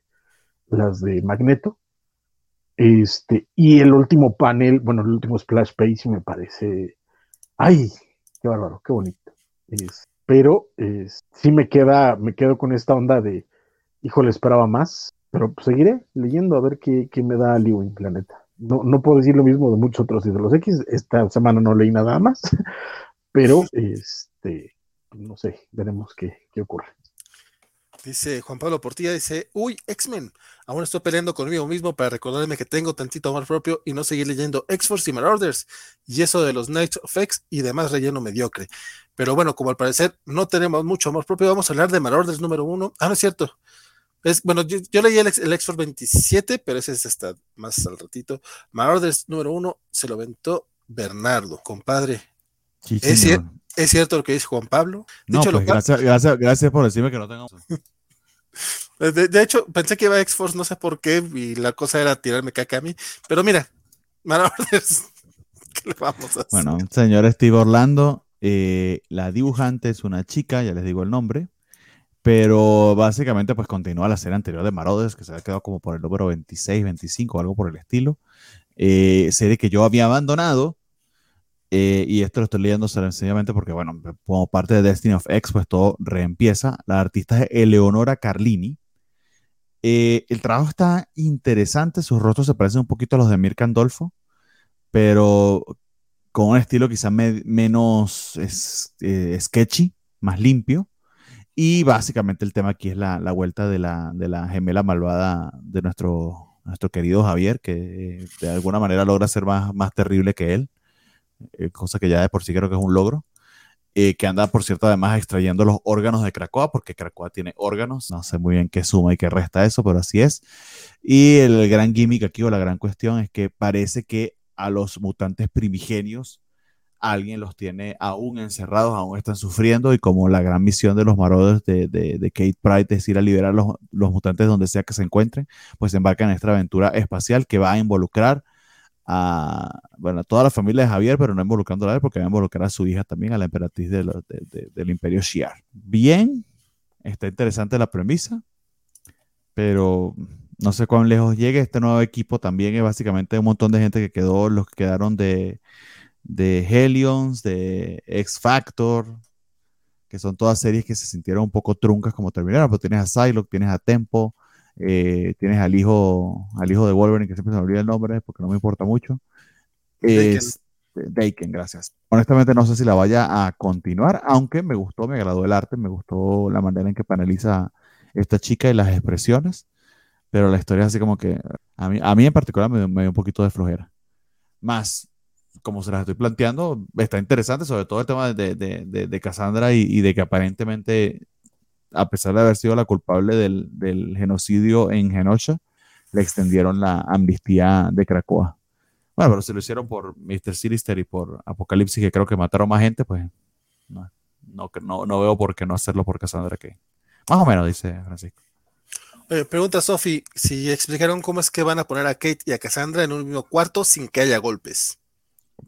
las de Magneto, este, y el último panel, bueno, el último splash page me parece, ay, qué bárbaro, qué bonito. pero sí me queda, me quedo con esta onda de, hijo, le esperaba más, pero pues, seguiré leyendo a ver qué, me da Lewin, planeta. No, no puedo decir lo mismo de muchos otros de los X, esta semana no leí nada más, [laughs] pero [laughs] este, no sé, veremos qué, qué ocurre. Dice Juan Pablo Portilla, dice, uy, X-Men, aún estoy peleando conmigo mismo para recordarme que tengo tantito amor propio y no seguir leyendo X-Force y Marauders y eso de los Knights of X y demás relleno mediocre. Pero bueno, como al parecer no tenemos mucho amor propio, vamos a hablar de Marauders número uno. Ah, no es cierto. Es, bueno, yo, leí el, X-Force 27, pero ese es hasta más al ratito. Marauders número uno se lo aventó Bernardo, compadre. ¿Es, ¿Es, cierto lo que dice Juan Pablo? no, pues, gracias, gracias, gracias por decirme que no tengo. [laughs] De, hecho, pensé que iba a X-Force, no sé por qué, y la cosa era tirarme caca a mí. Pero mira, [laughs] Marauders, ¿qué le vamos a hacer? Bueno, señor Steve Orlando, eh, la dibujante es una chica, ya les digo el nombre, pero básicamente pues continúa la serie anterior de Marauders, que se ha quedado como por el número 26, 25, algo por el estilo. Eh, serie que yo había abandonado, eh, y esto lo estoy leyendo sencillamente porque, bueno, como parte de Destiny of X, pues todo reempieza. La artista es Eleonora Carlini. Eh, el trabajo está interesante, sus rostros se parecen un poquito a los de Mir Candolfo, pero con un estilo quizá menos eh, sketchy, más limpio. Y básicamente el tema aquí es la, vuelta de la, de la, gemela malvada de nuestro, nuestro querido Javier, que de alguna manera logra ser más, más terrible que él. Eh, cosa que ya de por sí creo que es un logro. Eh, que anda, por cierto, además extrayendo los órganos de Krakoa, porque Krakoa tiene órganos, no sé muy bien qué suma y qué resta eso, pero así es. Y el gran gimmick aquí, o la gran cuestión, es que parece que a los mutantes primigenios alguien los tiene aún encerrados, aún están sufriendo, y como la gran misión de los Marauders de, de, Kate Pride es ir a liberar los, los mutantes donde sea que se encuentren, pues embarcan en esta aventura espacial que va a involucrar a, bueno, toda la familia de Javier, pero no involucrando a él, porque va a involucrar a su hija también, a la emperatriz del imperio Shiar. Bien, está interesante la premisa, pero no sé cuán lejos llegue. Este nuevo equipo también es básicamente un montón de gente que quedó, los que quedaron de, de Helions, de X Factor, que son todas series que se sintieron un poco truncas como terminaron, pero tienes a Psylocke, tienes a Tempo, eh, tienes al hijo, al hijo de Wolverine, que siempre se me olvida el nombre porque no me importa mucho. Es Daken, gracias. Honestamente no sé si la vaya a continuar, aunque me gustó, me agradó el arte, me gustó la manera en que paneliza esta chica y las expresiones, pero la historia es así como que a mí, a mí en particular me, dio un poquito de flojera. Más, como se las estoy planteando, está interesante, sobre todo el tema de, de, de, Cassandra y, y, de que aparentemente a pesar de haber sido la culpable del, genocidio en Genosha, le extendieron la amnistía de Cracoa. Bueno, pero si lo hicieron por Mr. Sinister y por Apocalipsis, que creo que mataron más gente, pues no, no, veo por qué no hacerlo por Cassandra que Más o menos, dice Francisco. pregunta Sofi, si explicaron cómo es que van a poner a Kate y a Cassandra en un mismo cuarto sin que haya golpes.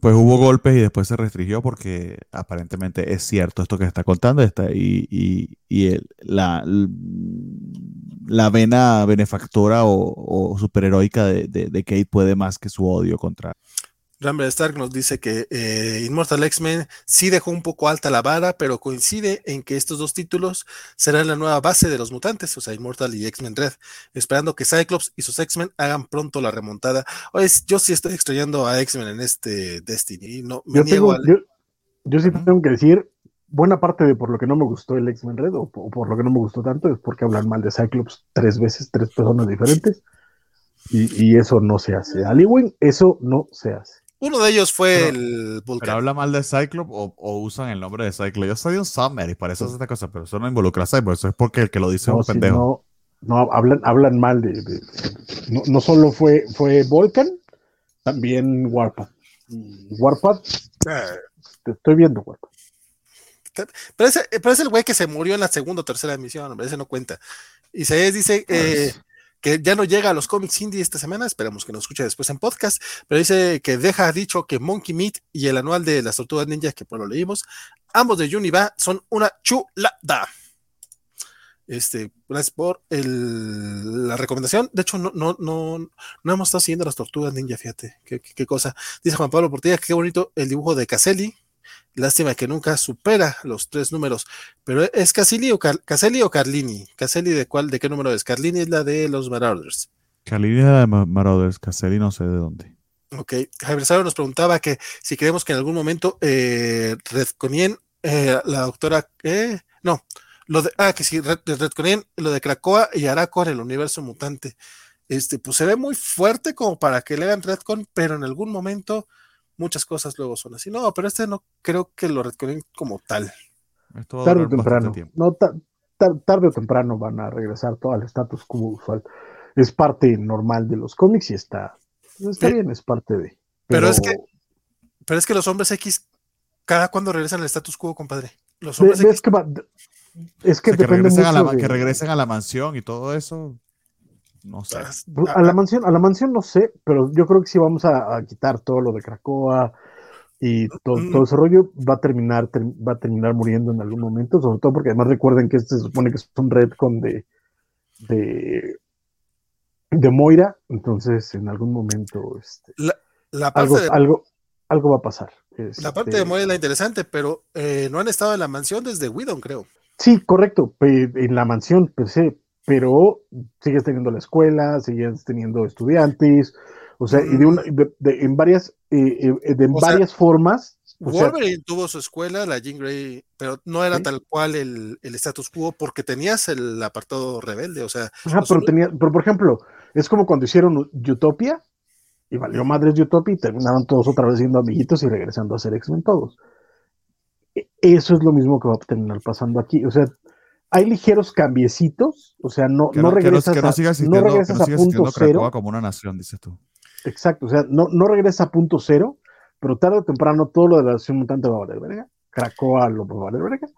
Pues hubo golpes y después se restringió porque aparentemente es cierto esto que está contando está, y, y, y la, la vena benefactora o, o superheroica de, de, Kate puede más que su odio contra. Rambler Stark nos dice que eh, Immortal X-Men sí dejó un poco alta la vara, pero coincide en que estos dos títulos serán la nueva base de los mutantes, o sea, Immortal y X-Men Red, esperando que Cyclops y sus X-Men hagan pronto la remontada. Oye, yo sí estoy extrayendo a X-Men en este Destiny. No, yo, yo, sí tengo que decir, buena parte de por lo que no me gustó el X-Men Red, o, por lo que no me gustó tanto, es porque hablan mal de Cyclops tres veces, tres personas diferentes. Y, y eso no se hace. Aliwin, eso no se hace. Uno de ellos fue el Vulcan. habla mal de Cyclops o, usan el nombre de Cyclops. Yo soy un Summer y para eso es esta cosa, pero eso no involucra a Cyclops. Eso es porque el que lo dice es un pendejo. no, no, hablan, hablan mal de. no, no, solo fue, fue Vulcan, también Warpath. Warpath. te estoy viendo, Warpath. Pero ese, pero es el güey que se murió en la segunda o tercera emisión, hombre, ese no cuenta. Y se dice, eh, que ya no llega a los cómics indie esta semana, esperamos que nos escuche después en podcast, pero dice que deja dicho que Monkey Meat y el anual de las tortugas ninjas, que pues lo leímos, ambos de Univa son una chulada. Este, gracias por la recomendación. De hecho, no, no, no, no hemos estado siguiendo las tortugas ninja, fíjate, qué, qué, cosa. Dice Juan Pablo Portilla, qué bonito el dibujo de Caselli, Lástima que nunca supera los tres números. Pero ¿es Caselli o, Caselli o Carlini? ¿Caselli de cuál, de qué número es? Carlini es la de los Marauders. Carlini es la de Marauders, Caselli no sé de dónde. Ok, Javier Saro nos preguntaba que si creemos que en algún momento eh, Redconien, eh, la doctora, eh, no, lo de, ah, que si Redconien, lo de Krakoa y Araco en el universo mutante, este, pues se ve muy fuerte como para que le hagan Redcon, pero en algún momento muchas cosas luego son así. No, pero este no creo que lo recuerden como tal. Tarde o temprano. No, tarde o temprano van a regresar todo al status quo usual. Es parte normal de los cómics y está, está bien, es parte de. Pero, es que, pero es que los hombres X, cada cuando regresan al status quo, compadre. Los hombres X. Es que, depende mucho a que regresen a la mansión y todo eso. No sé. A la mansión, a la mansión no sé, pero yo creo que si vamos a, quitar todo lo de Cracoa y todo, mm. todo, ese rollo, va a terminar, va a terminar muriendo en algún momento, sobre todo porque además recuerden que este se supone que es un con de, de, de Moira, entonces en algún momento este, la, algo, algo, algo va a pasar. la parte de este Moira es la interesante, pero eh, no han estado en la mansión desde Widon, creo. Sí, correcto, en la mansión per se, pero sigues teniendo la escuela, sigues teniendo estudiantes, o sea, y de, una, en varias, eh, eh, de varias formas. Wolverine tuvo su escuela, la Jean Grey, pero no era tal cual el, el, status quo porque tenías el apartado rebelde, o sea. Ajá, pero, tenía, pero por ejemplo, es como cuando hicieron Utopia y valió madres Utopia y terminaron todos otra vez siendo amiguitos y regresando a ser X-Men todos. E, eso es lo mismo que va a terminar pasando aquí, o sea, hay ligeros cambiecitos, o sea, no, no, regresas, a, no regresas a punto cero. como una nación, dices tú. Exacto, o sea, no, no regresa a punto cero, pero tarde o temprano todo lo de la nación mutante va a valer verga. Krakoa lo va a valer verga.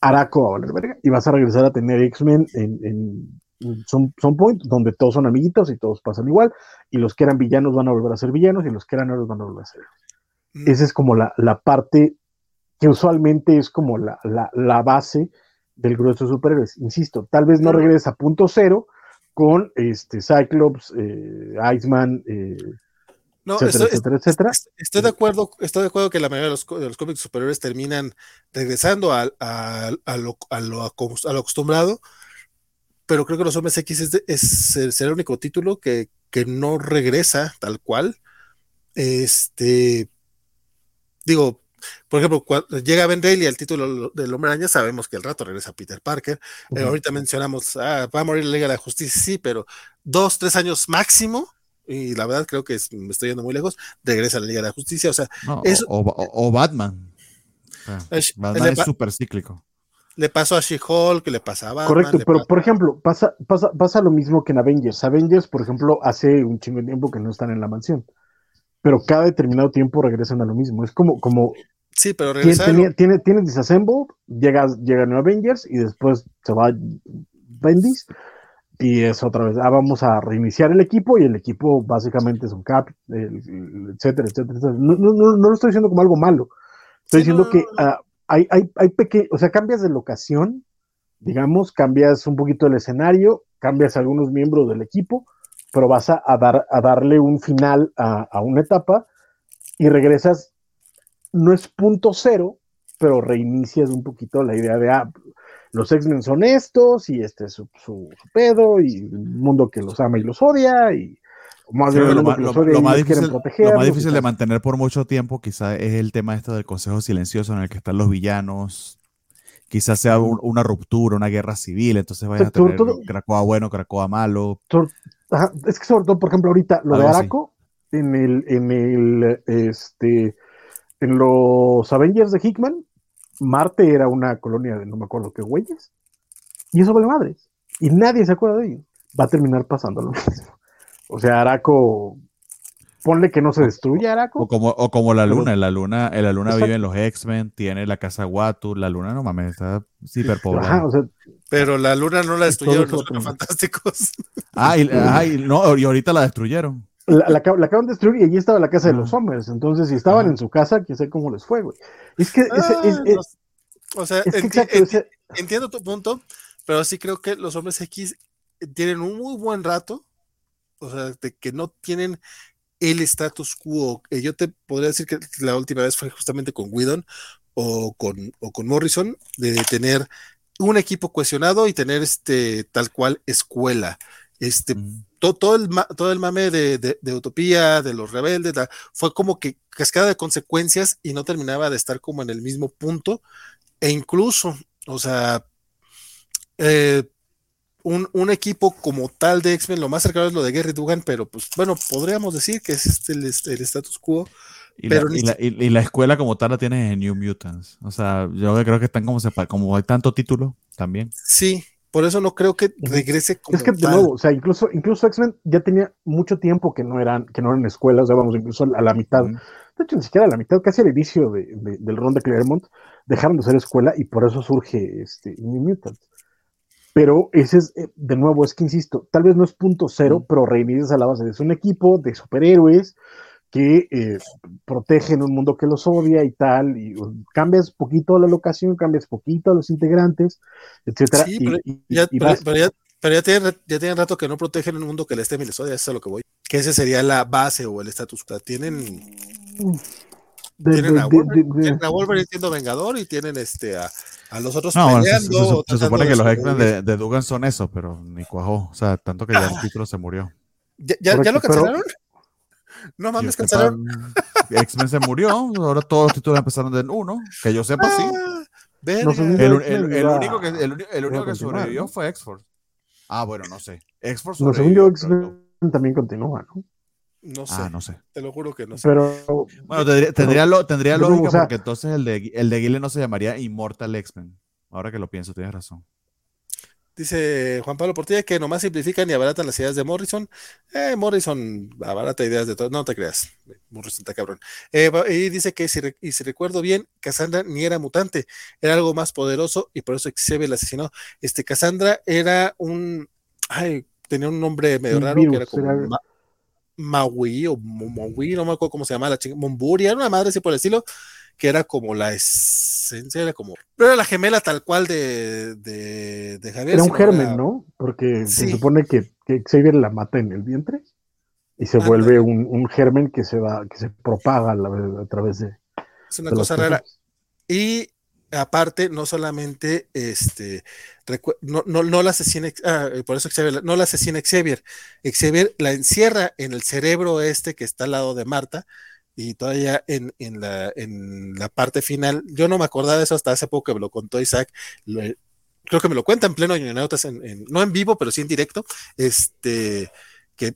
Araco va a valer verga. Y vas a regresar a tener X-Men en, en son, son point donde todos son amiguitos y todos pasan igual. Y los que eran villanos van a volver a ser villanos y los que eran héroes van a volver a ser héroes. Mm. Esa es como la, la, parte que usualmente es como la, la, la base del grueso de superhéroes. Insisto, tal vez no regresa a punto cero con este Cyclops, eh, Iceman, eh, no, etcétera, etcétera, estoy, de acuerdo, estoy de acuerdo que la mayoría de los, de los cómics superiores terminan regresando a, a, a, lo, a, lo, acostumbrado, pero creo que los hombres X es, es, el único título que, que no regresa tal cual. Este, digo, por ejemplo, cuando llega Ben Reilly al título del Hombre Araña, sabemos que el rato regresa Peter Parker. Eh, ahorita mencionamos, ah, va a morir la Liga de la Justicia, sí, pero dos, tres años máximo, y la verdad creo que me estoy yendo muy lejos, regresa a la Liga de la Justicia. O sea, o, Batman. Batman es súper cíclico. Le pasó a She-Hulk, le pasaba a Correcto, pero por ejemplo, pasa, pasa, pasa lo mismo que en Avengers. Avengers, por ejemplo, hace un chingo de tiempo que no están en la mansión. pero cada determinado tiempo regresan a lo mismo. Es como, como Sí, pero tiene, tiene, tiene, Disassemble, llega, llega New Avengers y después se va Bendis y es otra vez, ah, vamos a reiniciar el equipo y el equipo básicamente es un cap, etcétera, etcétera, No, no, no, lo estoy diciendo como algo malo, estoy diciendo que uh, hay, hay, hay pequeños, o sea, cambias de locación, digamos, cambias un poquito el escenario, cambias algunos miembros del equipo, pero vas a, a dar, a darle un final a, a una etapa y regresas no es punto cero, pero reinicias un poquito la idea de, ah, los X-Men son estos y este es su, su, pedo y un mundo que los ama y los odia y más lo, más difícil, lo más difícil de mantener por mucho tiempo quizá es el tema este del Consejo Silencioso en el que están los villanos. Quizás sea una ruptura, una guerra civil, entonces vayan a tener Cracoa bueno, Cracoa malo. es que sobre todo, por ejemplo, ahorita lo de Araco, en el, en el, este, en los Avengers de Hickman, Marte era una colonia de no me acuerdo qué güeyes. Y eso vale madres. Y nadie se acuerda de ello. Va a terminar pasando lo [laughs] mismo. O sea, Araco, ponle que no se destruya Araco. O como, o como la luna, la luna, la luna vive en los X-Men, tiene la casa Watu, la luna no mames, está súper poblada. pero la luna no la destruyeron los fantásticos. [laughs] Ah, y, no, y ahorita la destruyeron. La, la, acaban de destruir y allí estaba la casa de los hombres. Entonces, si estaban en su casa, quién sé cómo les fue, güey. Es que. o sea, entiendo tu punto, pero sí creo que los hombres X tienen un muy buen rato. O sea, de que no tienen el status quo. Eh, yo te podría decir que la última vez fue justamente con Whedon o con, o con Morrison, de tener un equipo cohesionado y tener este tal cual escuela. Este, todo, el, todo el mame de, Utopía, de los rebeldes, fue como que cascada de consecuencias y no terminaba de estar como en el mismo punto. E incluso, o sea, eh, un, equipo como tal de X-Men, lo más cercano es lo de Gary Dugan, pero pues bueno, podríamos decir que es este el, status quo. Y, pero la, y, la, escuela como tal la tienes en New Mutants. O sea, yo creo que están como como hay tanto título también. Sí, por eso no creo que regrese como Es que de nuevo, o sea, incluso, incluso X-Men ya tenía mucho tiempo que no eran, que no eran escuelas, o sea, vamos, incluso a la mitad. De hecho, ni siquiera a la mitad, casi al inicio del ron de Claremont, dejaron de ser escuela y por eso surge este New Mutants. Pero ese es, eh, de nuevo, es que insisto, tal vez no es punto cero, pero reinicias a la base. Es un equipo de superhéroes que eh, protegen un mundo que los odia y tal, y cambias poquito la locación, cambias poquito a los integrantes, etcétera. Sí, pero, ya, pero, ya, tienen, rato que no protegen un mundo que les teme y les odia, eso es a lo que voy. Que ese sería la base o el estatus quo. Tienen, tienen, a Wolverine, siendo Vengador y tienen este a, a los otros no, peleando. Se, supone que los X-Men de, de, Dugan son eso, pero ni cuajó. O sea, tanto que ya el [laughs] título se murió. ¿Ya, ya, lo cancelaron? No mames, cancelaron. X-Men se murió, ahora todos los títulos empezaron en uno, que yo sepa sí. Ah, el, único que, el, único que sobrevivió fue X-Force. Ah, bueno, no sé. X-Force no, según yo, X-Men también continúa, ¿no? No sé. Ah, no sé. Te lo juro que no sé. Pero, bueno, tendría, tendría, lo, tendría lógica porque entonces el de, el de Guile no se llamaría Immortal X-Men. Ahora que lo pienso, tienes razón. Dice Juan Pablo Portilla que nomás simplifican y abaratan las ideas de Morrison. Eh, Morrison abarata ideas de todo. No te creas. Morrison está cabrón. Eh, y dice que si, y si recuerdo bien, Cassandra ni era mutante, era algo más poderoso y por eso Xavier la asesinó. Este Cassandra era un. Ay, tenía un nombre medio raro que era como. Maui o Maui, no me acuerdo cómo se llama la chica. Momburia, era una madre así por el estilo que era como la esencia, era como, pero era la gemela tal cual de, de, Javier. Era un germen, ¿no? Porque se supone que, que, Xavier la mata en el vientre y se vuelve un, un, germen que se va, que se propaga a, través de. Es una cosa rara. Y aparte, no solamente este, no, no, no la asesina, ah, por eso Xavier, no la asesina Xavier, Xavier la encierra en el cerebro este que está al lado de Marta, y todavía en, en, la, en la parte final, yo no me acordaba de eso hasta hace poco que me lo contó Isaac, creo que me lo cuenta en pleno en, no en vivo, pero sí en directo, este, que,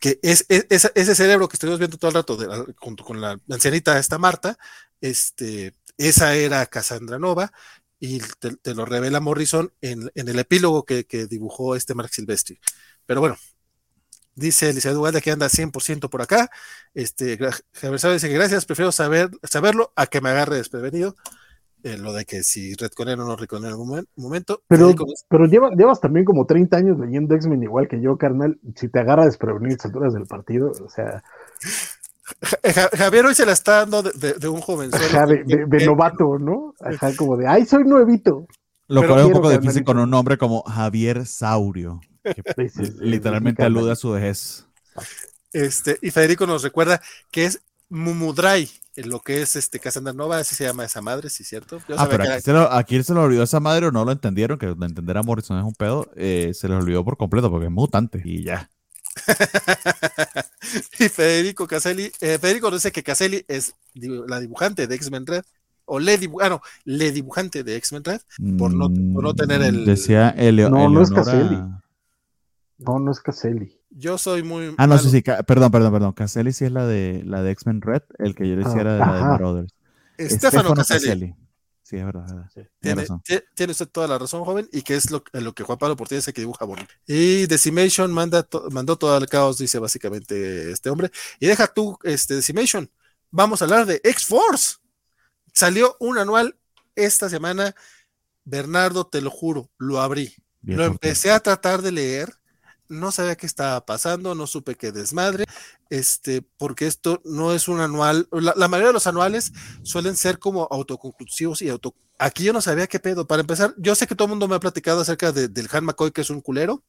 que es, ese cerebro que estuvimos viendo todo el rato junto con la ancianita esta Marta, este, esa era Cassandra Nova, y te, lo revela Morrison en, en el epílogo que, que, dibujó este Mark Silvestri. Pero bueno, Dice Elisa Duvalde que anda 100% por acá. Este, Javier Sabe dice que gracias, prefiero saber, saberlo a que me agarre desprevenido. Eh, lo de que si Redconero o no Redconero en algún momento. Pero, pero llevas también como 30 años leyendo X-Men igual que yo, carnal. Si te agarra desprevenido a alturas del partido, o sea. Javier hoy se la está dando de, un joven. de, novato, ¿no? Ajá, como de, ay, soy nuevito. Lo cual es un poco difícil con un nombre como Javier Saurio, que literalmente alude a su vejez. Este, y Federico nos recuerda que es Mumudray, en lo que es este Casandra Nova, así se llama esa madre, ¿sí cierto? ah, pero aquí, se lo, aquí, se lo, olvidó esa madre o no lo entendieron, que entender a Morrison es un pedo, eh, se les olvidó por completo porque es mutante y ya. [laughs] y Federico Caselli, eh, Federico dice que Caselli es la dibujante de X-Men Red, o le, ah, le dibujante de X-Men Red, por no, por no tener el. Decía Elio, No, no es Caselli. No, no es Caselli. Yo soy muy. Ah, no, sí, sí, perdón, perdón, perdón. Caselli sí es la de la de X-Men Red, el que yo decía era de la de Brothers. Estefano Caselli. Sí, es verdad. Tiene, tiene, usted toda la razón, joven, y que es lo, lo que Juan Pablo Portilla dice que dibuja bonito. Y Decimation manda mandó todo el caos, dice básicamente este hombre. Y deja tú, este, Decimation. Vamos a hablar de X-Force. Salió un anual esta semana. Bernardo, te lo juro, lo abrí. lo empecé a tratar de leer no sabía qué estaba pasando, no supe qué desmadre, este, porque esto no es un anual, la, la mayoría de los anuales suelen ser como autoconclusivos y auto, Aquí yo no sabía qué pedo. Para empezar, yo sé que todo el mundo me ha platicado acerca del Han McCoy, que es un culero.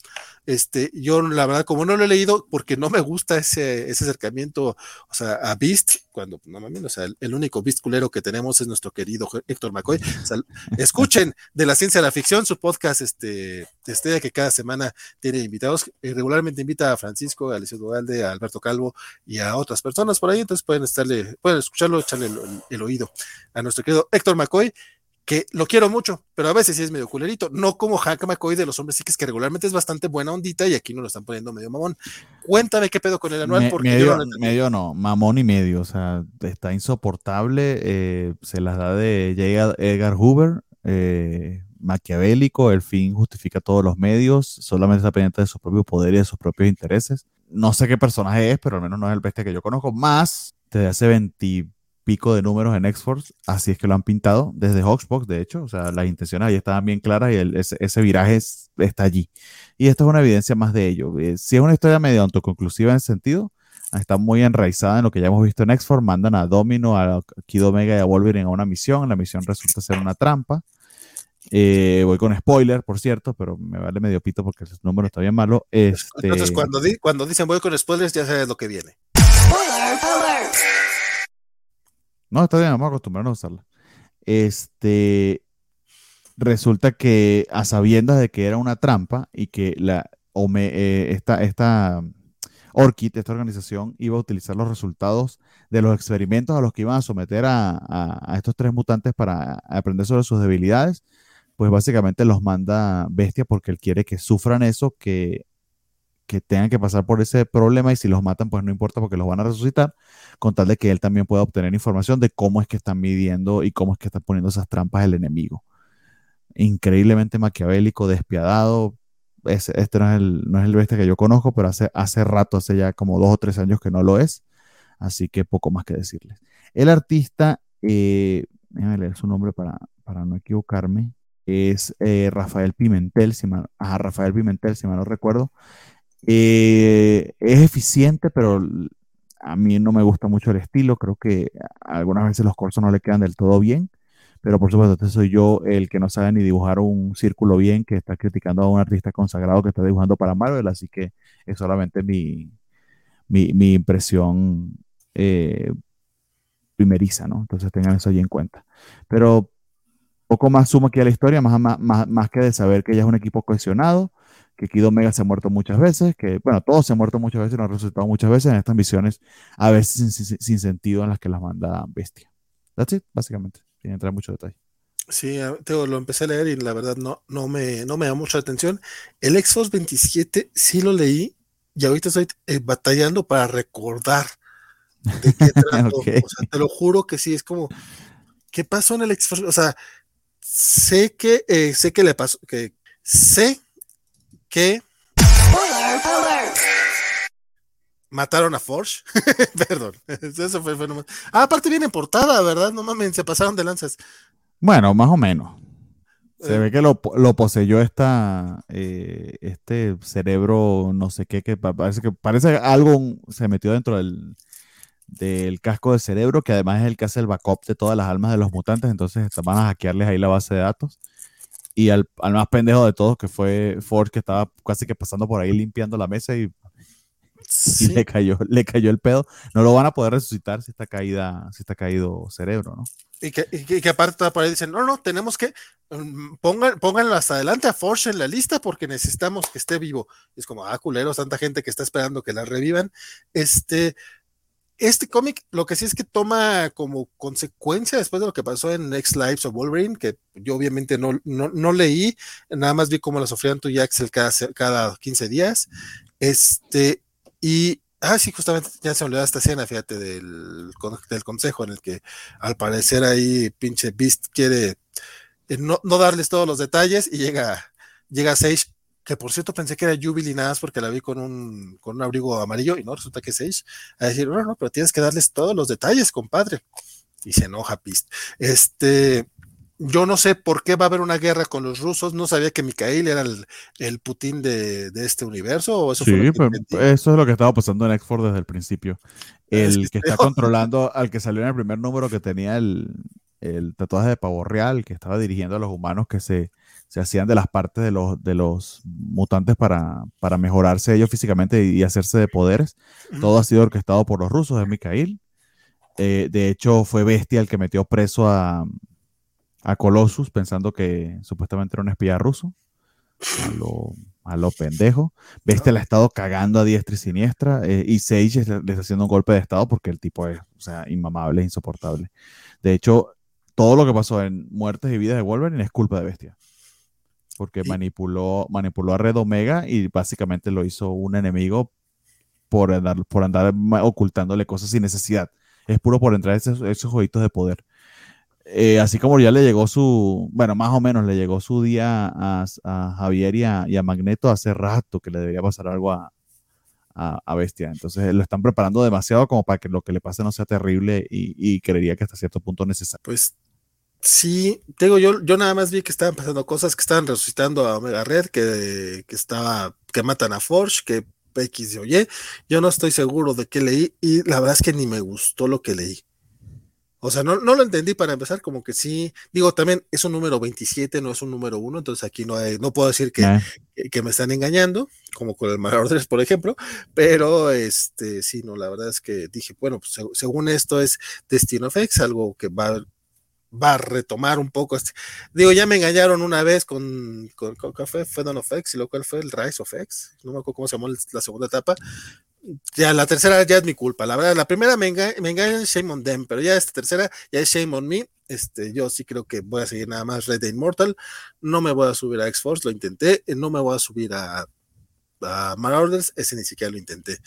Este, yo la verdad, como no lo he leído, porque no me gusta ese, ese acercamiento, a Beast, cuando, no mames, o sea, el, único Beast culero que tenemos es nuestro querido Héctor McCoy. escuchen de la ciencia de la ficción, su podcast, este, este que cada semana tiene invitados, regularmente invita a Francisco, a Alicia Duvalde, a Alberto Calvo y a otras personas por ahí, entonces pueden estarle, pueden escucharlo, echarle el oído a nuestro querido Héctor McCoy que lo quiero mucho, pero a veces sí es medio culerito, no como Hank McCoy de los hombres sí que regularmente es bastante buena ondita y aquí no lo están poniendo medio mamón. Cuéntame qué pedo con el anual, porque medio, no, medio no, mamón y medio, o sea, está insoportable, eh, se las da de Edgar Hoover, eh, maquiavélico, el fin justifica todos los medios, solamente está pendiente de sus propios poderes y de sus propios intereses. No sé qué personaje es, pero al menos no es el bestia que yo conozco, más desde hace 20 pico de números en X-Force, así es que lo han pintado desde Hawksbox, de hecho, o sea, las intenciones ahí estaban bien claras y ese, viraje está allí. Y esto es una evidencia más de ello. Eh, si es una historia medio autoconclusiva en ese sentido, está muy enraizada en lo que ya hemos visto en X-Force, mandan a Domino, a Kid Omega y a Wolverine a una misión, la misión resulta ser una trampa. Eh, voy con spoiler, por cierto, pero me vale medio pito porque el número está bien malo. Este... Entonces, cuando, cuando dicen voy con spoilers, ya sabes lo que viene. No, está bien, vamos a acostumbrarnos a usarla. Este, resulta que a sabiendas de que era una trampa y que la eh, esta, esta Orchid, esta organización, iba a utilizar los resultados de los experimentos a los que iban a someter a, estos tres mutantes para aprender sobre sus debilidades, pues básicamente los manda bestia porque él quiere que sufran eso, que que tengan que pasar por ese problema y si los matan, pues no importa porque los van a resucitar, con tal de que él también pueda obtener información de cómo es que están midiendo y cómo es que están poniendo esas trampas el enemigo. Increíblemente maquiavélico, despiadado. este no es, el, no es el bestia que yo conozco, pero hace, hace rato, hace ya como dos o tres años que no lo es. Así que poco más que decirles. El artista, eh, déjame leer su nombre para, para no equivocarme, es eh, Rafael Pimentel, si mal, Rafael Pimentel, si mal no recuerdo. Eh, es eficiente, pero a mí no me gusta mucho el estilo. Creo que algunas veces los corsos no le quedan del todo bien. Pero por supuesto, este soy yo el que no sabe ni dibujar un círculo bien, que está criticando a un artista consagrado que está dibujando para Marvel. Así que es solamente mi, mi, impresión eh, primeriza, ¿no? Entonces tengan eso allí en cuenta. Pero poco más sumo aquí a la historia, más, más, más que de saber que ya es un equipo cohesionado que Kid Omega se ha muerto muchas veces, que, bueno, todos se han muerto muchas veces, no han resultado muchas veces en estas misiones, a veces sin, sentido en las que las manda Bestia. That's it, básicamente, sin entrar en mucho detalle. Sí, lo empecé a leer y la verdad no, no, me, no me da mucha atención. El Exos 27 sí lo leí y ahorita estoy eh, batallando para recordar de qué [laughs] trato. O sea, te lo juro que sí, es como, ¿qué pasó en el Exos? O sea, sé que, eh, sé que le pasó, que sé que mataron a Forge. [laughs] Perdón, eso fue el fenómeno. Ah, aparte viene portada, ¿verdad? No mames, se pasaron de lanzas. Bueno, más o menos. Se ve que lo, poseyó esta, eh, este cerebro, no sé qué, que parece que parece algo se metió dentro del, del casco del cerebro, que además es el que hace el backup de todas las almas de los mutantes, entonces van a hackearles ahí la base de datos. Y al, más pendejo de todos, que fue Ford, que estaba casi que pasando por ahí limpiando la mesa y, le, cayó, le cayó el pedo. No lo van a poder resucitar si está, caída, si está caído cerebro, ¿no? Y que, y que aparte por ahí dicen, no, no, tenemos que, mm, pongan, pónganlo hasta adelante a Forge en la lista porque necesitamos que esté vivo. es como, ah, culeros, tanta gente que está esperando que la revivan. Este, este cómic lo que sí es que toma como consecuencia después de lo que pasó en Next Lives of Wolverine, que yo obviamente no, no, leí, nada más vi cómo la sufrían tu Jaxel cada, cada 15 días. Este, y Ah, sí, justamente ya se olvidó esta escena, fíjate, del, del consejo en el que al parecer ahí pinche Beast quiere eh, no, no, darles todos los detalles y llega, llega Sage, que por cierto pensé que era Jubilee nada más porque la vi con un, con un abrigo amarillo y no, resulta que es a decir, no, no, pero tienes que darles todos los detalles, compadre. Y se enoja Beast. Este, yo no sé por qué va a haber una guerra con los rusos. No sabía que Mikhail era el, Putin de, este universo. eso sí, pues, eso es lo que estaba pasando en x desde el principio. [laughs] El que está controlando al que salió en el primer número que tenía el, tatuaje de pavo real, que estaba dirigiendo a los humanos que se, hacían de las partes de los, de los mutantes para, para mejorarse ellos físicamente y, hacerse de poderes. Todo ha sido orquestado por los rusos, de Mikhail. Eh, de hecho, fue Bestia el que metió preso a, a Colossus pensando que supuestamente era un espía ruso. A lo, a lo pendejo. Bestia le ha estado cagando a diestra y siniestra. Eh, y Sage le, está haciendo un golpe de estado porque el tipo es, o sea, inmamable, insoportable. De hecho, todo lo que pasó en Muertes y Vidas de Wolverine es culpa de Bestia. Porque manipuló, manipuló a Red Omega y básicamente lo hizo un enemigo por andar, por andar ocultándole cosas sin necesidad. Es puro por entrar esos, esos jueguitos de poder. Eh, así como ya le llegó su, bueno, más o menos le llegó su día a, Javier y a, Magneto hace rato que le debería pasar algo a, Bestia. Entonces lo están preparando demasiado como para que lo que le pase no sea terrible y, creería que hasta cierto punto necesario. Pues sí, digo, yo, yo nada más vi que estaban pasando cosas, que estaban resucitando a Omega Red, que, que estaba, que matan a Forge, que X y oye, yo no estoy seguro de qué leí y la verdad es que ni me gustó lo que leí. O sea, no, lo entendí para empezar, como que sí, digo, también es un número 27, no es un número 1, entonces aquí no hay, no puedo decir que, que, me están engañando, como con el Mayor 3, por ejemplo, pero este, sí, no, la verdad es que dije, bueno, pues según esto es Destino X, algo que va, va a retomar un poco, este, digo, ya me engañaron una vez con, con, con fue, fue of X, y lo cual fue el Rise of X, no me acuerdo cómo se llamó la segunda etapa, ya la tercera ya es mi culpa. La verdad, la primera me engaña, me engaña shame on them, pero ya esta tercera ya es shame on me. Este, yo sí creo que voy a seguir nada más Red Dead Immortal. No me voy a subir a X-Force, lo intenté. Eh, no me voy a subir a, a Marauders, ese ni siquiera lo intenté.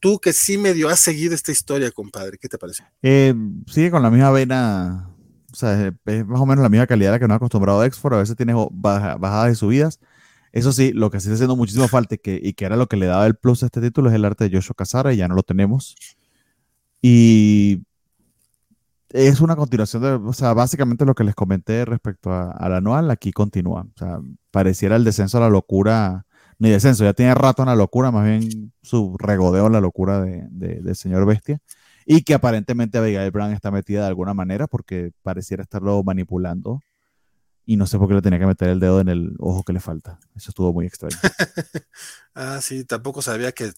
Tú que sí medio has seguido esta historia, compadre, ¿qué te parece? Eh, sigue con la misma vena, o sea, es más o menos la misma calidad que nos ha acostumbrado a X-Force. A veces tiene bajadas y subidas eso sí, lo que sí está haciendo muchísimo falta y que, y que era lo que le daba el plus a este título es el arte de Joshua Casara y ya no lo tenemos. Y es una continuación de, o sea, básicamente lo que les comenté respecto al anual, aquí continúa. O sea, pareciera el descenso a la locura, ni descenso, ya tiene rato en la locura, más bien su regodeo en la locura de, del señor Bestia. Y que aparentemente Abigail Brown está metida de alguna manera porque pareciera estarlo manipulando y no sé por qué le tenía que meter el dedo en el ojo que le falta. Eso estuvo muy extraño. [laughs] ah, sí, tampoco sabía que,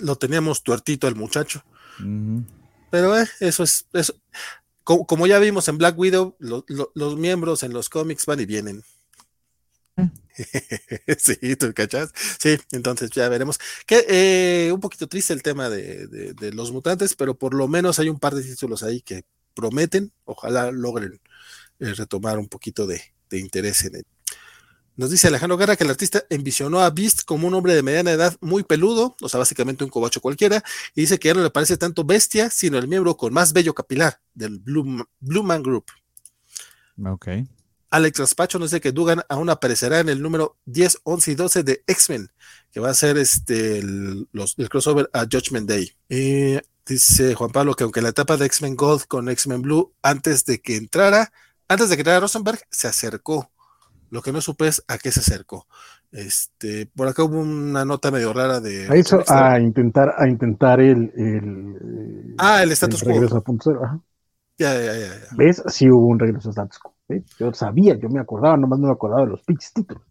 lo, teníamos tuertito el muchacho. Pero eh, eso es, eso. Como, ya vimos en Black Widow, los miembros en los cómics van y vienen. [laughs] Sí, ¿tú cachas? Sí, entonces ya veremos. Que eh, un poquito triste el tema de, los mutantes, pero por lo menos hay un par de títulos ahí que prometen, ojalá logren eh, retomar un poquito de, interés en él. Nos dice Alejandro Guerra que el artista envisionó a Beast como un hombre de mediana edad muy peludo, o sea, básicamente un cobacho cualquiera, y dice que ya no le parece tanto bestia, sino el miembro con más bello capilar del Blue, Man Group. Ok. Alex Raspacho nos dice que Dugan aún aparecerá en el número 10, 11 y 12 de X-Men, que va a ser este, el, crossover a Judgment Day. dice Juan Pablo que aunque la etapa de X-Men Gold con X-Men Blue, antes de que entrara, antes de que entrara Rosenberg, se acercó. Lo que no supe es a qué se acercó. Este, por acá hubo una nota medio rara de. A eso, a intentar, a intentar el, el Ah, el status quo. Regreso a punto Ajá. Ya, ya, ya, ya, ¿Ves? Sí hubo un regreso a status quo. Yo sabía, yo me acordaba, nomás no me acordaba de los pitch títulos.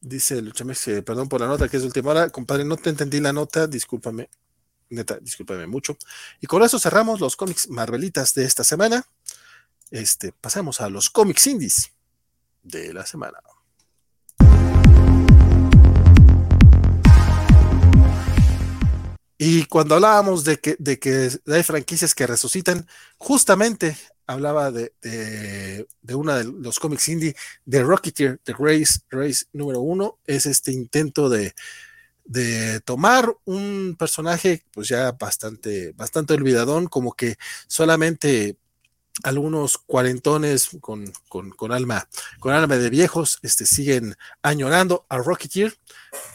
Dice Luchamex, perdón por la nota que es de última hora. Compadre, no te entendí la nota, discúlpame. Neta, discúlpame mucho. Y con eso cerramos los cómics Marvelitas de esta semana. Este, pasamos a los cómics indies de la semana. Y cuando hablábamos de que, de que hay franquicias que resucitan, justamente hablaba de, de, una de los cómics indie de Rocketeer, The Race, Race número uno, es este intento de, de tomar un personaje pues ya bastante, bastante olvidadón, como que solamente algunos cuarentones con, con, alma, con alma de viejos, este, siguen añorando a Rocketeer.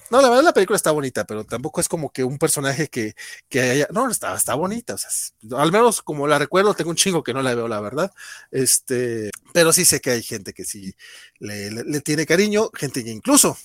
No, la verdad la película está bonita, pero tampoco es como que un personaje que, que haya, no, está, está bonita, o sea, al menos como la recuerdo, tengo un chingo que no la veo, la verdad, este, pero sí sé que hay gente que sí le tiene cariño, gente que incluso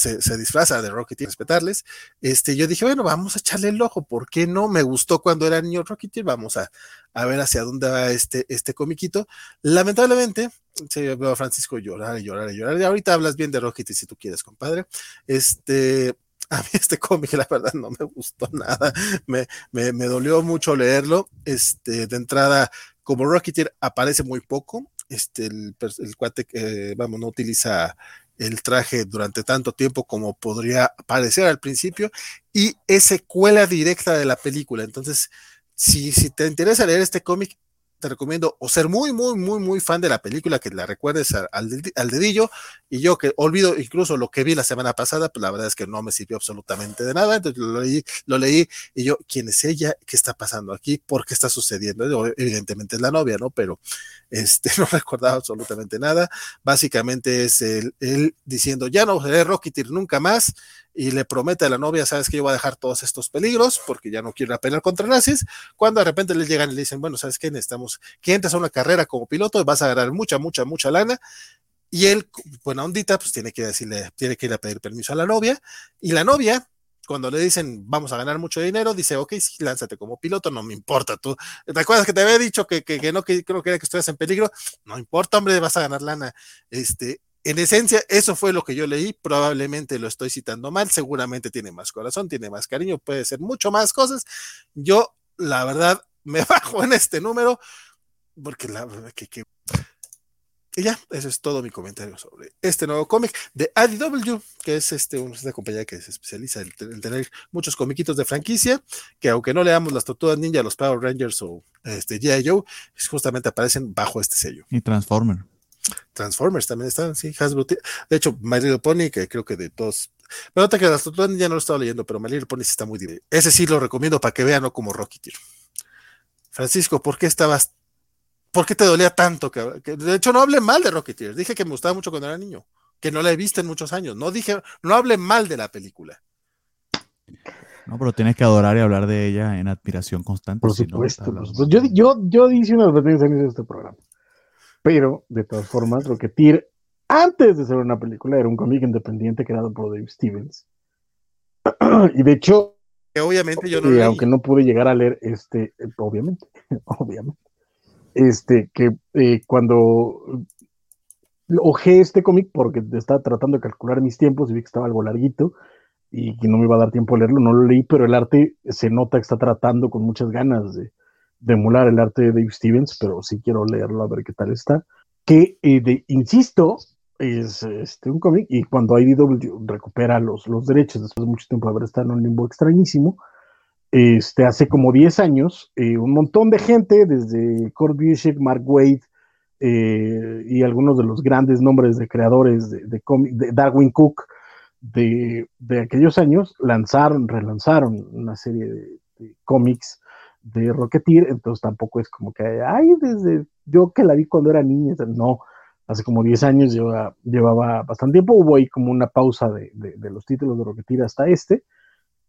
se, disfraza de Rocketeer, respetarles. Este, yo dije, bueno, vamos a echarle el ojo, ¿por qué no? Me gustó cuando era niño Rocketeer, vamos a, a ver hacia dónde va este, este comiquito. Lamentablemente, se veo a Francisco llorar y llorar y llorar. Y ahorita hablas bien de Rocketeer si tú quieres, compadre. Este, a mí este cómic, la verdad, no me gustó nada. Me, me, me dolió mucho leerlo. Este, de entrada, como Rocketeer aparece muy poco, este, el, el cuate, eh, vamos, no utiliza el traje durante tanto tiempo como podría parecer al principio y es secuela directa de la película. Entonces, si, si te interesa leer este cómic, te recomiendo o ser muy, muy, muy, muy fan de la película, que la recuerdes al, dedillo, y yo que olvido incluso lo que vi la semana pasada, pues la verdad es que no me sirvió absolutamente de nada, entonces lo leí, lo leí y yo, ¿quién es ella? ¿Qué está pasando aquí? ¿Por qué está sucediendo? Evidentemente es la novia, ¿no? Pero [laughs] este, no recordaba absolutamente nada, básicamente es él, él diciendo, ya no seré Rocketeer nunca más, y le promete a la novia, sabes que yo voy a dejar todos estos peligros porque ya no quiero pelear contra nazis, cuando de repente le llegan y le dicen, bueno, sabes que necesitamos que entres a una carrera como piloto, vas a ganar mucha, mucha, mucha lana, y él, buena ondita, pues tiene que decirle, tiene que ir a pedir permiso a la novia, y la novia, cuando le dicen vamos a ganar mucho dinero, dice, ok, lánzate como piloto, no me importa, tú, ¿te acuerdas que te había dicho que, que, que no, que que era que estuvieras en peligro? No importa, hombre, vas a ganar lana. Este, en esencia, eso fue lo que yo leí. Probablemente lo estoy citando mal. Seguramente tiene más corazón, tiene más cariño, puede ser mucho más cosas. Yo, la verdad, [laughs] me bajo en este número porque la verdad que, que... Y ya, eso es todo mi comentario sobre este nuevo cómic de ADW, que es este, una compañía que se especializa en, tener muchos comiquitos de franquicia, que aunque no leamos las Tortugas Ninja, los Power Rangers o este G.I. Joe, justamente aparecen bajo este sello. Y Transformer. Transformers también están, sí, Hasbro. De hecho, My Little Pony, que creo que de todos. Pero otra que las ya no lo estaba leyendo, pero My Little Pony sí está muy divertido. Ese sí lo recomiendo para que vean, no como Rocky Francisco, ¿por qué estabas. ¿Por qué te dolía tanto? Que, de hecho, no hablé mal de Rocketeer. Dije que me gustaba mucho cuando era niño. Que no la he visto en muchos años. No dije, no hablé mal de la película. No, pero tienes que adorar y hablar de ella en admiración constante. Por supuesto. yo, yo, yo hice una advertencia en este programa. Pero, de todas formas, Rocketeer, antes de ser una película, era un cómic independiente creado por Dave Stevens. [clears throat] y de hecho, obviamente yo no aunque no pude llegar a leer este, obviamente, [laughs] obviamente, este, que eh, cuando ojé este cómic porque estaba tratando de calcular mis tiempos y vi que estaba algo larguito y que no me iba a dar tiempo a leerlo, no lo leí, pero el arte se nota que está tratando con muchas ganas de, de emular el arte de Dave Stevens, pero sí quiero leerlo a ver qué tal está. Que, eh, insisto, es este, un cómic y cuando IDW recupera los, los derechos después de mucho tiempo de haber estado en un limbo extrañísimo, este, hace como 10 años, eh, un montón de gente, desde Kurt Busiek, Mark Wade eh, y algunos de los grandes nombres de creadores de, de, Darwin Cook de, de, aquellos años, lanzaron, relanzaron una serie de, cómics de Rocketeer, entonces tampoco es como que, ay, desde yo que la vi cuando era niña, no, hace como 10 años llevaba, llevaba bastante tiempo, hubo ahí como una pausa de, los títulos de Rocketeer hasta este,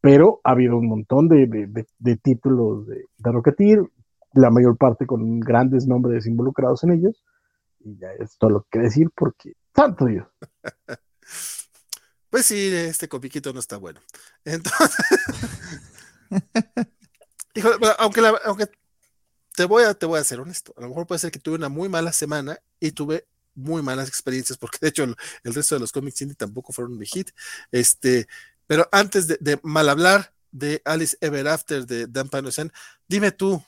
pero ha habido un montón de, títulos de, Rocketeer, la mayor parte con grandes nombres involucrados en ellos, y ya es todo lo que decir porque, tanto Dios. [laughs] Pues sí, este comiquito no está bueno. Entonces, [laughs] aunque, aunque te voy, a, te voy a ser honesto, a lo mejor puede ser que tuve una muy mala semana y tuve muy malas experiencias, porque de hecho el, resto de los cómics indie tampoco fueron un hit. Este, pero antes de, mal hablar de Alice Ever After de Dan Panosen, dime tú,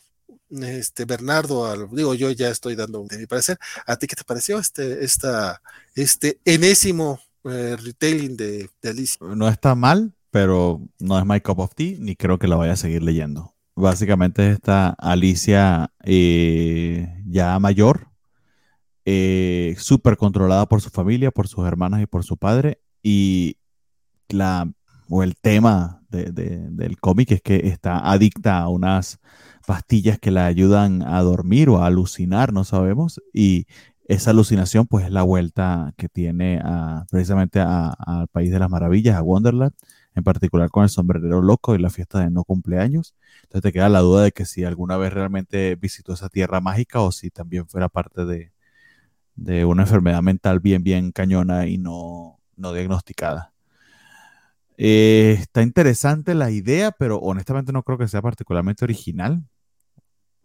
este Bernardo, digo yo ya estoy dando de mi parecer, ¿a ti qué te pareció este, esta, este enésimo eh, retailing de, de Alice? No está mal, pero no es my cup of tea, ni creo que la vaya a seguir leyendo. Básicamente esta Alicia eh, ya mayor, eh, súper controlada por su familia, por sus hermanas y por su padre. Y la, o el tema del cómic es que está adicta a unas pastillas que la ayudan a dormir o a alucinar, no sabemos. Y esa alucinación pues es la vuelta que tiene precisamente al País de las Maravillas, a Wonderland, en particular con el sombrerero loco y la fiesta de no cumpleaños. Entonces te queda la duda de que si alguna vez realmente visitó esa tierra mágica o si también fuera parte de, de una enfermedad mental bien, bien cañona y no, no diagnosticada. Eh, está interesante la idea, pero honestamente no creo que sea particularmente original.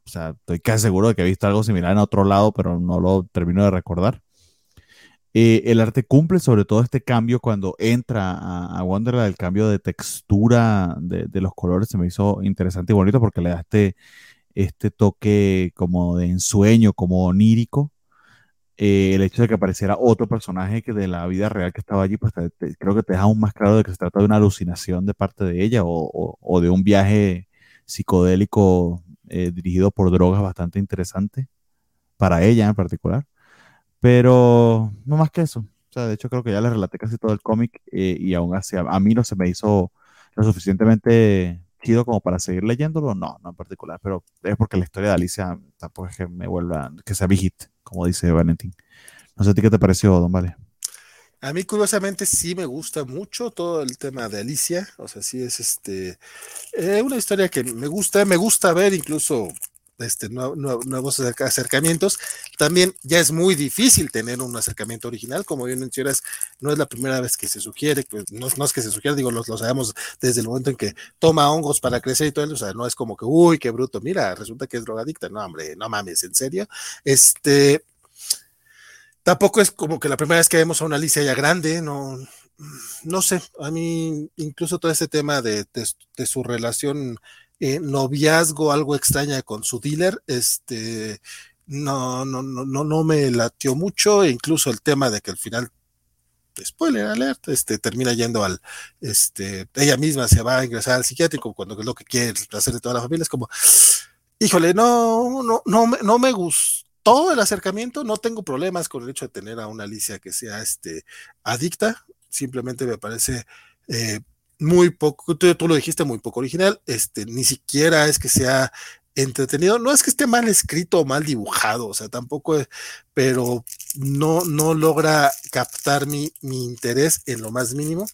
O sea, estoy casi seguro de que he visto algo similar en otro lado, pero no lo termino de recordar. Eh, el arte cumple sobre todo este cambio cuando entra a, Wonderland, el cambio de textura de, los colores se me hizo interesante y bonito porque le da este, este toque como de ensueño, como onírico. Eh, el hecho de que apareciera otro personaje que de la vida real que estaba allí, pues creo que te deja aún más claro de que se trata de una alucinación de parte de ella o, de un viaje psicodélico eh, dirigido por drogas bastante interesante para ella en particular. Pero no más que eso. O sea, de hecho creo que ya le relaté casi todo el cómic eh, y aún así a, mí no se me hizo lo suficientemente chido como para seguir leyéndolo. No, no en particular. Pero es porque la historia de Alicia tampoco es que me vuelva, que sea big como dice Valentín. No sé a ti qué te pareció, don Vale. A mí, curiosamente, sí me gusta mucho todo el tema de Alicia. O sea, sí es este eh, una historia que me gusta, me gusta ver incluso este, nuevos acercamientos. También ya es muy difícil tener un acercamiento original, como bien mencionas, no es la primera vez que se sugiere, pues no, es que se sugiere, digo, lo, sabemos desde el momento en que toma hongos para crecer y todo eso, o sea, no es como que, uy, qué bruto, mira, resulta que es drogadicta, no, hombre, no mames, en serio. Este, tampoco es como que la primera vez que vemos a una Alicia ya grande, no, no sé, a mí incluso todo ese tema de, de su relación eh, noviazgo algo extraña con su dealer, este, no, no, no, no, no me latió mucho, e incluso el tema de que al final, spoiler alert, este, termina yendo al, este, ella misma se va a ingresar al psiquiátrico cuando es lo que quiere hacer de toda la familia, es como, híjole, no, no, no, no me gustó el acercamiento, no tengo problemas con el hecho de tener a una Alicia que sea, este, adicta, simplemente me parece, eh, muy poco, tú, lo dijiste, muy poco original, este, ni siquiera es que sea entretenido, no es que esté mal escrito o mal dibujado, o sea, tampoco, pero no, no logra captar mi, mi interés en lo más mínimo.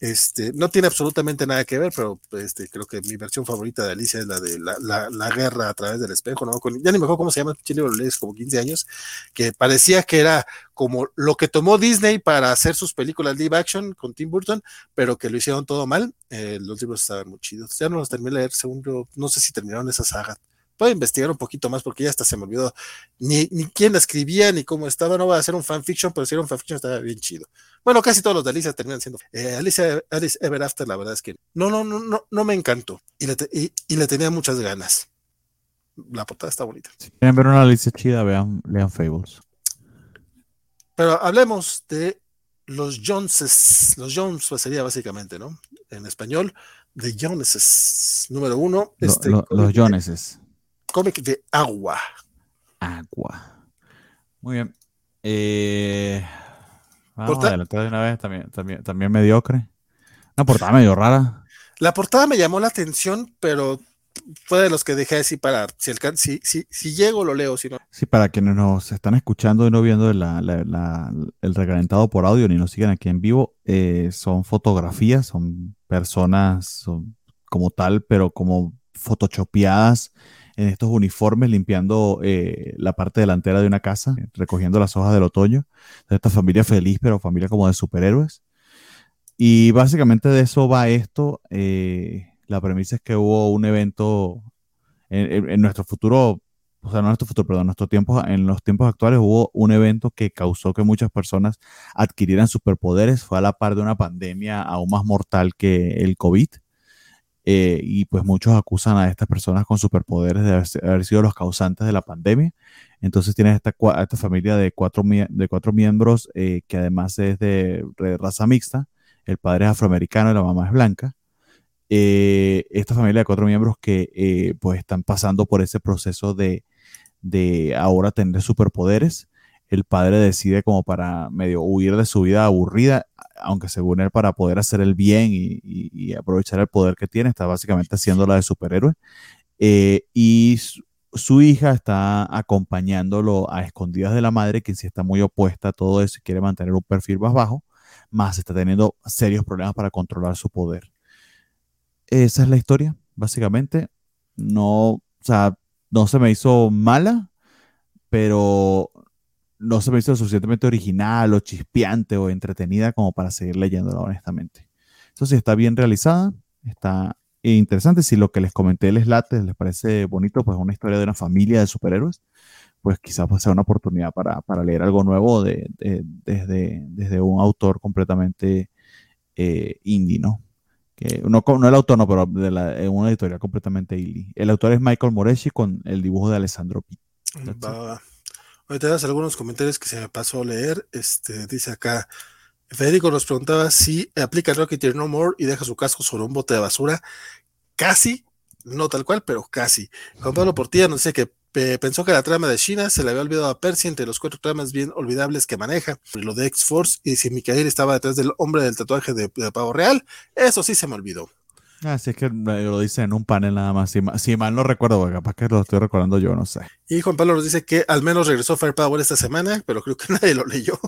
Este, no tiene absolutamente nada que ver, pero este, creo que mi versión favorita de Alicia es la de la, guerra a través del espejo, ¿no? ya ni me acuerdo cómo se llama, chile lo lees como 15 años, que parecía que era como lo que tomó Disney para hacer sus películas live action con Tim Burton, pero que lo hicieron todo mal. Eh, los libros estaban muy chidos. Ya no los terminé de leer, según yo, no sé si terminaron esa saga puedo investigar un poquito más porque ya hasta se me olvidó ni, ni quién la escribía ni cómo estaba. No voy a hacer un fanfiction, pero si era un fanfiction estaba bien chido. Bueno, casi todos los de Alicia terminan siendo. Eh, Alicia, Alice Ever After, la verdad es que no, no, no, no, no me encantó y le, y, le tenía muchas ganas. La portada está bonita. Si quieren ver una Alicia chida, vean, lean Fables. Pero hablemos de los Joneses, los Jones pues, sería básicamente, ¿no? En español, de Joneses, número uno. Este, los Joneses cómic de agua. Agua. Muy bien. Eh, vamos a adelantar de una vez, también, también, también mediocre. Una portada medio rara. La portada me llamó la atención, pero fue de los que dejé así para, si, si, si, si llego lo leo, si no. Sí, para quienes nos están escuchando y no viendo el recalentado por audio ni nos siguen aquí en vivo, eh, son fotografías, son personas como tal, pero como photoshopeadas en estos uniformes, limpiando eh, la parte delantera de una casa, recogiendo las hojas del otoño. Esta familia feliz, pero familia como de superhéroes. Y básicamente de eso va esto. Eh, la premisa es que hubo un evento en, nuestro futuro, o sea, no en nuestro futuro, perdón, nuestro tiempo, en los tiempos actuales hubo un evento que causó que muchas personas adquirieran superpoderes. Fue a la par de una pandemia aún más mortal que el COVID. Eh, y pues muchos acusan a estas personas con superpoderes de haber, sido los causantes de la pandemia. Entonces tienes esta, esta familia de cuatro, de cuatro miembros eh, que además es de, raza mixta. El padre es afroamericano y la mamá es blanca. Eh, esta familia de cuatro miembros que pues están pasando por ese proceso de, de, ahora tener superpoderes. El padre decide como para medio huir de su vida aburrida, aunque según él para poder hacer el bien y, aprovechar el poder que tiene, está básicamente haciendo la de superhéroe. Eh, y su, hija está acompañándolo a escondidas de la madre, que sí está muy opuesta a todo eso y quiere mantener un perfil más bajo, más está teniendo serios problemas para controlar su poder. Esa es la historia, básicamente. No, o sea, no se me hizo mala, pero no se me hizo suficientemente original o chispeante o entretenida como para seguir leyéndola, honestamente. Sí, está bien realizada, está interesante. Si lo que les comenté les late, les parece bonito, pues una historia de una familia de superhéroes, pues quizás pues sea una oportunidad para, leer algo nuevo de, desde, desde un autor completamente eh, indie, ¿no? que no, no el autor, no, pero de la, una editorial completamente indie. El autor es Michael Moreshi con el dibujo de Alessandro Pi. Ahorita das algunos comentarios que se me pasó a leer. Este, dice acá, Federico nos preguntaba si aplica el Rocketeer No More y deja su casco sobre un bote de basura. Casi, no tal cual, pero casi. Juan Pablo Portilla nos dice que pensó que la trama de China se le había olvidado a Percy entre los cuatro tramas bien olvidables que maneja, lo de X-Force y si Mikael estaba detrás del hombre del tatuaje de, Pavo Real, eso sí se me olvidó. Así ah, es que lo dice en un panel nada más. Si, mal no recuerdo, capaz que lo estoy recordando yo, no sé. Y Juan Pablo nos dice que al menos regresó Firepower esta semana, pero creo que [laughs] nadie lo leyó.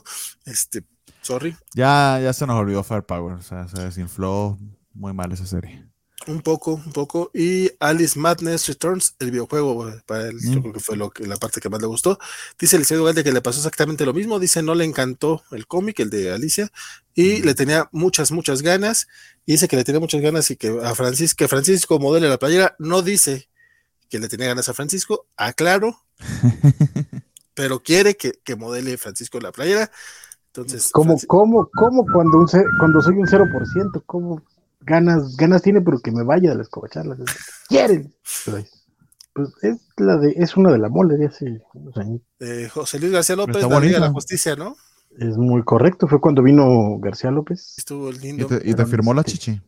Este, sorry. Ya, ya se nos olvidó Firepower, o sea, se desinfló muy mal esa serie. Un poco, un poco. Y Alice Madness Returns, el videojuego, para él, yo mm. creo que fue lo que, la parte que más le gustó. Dice Eliseo Galde que le pasó exactamente lo mismo. Dice, no le encantó el cómic, el de Alicia, y le tenía muchas, muchas ganas. Y dice que le tenía muchas ganas y que a Francisco, que Francisco modele la playera. No dice que le tenía ganas a Francisco, aclaro, [laughs] pero quiere que, que modele Francisco la playera. Entonces, ¿cómo, cómo, cómo cuando, un, cuando soy un 0%? ¿Cómo? Ganas, ganas tiene, pero que me vaya de las covacharlas. Quieren. Pues es la de, es una de la mole de hace unos años. José Luis García López, la de la Justicia, ¿no? Es muy correcto, fue cuando vino García López. Estuvo lindo. Y te, firmó la chichi.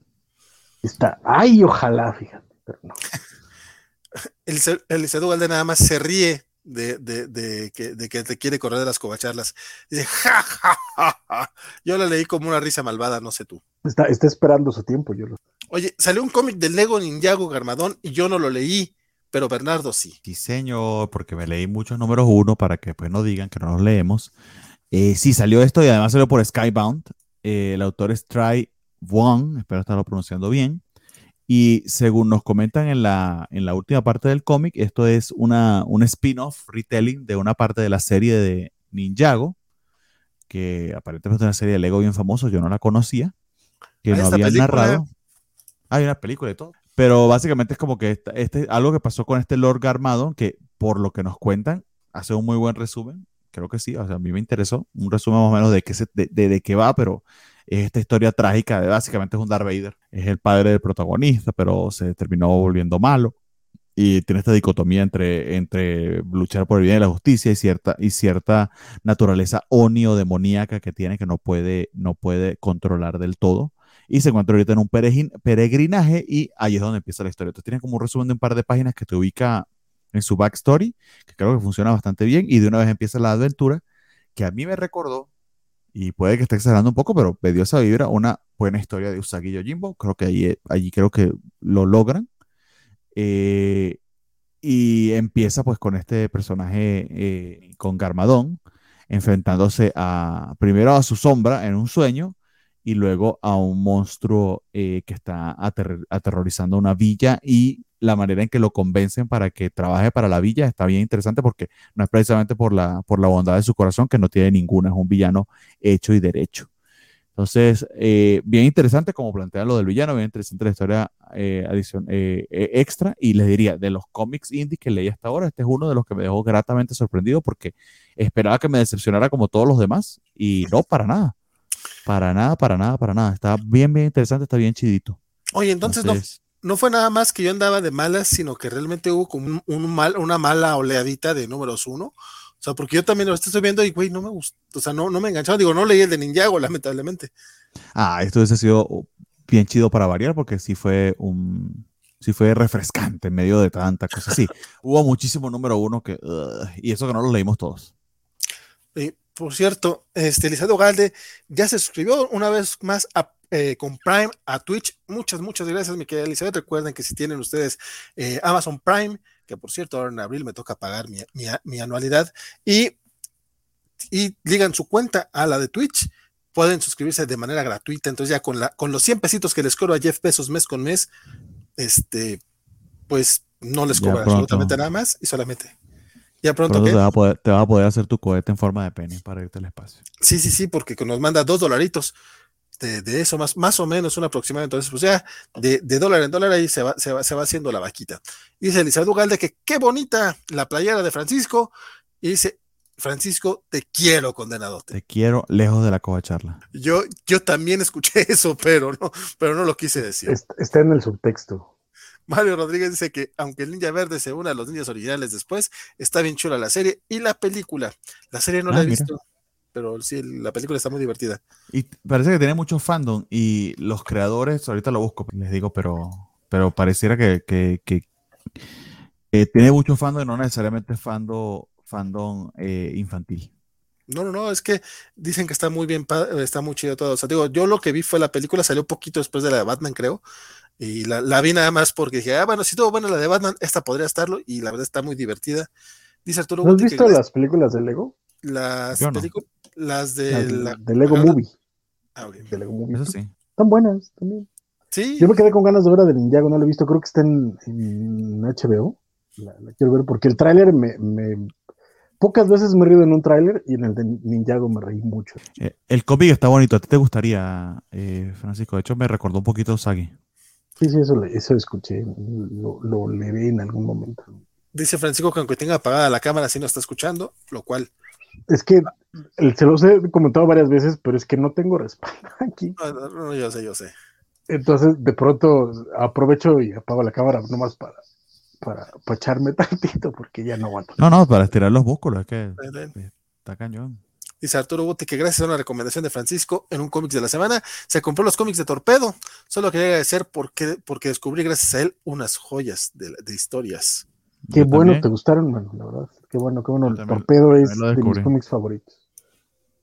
Está, ay, ojalá, fíjate, pero no. [laughs] el, el nada más se ríe de, de, de, que, de que te quiere correr de las covacharlas. Dice, ja, ja, ja, ja. Yo la leí como una risa malvada, no sé tú. Está, está esperando su tiempo, yo lo Oye, salió un cómic del Lego Ninjago Garmadón y yo no lo leí, pero Bernardo sí. Sí, señor, porque me leí muchos números uno para que pues no digan que no los leemos. Eh, sí, salió esto y además salió por Skybound. Eh, el autor es Try Wong, espero estarlo pronunciando bien. Y según nos comentan en la, en la última parte del cómic, esto es una, un spin-off, retelling de una parte de la serie de Ninjago, que aparentemente es una serie de Lego bien famoso, yo no la conocía, que no había narrado. Hay una película y todo. Pero básicamente es como que este, algo que pasó con este Lord Garmado, que por lo que nos cuentan, hace un muy buen resumen. Creo que sí, o sea, a mí me interesó un resumen más o menos de qué, de, de qué va, pero es esta historia trágica de básicamente es un Darth Vader. Es el padre del protagonista, pero se terminó volviendo malo. Y tiene esta dicotomía entre, entre luchar por el bien y la justicia y cierta, y cierta naturaleza onio demoníaca que tiene que no puede, no puede controlar del todo. Y se encuentra ahorita en un peregrinaje y ahí es donde empieza la historia. Entonces tiene como un resumen de un par de páginas que te ubica en su backstory, que creo que funciona bastante bien. Y de una vez empieza la aventura, que a mí me recordó y puede que esté exagerando un poco, pero me esa vibra una buena historia de Usagi Yojimbo. Creo que allí, allí creo que lo logran. Eh, y empieza pues con este personaje, eh, con Garmadón, enfrentándose a primero a su sombra en un sueño y luego a un monstruo que está aterrorizando una villa y la manera en que lo convencen para que trabaje para la villa está bien interesante porque no es precisamente por la, por la bondad de su corazón, que no tiene ninguna, es un villano hecho y derecho. Entonces, eh, bien interesante como plantea lo del villano, bien interesante la historia eh, adición, eh, extra. Y les diría, de los cómics indie que leí hasta ahora, este es uno de los que me dejó gratamente sorprendido porque esperaba que me decepcionara como todos los demás y no, para nada. Para nada, para nada, para nada. Está bien, bien interesante, está bien chidito. Oye, entonces, entonces no, no fue nada más que yo andaba de malas, sino que realmente hubo como un, mal, una mala oleadita de números uno. O sea, porque yo también lo estoy viendo y, güey, no me gusta, o sea, no, no me enganchaba. Digo, no leí el de Ninjago, [laughs] lamentablemente. Ah, esto hubiese sido bien chido para variar porque sí fue un, sí fue refrescante en medio de tanta cosa. Sí, [laughs] hubo muchísimo número uno que, y eso que no lo leímos todos. Y, por cierto, este, Lizardo Galde ya se suscribió una vez más a, eh, con Prime a Twitch. Muchas, muchas gracias, mi querida Elizabeth. Recuerden que si tienen ustedes eh, Amazon Prime, que por cierto ahora en abril me toca pagar mi, anualidad, y, y ligan su cuenta a la de Twitch, pueden suscribirse de manera gratuita. Entonces ya con, la, con los 100 pesitos que les cobro a Jeff pesos mes con mes, este, pues no les cobra absolutamente nada más y solamente ya pronto, te, va a poder, te, va a poder, hacer tu cohete en forma de pene para irte al espacio. Sí, sí, sí, porque nos manda dos dolaritos de, eso, más, más o menos un aproximado. Entonces, pues ya de, dólar en dólar ahí se va, se va, se va haciendo la vaquita. Dice Elizabeth Ugalde que qué bonita la playera de Francisco. Y dice, Francisco, te quiero, condenado. Te quiero lejos de la coja charla. Yo, yo también escuché [laughs] eso, pero no, pero no lo quise decir. Está en el subtexto. Mario Rodríguez dice que aunque el Ninja Verde se une a los ninjas originales después, está bien chula la serie y la película. La serie no la he ah, visto, pero sí, la película está muy divertida. Y parece que tiene mucho fandom y los creadores, ahorita lo busco, les digo, pero, pero pareciera que, que, tiene mucho fandom y no necesariamente fandom, fandom eh, infantil. No, no, no, es que dicen que está muy bien, está muy chido todo. O sea, digo, yo lo que vi fue la película, salió poquito después de la de Batman, creo. Y la, vi nada más porque dije, ah, bueno, si todo bueno la de Batman, esta podría estarlo. Y la verdad está muy divertida. Dice Arturo. ¿No has visto las películas de Lego? Las películas, las de, la, de Lego Movie. Ah, De Lego Movie. Eso sí. Están buenas también. Sí. Yo me quedé con ganas de ver a de Ninjago, no lo he visto, creo que está en, HBO. La, quiero ver porque el tráiler me, me, Pocas veces me he reído en un tráiler y en el de Ninjago me reí mucho. Eh, el cómic está bonito. ¿A ti te gustaría, eh, Francisco? De hecho, me recordó un poquito a Sagi. Sí, sí, eso, eso escuché, lo, lo leeré en algún momento. Dice Francisco que aunque tenga apagada la cámara, sí no está escuchando, lo cual... Es que se los he comentado varias veces, pero es que no tengo respaldo [laughs] aquí. No, yo sé, yo sé. Entonces, de pronto aprovecho y apago la cámara nomás para, para, para echarme [laughs] tantito, porque ya no aguanto. No, no, para estirar los músculos, es que está cañón. Dice Arturo Bote que gracias a una recomendación de Francisco en un cómics de la semana, se compró los cómics de Torpedo. Solo quería agradecer porque, porque descubrí gracias a él unas joyas de, historias. Qué bueno, te gustaron, mano, la verdad. Qué bueno, qué bueno. El Torpedo es de mis cómics favoritos.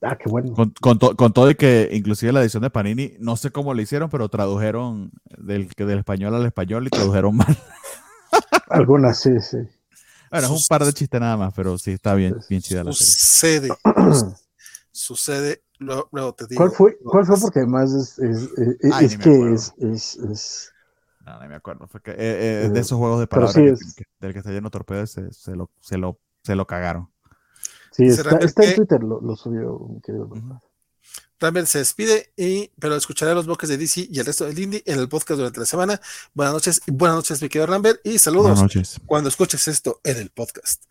Ah, qué bueno. Con, todo y que inclusive la edición de Panini, no sé cómo lo hicieron, pero tradujeron del, del español al español y tradujeron mal. [laughs] Algunas, sí, sí. Bueno, es un par de chistes nada más, pero sí está bien, bien chida la serie. sucede, [clears throat] luego, te digo. ¿Cuál fue? ¿Cuál fue? Porque además es, es, es, que es, es, No, no me acuerdo. Fue que, eh, eh, de esos juegos de palabras del que está lleno de torpedos se, se, lo, se, lo, se lo cagaron. Sí, está, está en Twitter, lo, lo subió, mi querido. Rambert se despide, y, pero escucharé los bloques de DC y el resto del Indie en el podcast durante la semana. Buenas noches, buenas noches, mi querido Rambert, y saludos cuando escuches esto en el podcast.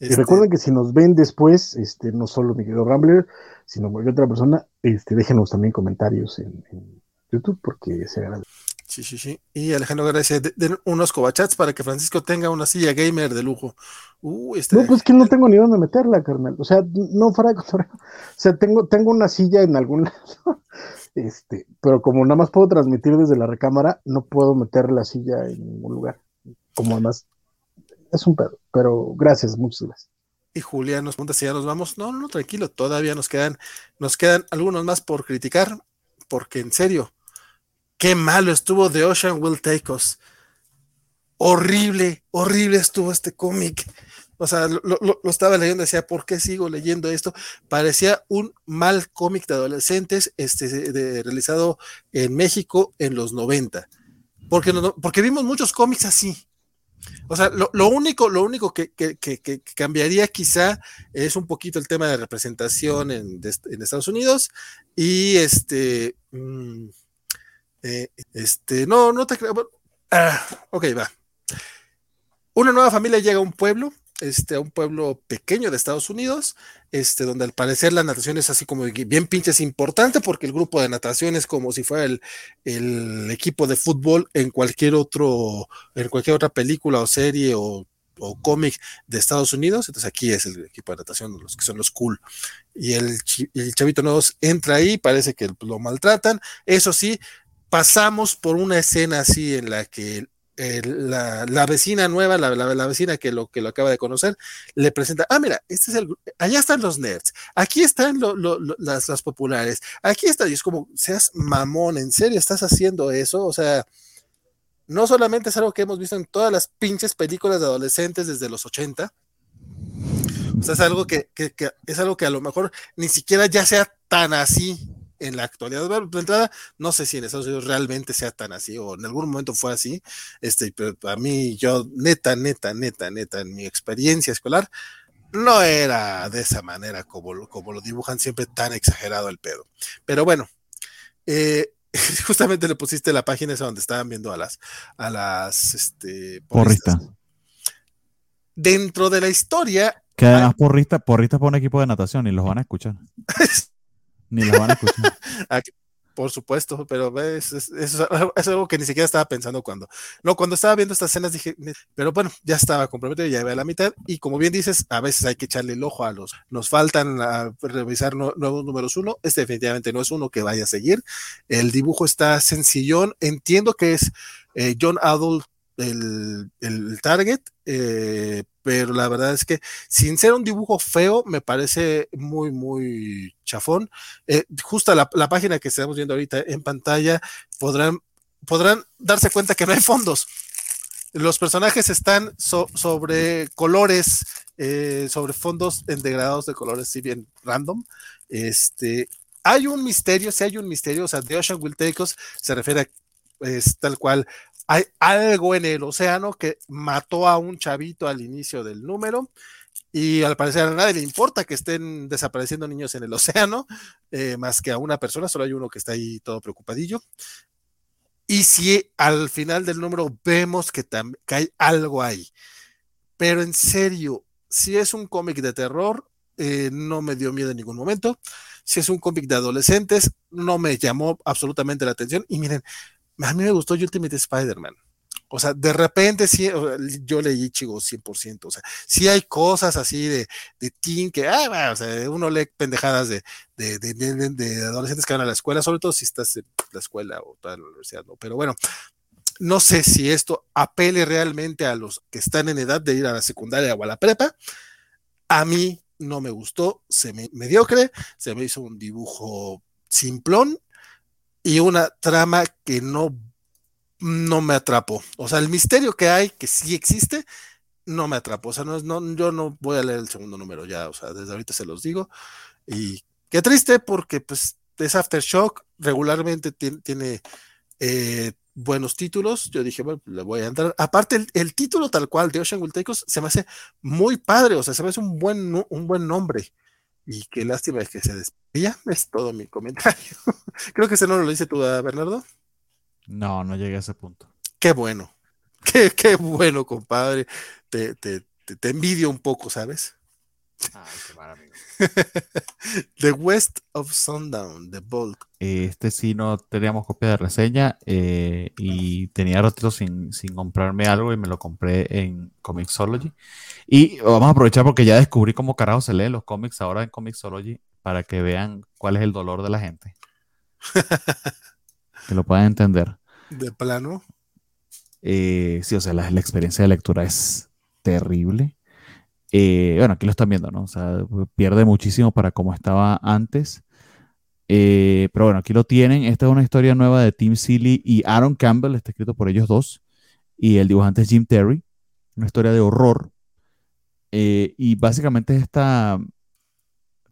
Y este recuerden que si nos ven después, este, no solo mi querido Rambler, sino cualquier otra persona, este, déjenos también comentarios en, YouTube porque se agradece. Sí, sí, sí. Y Alejandro agradece den unos cobachats para que Francisco tenga una silla gamer de lujo. Uh, este no, pues que no tengo ni dónde meterla, carnal. O sea, no fuera [laughs] O sea, tengo, tengo una silla en algún lado. [laughs] Este, pero como nada más puedo transmitir desde la recámara, no puedo meter la silla en ningún lugar. Como además es un pedo, pero gracias, muchas gracias. Y Julián nos pregunta si ya nos vamos. No, no, tranquilo, todavía nos quedan, nos quedan algunos más por criticar, porque en serio, qué malo estuvo The Ocean Will Take Us. horrible, horrible estuvo este cómic. O sea, lo, estaba leyendo, decía, ¿por qué sigo leyendo esto? Parecía un mal cómic de adolescentes este, realizado en México en los 90. Porque, porque vimos muchos cómics así. O sea, lo, único, lo único que, cambiaría quizá es un poquito el tema de representación en, Estados Unidos y este, mm, eh, este, no, no te creo. Ah, ok, va. Una nueva familia llega a un pueblo este, a un pueblo pequeño de Estados Unidos, este, donde al parecer la natación es así como bien pinches importante, porque el grupo de natación es como si fuera el, el equipo de fútbol en cualquier otro, en cualquier otra película o serie o, o cómic de Estados Unidos. Entonces aquí es el equipo de natación, los que son los cool. Y el, el chavito nuevo entra ahí, parece que lo maltratan. Eso sí, pasamos por una escena así en la que eh, la, vecina nueva, la, vecina que lo, que lo acaba de conocer, le presenta, ah, mira, este es el, allá están los nerds, aquí están las, las, populares, aquí está, y es como, seas mamón, ¿en serio estás haciendo eso? O sea, no solamente es algo que hemos visto en todas las pinches películas de adolescentes desde los 80, o sea, es algo que, que es algo que a lo mejor ni siquiera ya sea tan así en la actualidad. de entrada, no sé si en Estados Unidos realmente sea tan así o en algún momento fue así, este, pero para mí, yo, neta, neta, neta, neta, en mi experiencia escolar, no era de esa manera como, como lo dibujan siempre tan exagerado el pedo. Pero bueno, eh, [laughs] justamente le pusiste la página esa donde estaban viendo a las, a las, este, porristas. Dentro de la historia. Que además porristas porrista por un equipo de natación y los van a escuchar. [laughs] Ni la van a escuchar. [laughs] por supuesto, pero es, es, algo que ni siquiera estaba pensando cuando. No, cuando estaba viendo estas escenas dije, pero bueno, ya estaba comprometido, ya iba a la mitad. Y como bien dices, a veces hay que echarle el ojo a los. Nos faltan a revisar nuevos números uno. Este definitivamente no es uno que vaya a seguir. El dibujo está sencillón. Entiendo que es eh, John Adult el, el target, eh, pero la verdad es que sin ser un dibujo feo, me parece muy, muy chafón. Eh, justo la, la, página que estamos viendo ahorita en pantalla, podrán, podrán darse cuenta que no hay fondos. Los personajes están sobre colores, eh, sobre fondos en degradados de colores, si bien random. Este, hay un misterio, si hay un misterio, o sea, The Ocean Will Take Us se refiere a es tal cual hay algo en el océano que mató a un chavito al inicio del número y al parecer a nadie le importa que estén desapareciendo niños en el océano, [laughs] eh, más que a una persona, solo hay uno que está ahí todo preocupadillo. Y si al final del número vemos que, que hay algo ahí, pero en serio, si es un cómic de terror, eh, no me dio miedo en ningún momento. Si es un cómic de adolescentes, no me llamó absolutamente la atención. Y miren, a mí me gustó Ultimate Spider-Man. O sea, de repente sí, yo leí chicos 100%. O sea, sí hay cosas así de, de teen que, ah, o sea, uno lee pendejadas de, de, de, adolescentes que van a la escuela, sobre todo si estás en la escuela o toda la universidad, ¿no? Pero bueno, no sé si esto apele realmente a los que están en edad de ir a la secundaria o a la prepa. A mí no me gustó, se me mediocre, se me hizo un dibujo simplón y una trama que no, no me atrapó. O sea, el misterio que hay, que sí existe, no me atrapó. O sea, no, no, yo no voy a leer el segundo número ya, o sea, desde ahorita se los digo. Y qué triste porque pues es Aftershock, regularmente tiene, eh, buenos títulos. Yo dije, bueno, le voy a entrar. Aparte, el, título tal cual de Ocean Will se me hace muy padre, o sea, se me hace un buen, un buen nombre. Y qué lástima es que se despedía. Es todo mi comentario. [laughs] Creo que ese no lo dice tú, Bernardo. No, no llegué a ese punto. Qué bueno. [laughs] Qué, qué bueno, compadre. Te, te, te, envidio un poco, ¿sabes? Ay, qué maravilla. [laughs] The West of Sundown, The Bulk. Este sí no teníamos copia de reseña eh, y tenía otro sin, sin, comprarme algo y me lo compré en Comixology. Y vamos a aprovechar porque ya descubrí cómo carajo se leen los cómics ahora en Comixology para que vean cuál es el dolor de la gente. [laughs] que lo puedan entender. De plano. Eh, sí, o sea, la, experiencia de lectura es terrible. Eh, bueno, aquí lo están viendo, ¿no? O sea, pierde muchísimo para como estaba antes. Eh, pero bueno, aquí lo tienen. Esta es una historia nueva de Tim Seeley y Aaron Campbell, está escrito por ellos dos. y el dibujante es Jim Terry, una historia de horror. Eh, y básicamente esta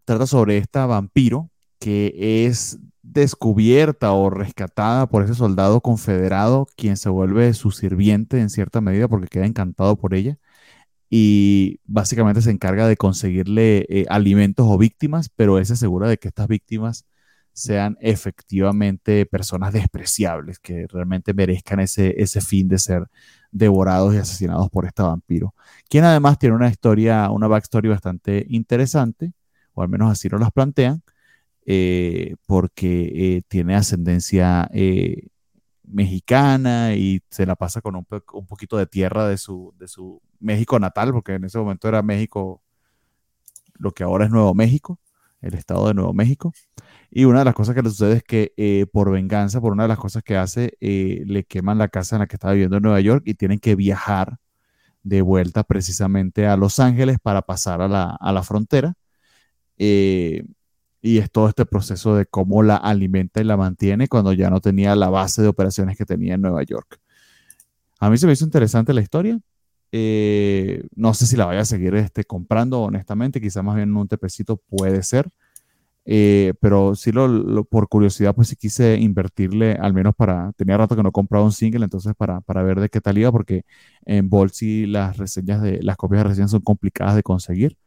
trata sobre esta vampiro que es descubierta o rescatada por ese soldado confederado, quien se vuelve su sirviente en cierta medida porque queda encantado por ella. Y básicamente se encarga de conseguirle eh, alimentos o víctimas, pero él se asegura de que estas víctimas sean efectivamente personas despreciables, que realmente merezcan ese, ese fin de ser devorados y asesinados por este vampiro. Quien además tiene una historia, una backstory bastante interesante, o al menos así nos las plantean, eh, porque eh, tiene ascendencia mexicana y se la pasa con un, un, poquito de tierra de su, de su México natal, porque en ese momento era México, lo que ahora es Nuevo México, el estado de Nuevo México. Y una de las cosas que le sucede es que por venganza, por una de las cosas que hace, le queman la casa en la que estaba viviendo en Nueva York y tienen que viajar de vuelta precisamente a Los Ángeles para pasar a la, a la frontera. Eh, y es todo este proceso de cómo la alimenta y la mantiene cuando ya no tenía la base de operaciones que tenía en Nueva York. A mí se me hizo interesante la historia. Eh, no sé si la vaya a seguir este, comprando, honestamente. Quizá más bien un tepecito puede ser. Eh, pero sí, lo, por curiosidad, pues sí quise invertirle, al menos para. Tenía rato que no compraba un single, entonces para, para ver de qué tal iba, porque en Bolsi las reseñas de las copias de reseñas son complicadas de conseguir.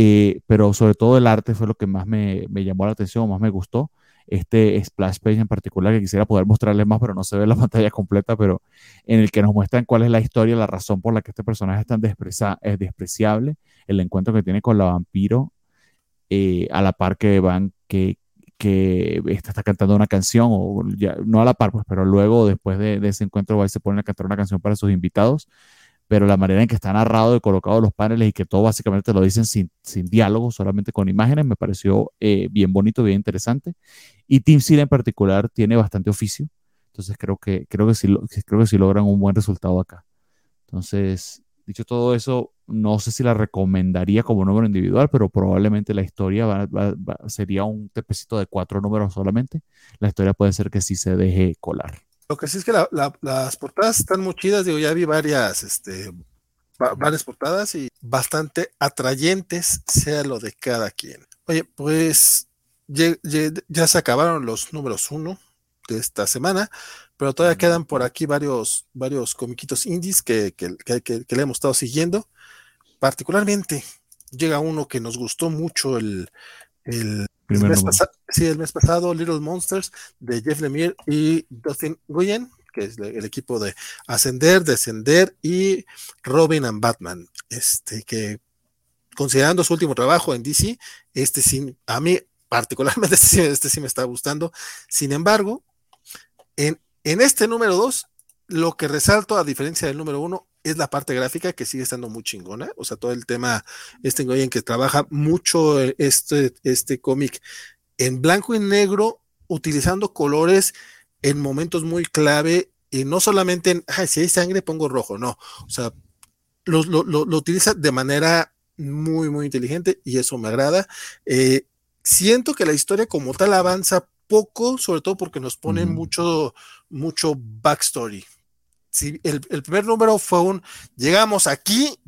Eh, pero sobre todo el arte fue lo que más me, me, llamó la atención, más me gustó. Este splash page en particular que quisiera poder mostrarles más, pero no se ve la [laughs] pantalla completa, pero en el que nos muestran cuál es la historia, la razón por la que este personaje es tan es despreciable, el encuentro que tiene con la vampiro, eh, a la par que van, que, que está, está, cantando una canción, o ya, no a la par, pues, pero luego después de, de ese encuentro va y se pone a cantar una canción para sus invitados pero la manera en que está narrado y colocado los paneles y que todo básicamente lo dicen sin, sin diálogo, solamente con imágenes, me pareció eh, bien bonito, bien interesante. Y Team Seal en particular tiene bastante oficio, entonces creo que, creo que, sí, creo que sí logran un buen resultado acá. Entonces, dicho todo eso, no sé si la recomendaría como número individual, pero probablemente la historia sería un tepecito de cuatro números solamente. La historia puede ser que sí se deje colar. Lo que sí es que las portadas están muy chidas, digo, ya vi varias, este, varias portadas y bastante atrayentes, sea lo de cada quien. Oye, pues ya, se acabaron los números uno de esta semana, pero todavía quedan por aquí varios, varios comiquitos indies que, que, le hemos estado siguiendo. Particularmente llega uno que nos gustó mucho el, el el mes sí, el mes pasado, Little Monsters de Jeff Lemire y Dustin Nguyen, que es el equipo de Ascender, Descender y Robin and Batman. Este que considerando su último trabajo en DC, este sí, a mí particularmente [laughs] este sí, este sí me está gustando. Sin embargo, en, en este número 2, lo que resalto a diferencia del número 1 es la parte gráfica que sigue estando muy chingona. O sea, todo el tema, este en que trabaja mucho eh, este, este cómic en blanco y negro, utilizando colores en momentos muy clave y no solamente en, si hay sangre pongo rojo, no. O sea, lo, utiliza de manera muy, muy inteligente y eso me agrada. Eh, siento que la historia como tal avanza poco, sobre todo porque nos ponen mucho, mucho backstory el, primer número fue un, llegamos aquí,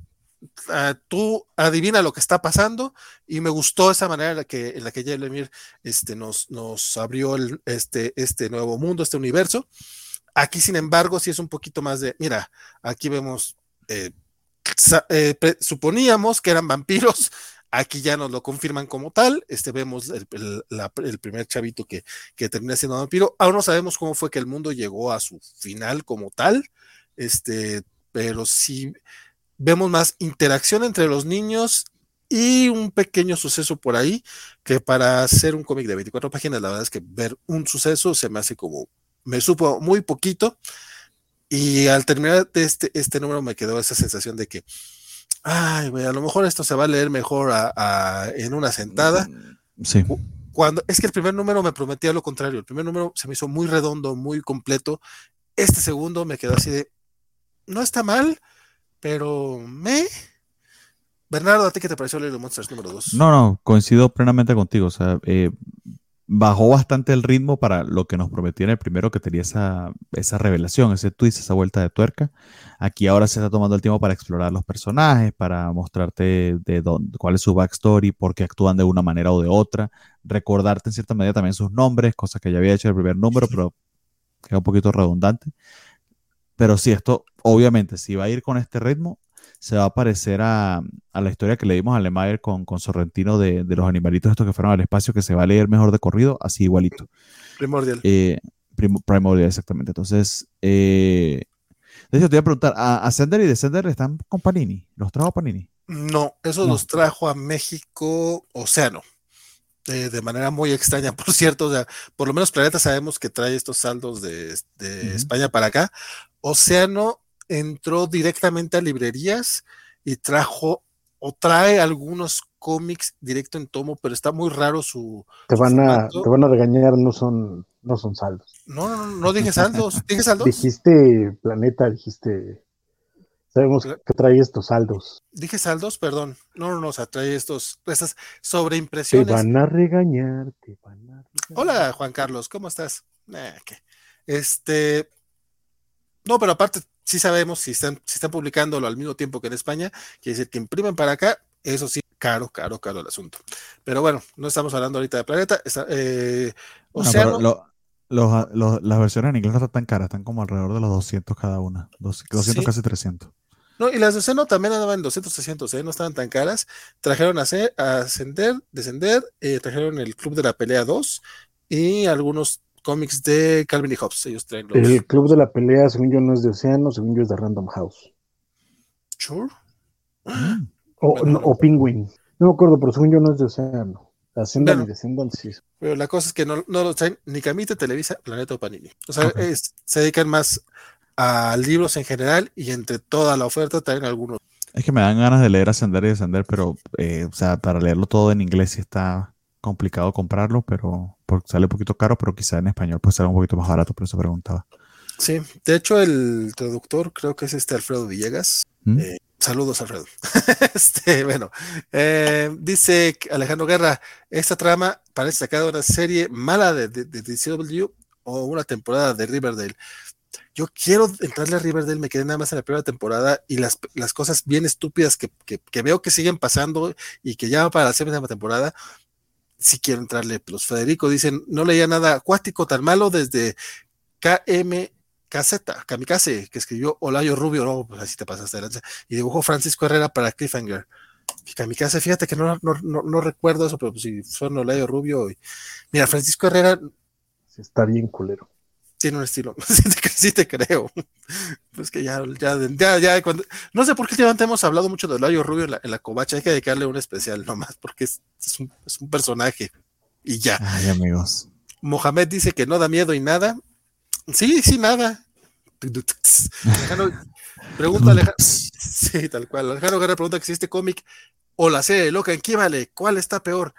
tú adivina lo que está pasando y me gustó esa manera en la que, en la que Lemire este, nos, nos abrió el, este, este nuevo mundo, este universo. Aquí, sin embargo, sí es un poquito más de, mira, aquí vemos, eh, eh, suponíamos que eran vampiros, Aquí ya nos lo confirman como tal. Este vemos el, primer chavito que, que, termina siendo vampiro. Aún no sabemos cómo fue que el mundo llegó a su final como tal. Este, pero sí vemos más interacción entre los niños y un pequeño suceso por ahí que para hacer un cómic de 24 páginas, la verdad es que ver un suceso se me hace como, me supo muy poquito. Y al terminar este, este número me quedó esa sensación de que ay, güey, a lo mejor esto se va a leer mejor en una sentada. Mm, sí. Cuando, es que el primer número me prometía lo contrario. El primer número se me hizo muy redondo, muy completo. Este segundo me quedó así de, no está mal, pero me... Bernardo, ¿a ti qué te pareció Little Monsters número 2? No, no, coincido plenamente contigo. O sea, eh, bajó bastante el ritmo para lo que nos prometió en el primero que tenía esa, esa revelación, ese twist, esa vuelta de tuerca. Aquí ahora se está tomando el tiempo para explorar los personajes, para mostrarte de dónde, cuál es su backstory, por qué actúan de una manera o de otra, recordarte en cierta medida también sus nombres, cosas que ya había hecho en el primer número, pero queda un poquito redundante. Pero sí, esto obviamente, si va a ir con este ritmo, se va a parecer a, la historia que leímos a Lemaier con, con Sorrentino de, los animalitos estos que fueron al espacio, que se va a leer mejor de corrido, así igualito. Primordial. Eh, primordial, exactamente. Entonces, eh, de hecho, te voy a preguntar, ¿a Ascender y Descender están con Panini? ¿Los trajo Panini? No, eso los trajo a México Océano. de manera muy extraña, [laughs] por cierto, o sea, por lo menos Planeta sabemos que trae estos saldos de, España para acá. Océano entró directamente a librerías y trajo o trae algunos cómics directo en tomo, pero está muy raro su. Te van, a, te van a regañar, no son, no son saldos. No, no, no, dije saldos. ¿Dije saldos? Dijiste Planeta, dijiste. Sabemos que trae estos saldos. Dije saldos, perdón. No, no, no, o sea, trae estos, estas sobreimpresiones. Te van a regañar, te van a regañar. Hola, Juan Carlos, ¿cómo estás? Este. No, pero aparte sí sabemos si están, si están publicándolo al mismo tiempo que en España, quiere decir que imprimen para acá, eso sí, caro, caro, caro el asunto. Pero bueno, no estamos hablando ahorita de Planeta. Eh, las versiones en inglés no están tan caras, están como alrededor de los 200 cada una, 200 casi 300. No, y las de Océano también andaban en 200, 300, ¿eh? no estaban tan caras. Trajeron a, Ascender, Descender, eh, trajeron el Club de la Pelea 2 y algunos cómics de Calvin y Hobbes. Ellos traen El club de la pelea, según yo, no es de Océano, según yo es de Random House. Sure. Mm. O, Penguin. No me acuerdo, pero según yo no es de Océano. Ascendan y descendan, sí. Pero la cosa es que no, no lo traen ni Camite, Televisa, Planeta o Panini. O sea, se dedican más a libros en general y entre toda la oferta traen algunos. Es que me dan ganas de leer Ascender y Descender, pero, eh, o sea, para leerlo todo en inglés sí está complicado comprarlo, pero porque sale un poquito caro, pero quizá en español puede ser un poquito más barato, por eso preguntaba. Sí, de hecho el traductor creo que es este Alfredo Villegas. ¿Mm? Eh, saludos Alfredo. [laughs] este, bueno, eh, dice Alejandro Guerra, esta trama parece sacada de una serie mala de, de, DCW o una temporada de Riverdale. Yo quiero entrarle a Riverdale, me quedé nada más en la primera temporada y las, las cosas bien estúpidas que, que, veo que siguen pasando y que ya para la segunda temporada, si quiero entrarle. Los Federico dicen, no leía nada acuático tan malo desde KM Caseta, Kamikaze, que escribió Olayo Rubio, no, pues así te pasaste adelante, y dibujó Francisco Herrera para Cliffhanger. Kamikaze, fíjate que no, no, no, recuerdo eso, pero pues si son Olayo Rubio. Y... Mira, Francisco Herrera. está bien culero tiene un estilo. [laughs] sí, te, creo. Pues que ya, ya, ya, cuando, no sé por qué últimamente hemos hablado mucho de Layo Rubio en la, en la covacha. Hay que dedicarle un especial nomás, porque es, un, es un, personaje. Y ya. Ay, amigos. Mohamed dice que no da miedo y nada. Sí, sí, nada. [laughs] pregunta Alejandro. [laughs] Sí, tal cual. Alejandro Guerra pregunta que si este cómic o la serie de Locan Key, vale, ¿cuál está peor?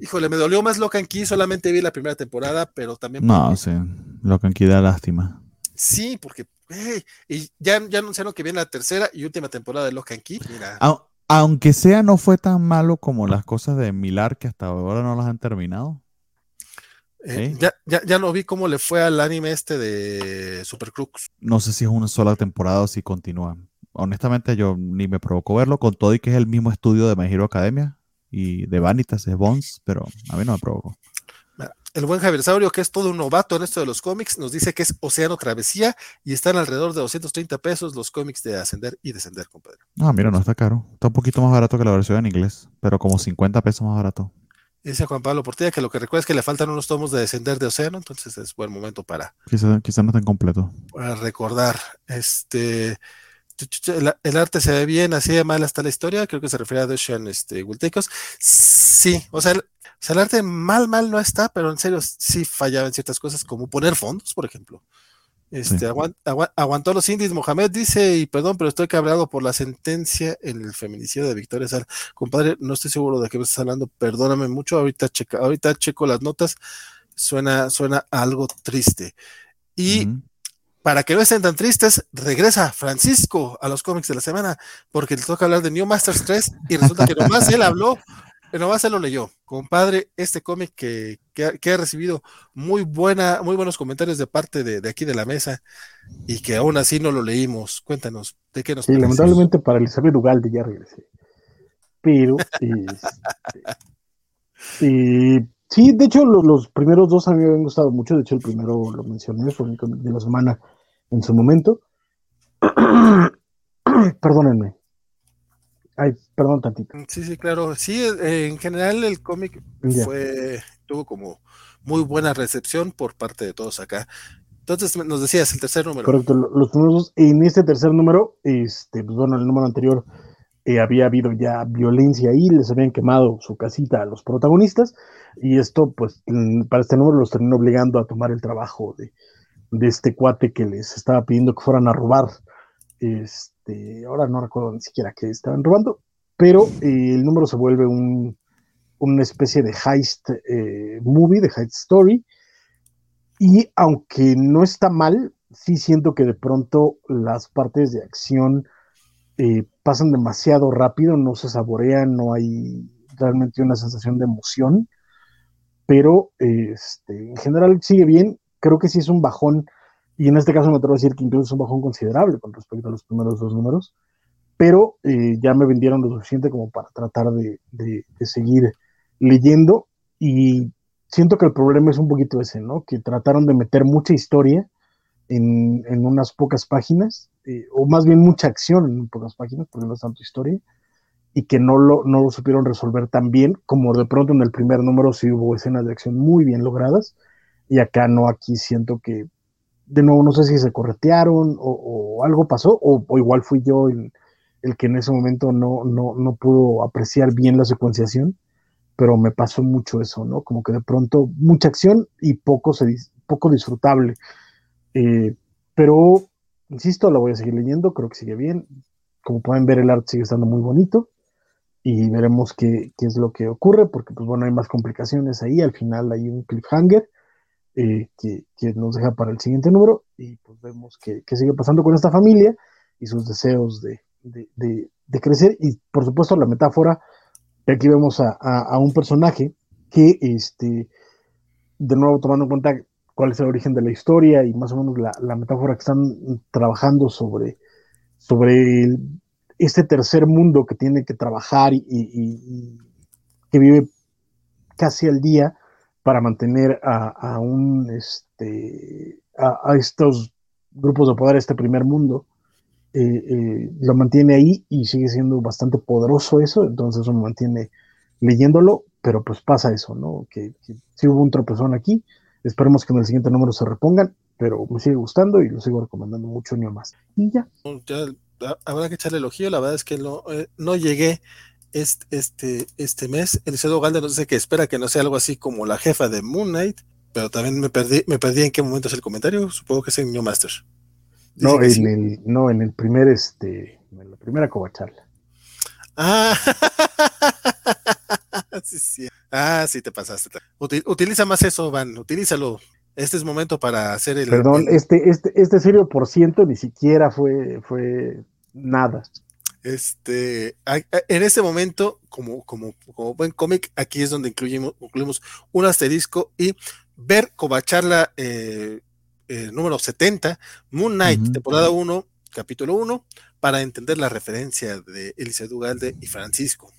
Híjole, me dolió más Locan Key, solamente vi la primera temporada, pero también... No, sí, Locan Key da lástima. Sí, porque y ya, ya anunciaron que viene la tercera y última temporada de Locan Key. aunque sea, no fue tan malo como las cosas de Milar que hasta ahora no las han terminado. Eh, ya, ya, ya, no vi cómo le fue al anime este de Super Crux. No sé si es una sola temporada o si continúa honestamente yo ni me provocó verlo, con todo y que es el mismo estudio de My Hero Academia y de Vanitas, es Bones, pero a mí no me provocó. El buen Javier Saurio, que es todo un novato en esto de los cómics, nos dice que es Océano Travesía y están alrededor de 230 pesos los cómics de Ascender y Descender, compadre. Ah, mira, no está caro. Está un poquito más barato que la versión en inglés, pero como 50 pesos más barato. Dice Juan Pablo Portilla que lo que recuerda es que le faltan unos tomos de Descender de Océano, entonces es buen momento para. Quizá, quizá no estén completo. Para recordar. Este. El, arte se ve bien, así de mal hasta la historia, creo que se refiere a Dushan este, Sí, o sea, el, arte mal, mal no está, pero en serio sí fallaba en ciertas cosas, como poner fondos, por ejemplo. Este, aguantó los indies, Mohamed dice, y perdón, pero estoy cabreado por la sentencia en el feminicidio de Victoria Sal. Compadre, no estoy seguro de qué me estás hablando, perdóname mucho, ahorita, checa, ahorita checo las notas, suena, suena algo triste. Y para que no estén tan tristes, regresa Francisco a los cómics de la semana, porque le toca hablar de New Masters 3 y resulta que nomás él habló nomás se lo leyó. Compadre, este cómic que, que, ha, recibido muy buena, muy buenos comentarios de parte de, aquí de la mesa y que aún así no lo leímos. Cuéntanos, ¿de qué nos Sí, lamentablemente para Elizabeth Ugalde ya regresé. Pero, este, [laughs] sí, de hecho, los, primeros dos a mí me habían gustado mucho. De hecho, el primero lo mencioné, fue mi cómic de la semana en su momento. [clears throat] Perdónenme. Ay, perdón tantito. Sí, sí, claro. Sí, eh, en general el cómic fue, tuvo como muy buena recepción por parte de todos acá. Entonces nos decías el tercer número. Correcto, los números, en este tercer número, este, pues bueno, el número anterior eh, había habido ya violencia ahí, les habían quemado su casita a los protagonistas, y esto, pues, para este número los terminó obligando a tomar el trabajo de, de este cuate que les estaba pidiendo que fueran a robar este, ahora no recuerdo ni siquiera qué estaban robando, pero eh, el número se vuelve un, una especie de heist eh, movie, de heist story. Y aunque no está mal, sí siento que de pronto las partes de acción eh, pasan demasiado rápido, no se saborean, no hay realmente una sensación de emoción. Pero este, en general sigue bien. Creo que sí es un bajón y en este caso me atrevo a decir que incluso es un bajón considerable con respecto a los primeros dos números, pero eh, ya me vendieron lo suficiente como para tratar de, seguir leyendo y siento que el problema es un poquito ese, ¿no? Que trataron de meter mucha historia en, unas pocas páginas, eh, o más bien mucha acción en pocas páginas, porque no es tanto historia, y que no lo, no lo supieron resolver tan bien como de pronto en el primer número sí hubo escenas de acción muy bien logradas, y acá no, aquí siento que de nuevo no sé si se corretearon o, algo pasó, o, igual fui yo el, que en ese momento no, no, pudo apreciar bien la secuenciación, pero me pasó mucho eso, ¿no? Como que de pronto mucha acción y poco, poco disfrutable. Eh, pero, insisto, la voy a seguir leyendo, creo que sigue bien. Como pueden ver, el arte sigue estando muy bonito y veremos qué, qué es lo que ocurre, porque pues bueno, hay más complicaciones ahí, al final hay un cliffhanger eh, que, nos deja para el siguiente número y pues vemos que, sigue pasando con esta familia y sus deseos de, crecer. Y por supuesto la metáfora, aquí vemos a, un personaje que este, de nuevo tomando en cuenta cuál es el origen de la historia y más o menos la, metáfora que están trabajando sobre, sobre este tercer mundo que tiene que trabajar y que vive casi al día para mantener a, un este a, estos grupos de poder, este primer mundo, eh, eh, lo mantiene ahí y sigue siendo bastante poderoso eso, entonces me mantiene leyéndolo, pero pues pasa eso, ¿no? Que, si hubo un tropezón aquí, esperemos que en el siguiente número se repongan, pero me sigue gustando y lo sigo recomendando mucho, ni más. Y ya. ya habrá que echarle elogio, la verdad es que no, eh, no llegué este, este, este mes. Eliseo Galde nos dice que espera que no sea algo así como la jefa de Moon Knight, pero también me perdí, me perdí en qué momento es el comentario. Supongo que es en New Master. no, en el, no, en el primer, este, en la primera covacharla. Ah, [laughs] sí, sí. Ah, sí, te pasaste. utiliza más eso, Van, utilízalo. Este es momento para hacer el. Perdón, este, este, este serio por ciento ni siquiera fue, fue nada. Este, en este momento, como, como, como buen cómic, aquí es donde incluimos, incluimos un asterisco y ver Covacharla eh, eh, número 70, Moon Knight, temporada 1, capítulo 1, para entender la referencia de Elise Dugalde y Francisco.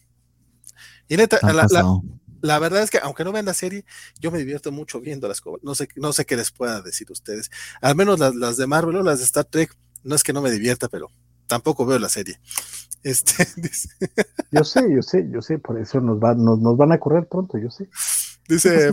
Y neta, la, verdad es que aunque no vean la serie, yo me divierto mucho viendo las no sé, no sé qué les pueda decir ustedes. Al menos las, las de Marvel o las de Star Trek, no es que no me divierta, pero tampoco veo la serie. Este, [laughs] Yo sé, yo sé, yo sé, por eso nos, va, nos, nos van a correr pronto, yo sé. Dice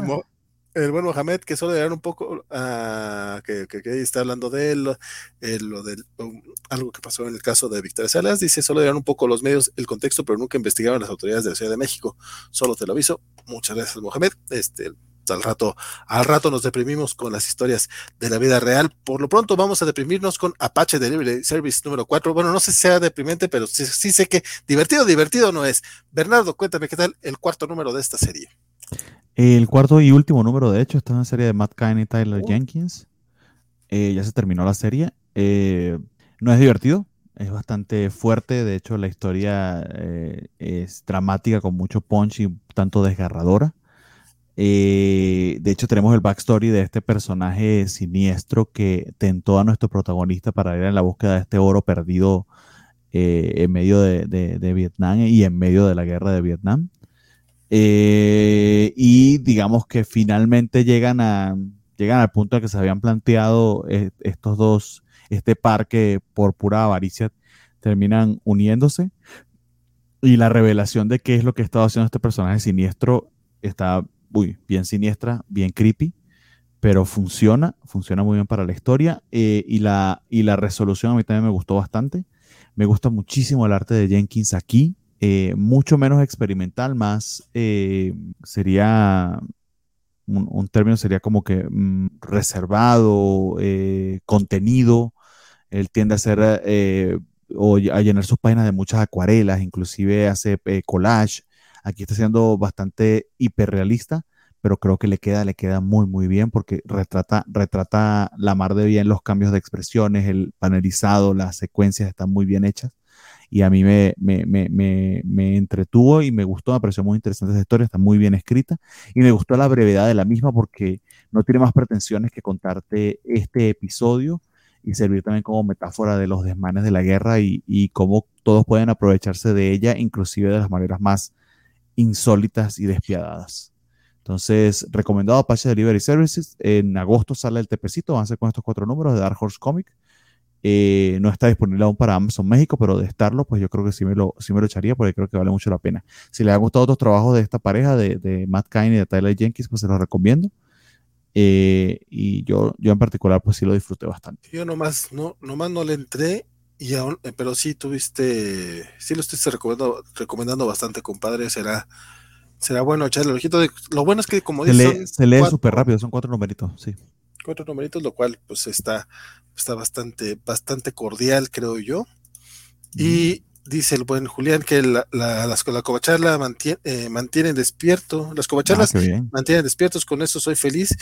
el buen Mohamed que solo dar un poco a que, que, está hablando de él, eh, lo de um, algo que pasó en el caso de Victoria Salas, dice solo dar un poco los medios el contexto, pero nunca investigaron las autoridades de la Ciudad de México. Solo te lo aviso. Muchas gracias, Mohamed. Este, al rato, al rato nos deprimimos con las historias de la vida real. Por lo pronto vamos a deprimirnos con Apache Delivery Service número 4. Bueno, no sé si sea deprimente, pero sí, sé que divertido, divertido no es. Bernardo, cuéntame qué tal el cuarto número de esta serie. El cuarto y último número, de hecho, está en la serie de Matt Cain y Tyler oh. Jenkins. Eh, ya se terminó la serie. Eh, no es divertido. es bastante fuerte. De hecho, la historia eh, es dramática con mucho punch y tanto desgarradora. Eh, de hecho, tenemos el backstory de este personaje siniestro que tentó a nuestro protagonista para ir en la búsqueda de este oro perdido en medio de, Vietnam y en medio de la guerra de Vietnam. y digamos que finalmente llegan, a, llegan al punto en que se habían planteado estos dos este parque por pura avaricia terminan uniéndose. Y la revelación de qué es lo que estaba haciendo este personaje siniestro está uy, bien siniestra, bien creepy, pero funciona, funciona muy bien para la historia. Eh, y, la, y la resolución a mí también me gustó bastante. Me gusta muchísimo el arte de Jenkins aquí. Eh, mucho menos experimental, más eh, sería un, término sería como que mm, reservado, contenido, él tiende a eh, o a llenar sus páginas de muchas acuarelas, inclusive hace collage. Aquí está siendo bastante hiperrealista, pero creo que le queda, le queda muy, muy bien porque retrata, retrata la mar de bien los cambios de expresiones, el panelizado, las secuencias están muy bien hechas. Y a mí me, me, me, me entretuvo y me gustó, me pareció muy interesante esa historia, está muy bien escrita. Y me gustó la brevedad de la misma porque no tiene más pretensiones que contarte este episodio y servir también como metáfora de los desmanes de la guerra y, y cómo todos pueden aprovecharse de ella, inclusive de las maneras más insólitas y despiadadas. Entonces, recomendado Apache Delivery Services. En agosto sale el tepecito, van a ser con estos cuatro números de Dark Horse Comic. Eh, no está disponible aún para Amazon México, pero de estarlo, pues yo creo que sí me, lo, sí me lo echaría porque creo que vale mucho la pena. Si les han gustado otros trabajos de esta pareja, de, de Matt Kine y de Tyler Jenkins, pues se los recomiendo. Eh, y yo, yo en particular, pues sí lo disfruté bastante. Yo nomás no, nomás no le entré, y aún, eh, pero sí tuviste, sí lo estoy recomendando, recomendando bastante, compadre. Será, será bueno echarle el ojito. De, lo bueno es que, como dice. Se lee súper rápido, son cuatro numeritos, sí. Cuatro numeritos, lo cual, pues está, está bastante, bastante cordial, creo yo. Y dice el buen Julián que la, la, las, la covacharla mantiene, eh, mantienen despierto, las covacharlas ah, mantienen despiertos, con eso soy feliz.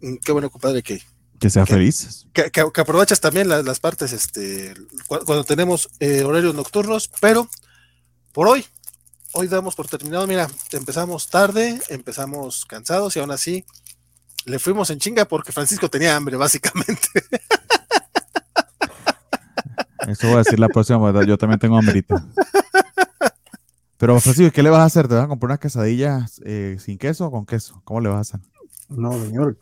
Mm, qué bueno, compadre, que... Que sea feliz. Que, que, aprovechas también las partes, este, cuando, tenemos eh, horarios nocturnos, pero por hoy, hoy damos por terminado, mira, empezamos tarde, empezamos cansados y aún así le fuimos en chinga porque Francisco tenía hambre, [laughs] básicamente. Eso voy a decir la próxima, ¿verdad? Yo también tengo hambrita. Pero, Francisco, ¿qué le vas a hacer? ¿Te vas a comprar unas quesadillas eh, sin queso o con queso? ¿Cómo le vas a hacer? No, señor.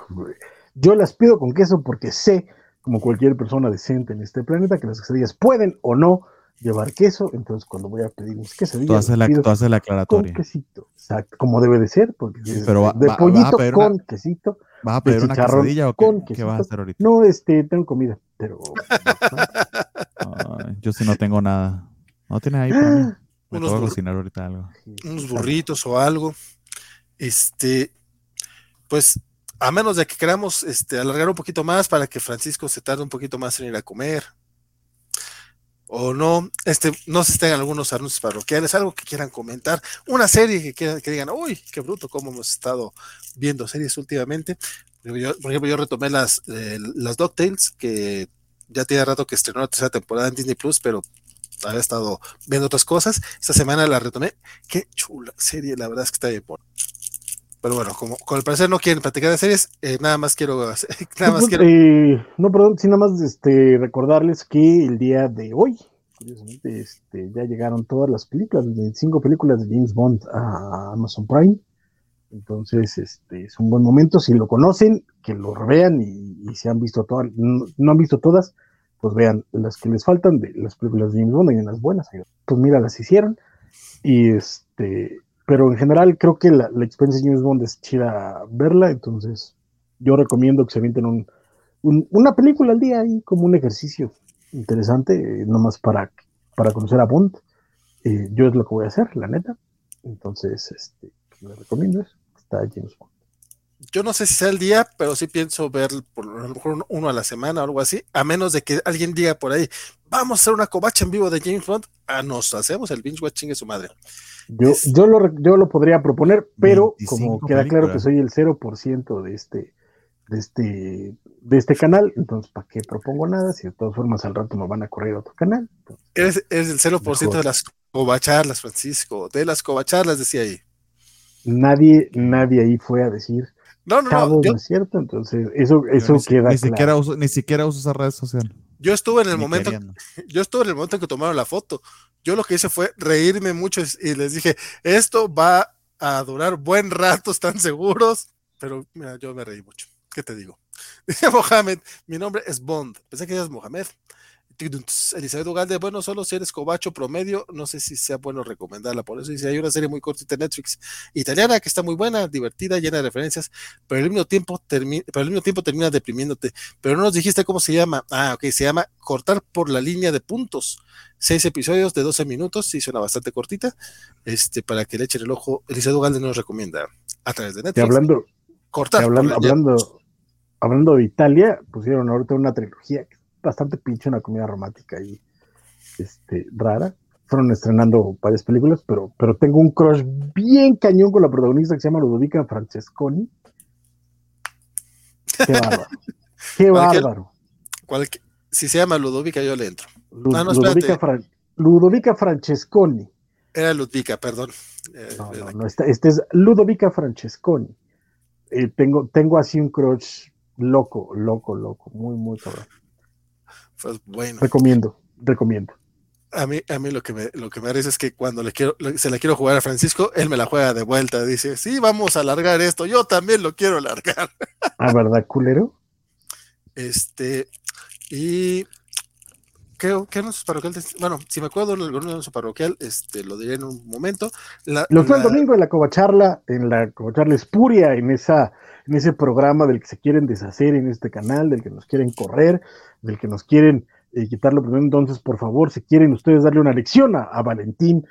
Yo las pido con queso porque sé, como cualquier persona decente en este planeta, que las quesadillas pueden o no llevar queso. Entonces, cuando voy a pedir mis quesadillas, tú haces la, tú haces la aclaratoria. Con quesito. Exacto, como debe de ser. Porque Pero de pollito con quesito. ¿Vas a pedir una quesadilla o qué, qué vas a hacer ahorita? No, este, tengo comida, pero. [laughs] yo sí no tengo nada. ¿No tienes ahí para mí? Me unos cocinar ahorita algo. Unos burritos o algo. Este, pues, a menos de que queramos este, alargar un poquito más para que Francisco se tarde un poquito más en ir a comer. O no, este, no se estén algunos anuncios parroquiales, algo que quieran comentar, una serie que quieran, que digan, uy, qué bruto, cómo hemos estado viendo series últimamente. por ejemplo, yo retomé las, eh, las DuckTales, que ya tiene rato que estrenó la tercera temporada en Disney Plus, pero había estado viendo otras cosas. Esta semana la retomé. Qué chula serie, la verdad es que está bien buena. Pero bueno, como con el parecer no quieren platicar de series, eh, nada más quiero. [laughs] Nada más quiero... Eh, no, perdón, sí, nada más este, recordarles que el día de hoy, curiosamente, este, ya llegaron todas las películas, 25 películas de James Bond a Amazon Prime. Entonces, este es un buen momento. Si lo conocen, que lo vean y, si han visto todas, no, han visto todas, pues vean las que les faltan de las películas de James Bond y en las buenas. Pues mira, las hicieron. Y este, pero en general creo que la, experiencia de James Bond es chida verla. Entonces, yo recomiendo que se avienten un, una película al día ahí como un ejercicio interesante, nomás para, para conocer a Bond. Eh, yo es lo que voy a hacer, la neta. Entonces, este, les recomiendo eso. Yo no sé si sea el día, pero sí pienso ver por lo mejor uno a la semana o algo así, a menos de que alguien diga por ahí, vamos a hacer una covacha en vivo de James Bond, ah, nos hacemos el binge watching de su madre. Yo, yo, lo, yo lo podría proponer, pero como queda claro que soy el 0% de este, de este, de este canal, entonces ¿para qué propongo nada? Si de todas formas al rato me van a correr a otro canal. Es, el 0% de las covacharlas, Francisco, de las covacharlas, decía ahí. Nadie, nadie ahí fue a decir, no, no, no, no es cierto, entonces eso, eso queda ni Siquiera uso, ni siquiera uso esa red social. Yo estuve en el momento, [laughs] yo estuve en el momento en que tomaron la foto. Yo lo que hice fue reírme mucho y les dije, esto va a durar buen rato, están seguros. Pero mira, yo me reí mucho. ¿Qué te digo? [laughs] Dice Mohamed, mi nombre es Bond. Pensé que eras Mohamed. Elizabeth Ugalde, bueno, solo si eres cobacho promedio, no sé si sea bueno recomendarla. Por eso dice, hay una serie muy cortita de Netflix italiana que está muy buena, divertida, llena de referencias, pero al mismo tiempo, termina, pero al mismo tiempo termina deprimiéndote. Pero no nos dijiste cómo se llama. Ah, ok, se llama Cortar por la línea de puntos. Seis episodios de 12 minutos, sí suena bastante cortita, este, para que le echen el ojo. Elizabeth Ugalde nos recomienda a través de Netflix. hablando, cortar. hablando, hablando, hablando de Italia, pusieron ahorita una trilogía bastante pinche una comida romántica y este, rara. Fueron estrenando varias películas, pero, pero tengo un crush bien cañón con la protagonista que se llama Ludovica Francesconi. Qué [laughs] bárbaro. Qué bárbaro. si se llama Ludovica, yo le entro. Ah, Ludovica, Francesconi. Era Ludvica, perdón. Eh, no, no, no, este, es Ludovica Francesconi. Eh, tengo, tengo así un crush loco, loco, loco, muy, muy cabrón. Pues bueno. Recomiendo, recomiendo. A mí, a mí lo que me, lo que me parece es que cuando le quiero, se la quiero jugar a Francisco, él me la juega de vuelta. Dice, sí, vamos a alargar esto. Yo también lo quiero alargar. ¿Ah, verdad, culero? [laughs] Este, y ¿qué, qué anuncio parroquial? Bueno, si me acuerdo del anuncio parroquial, este, lo diré en un momento. lo fue el domingo en la covacharla, en la covacharla espuria, en esa, en ese programa del que se quieren deshacer en este canal, del que nos quieren correr del que nos quieren eh, quitarlo primero. Entonces, por favor, si quieren ustedes darle una lección a, Valentín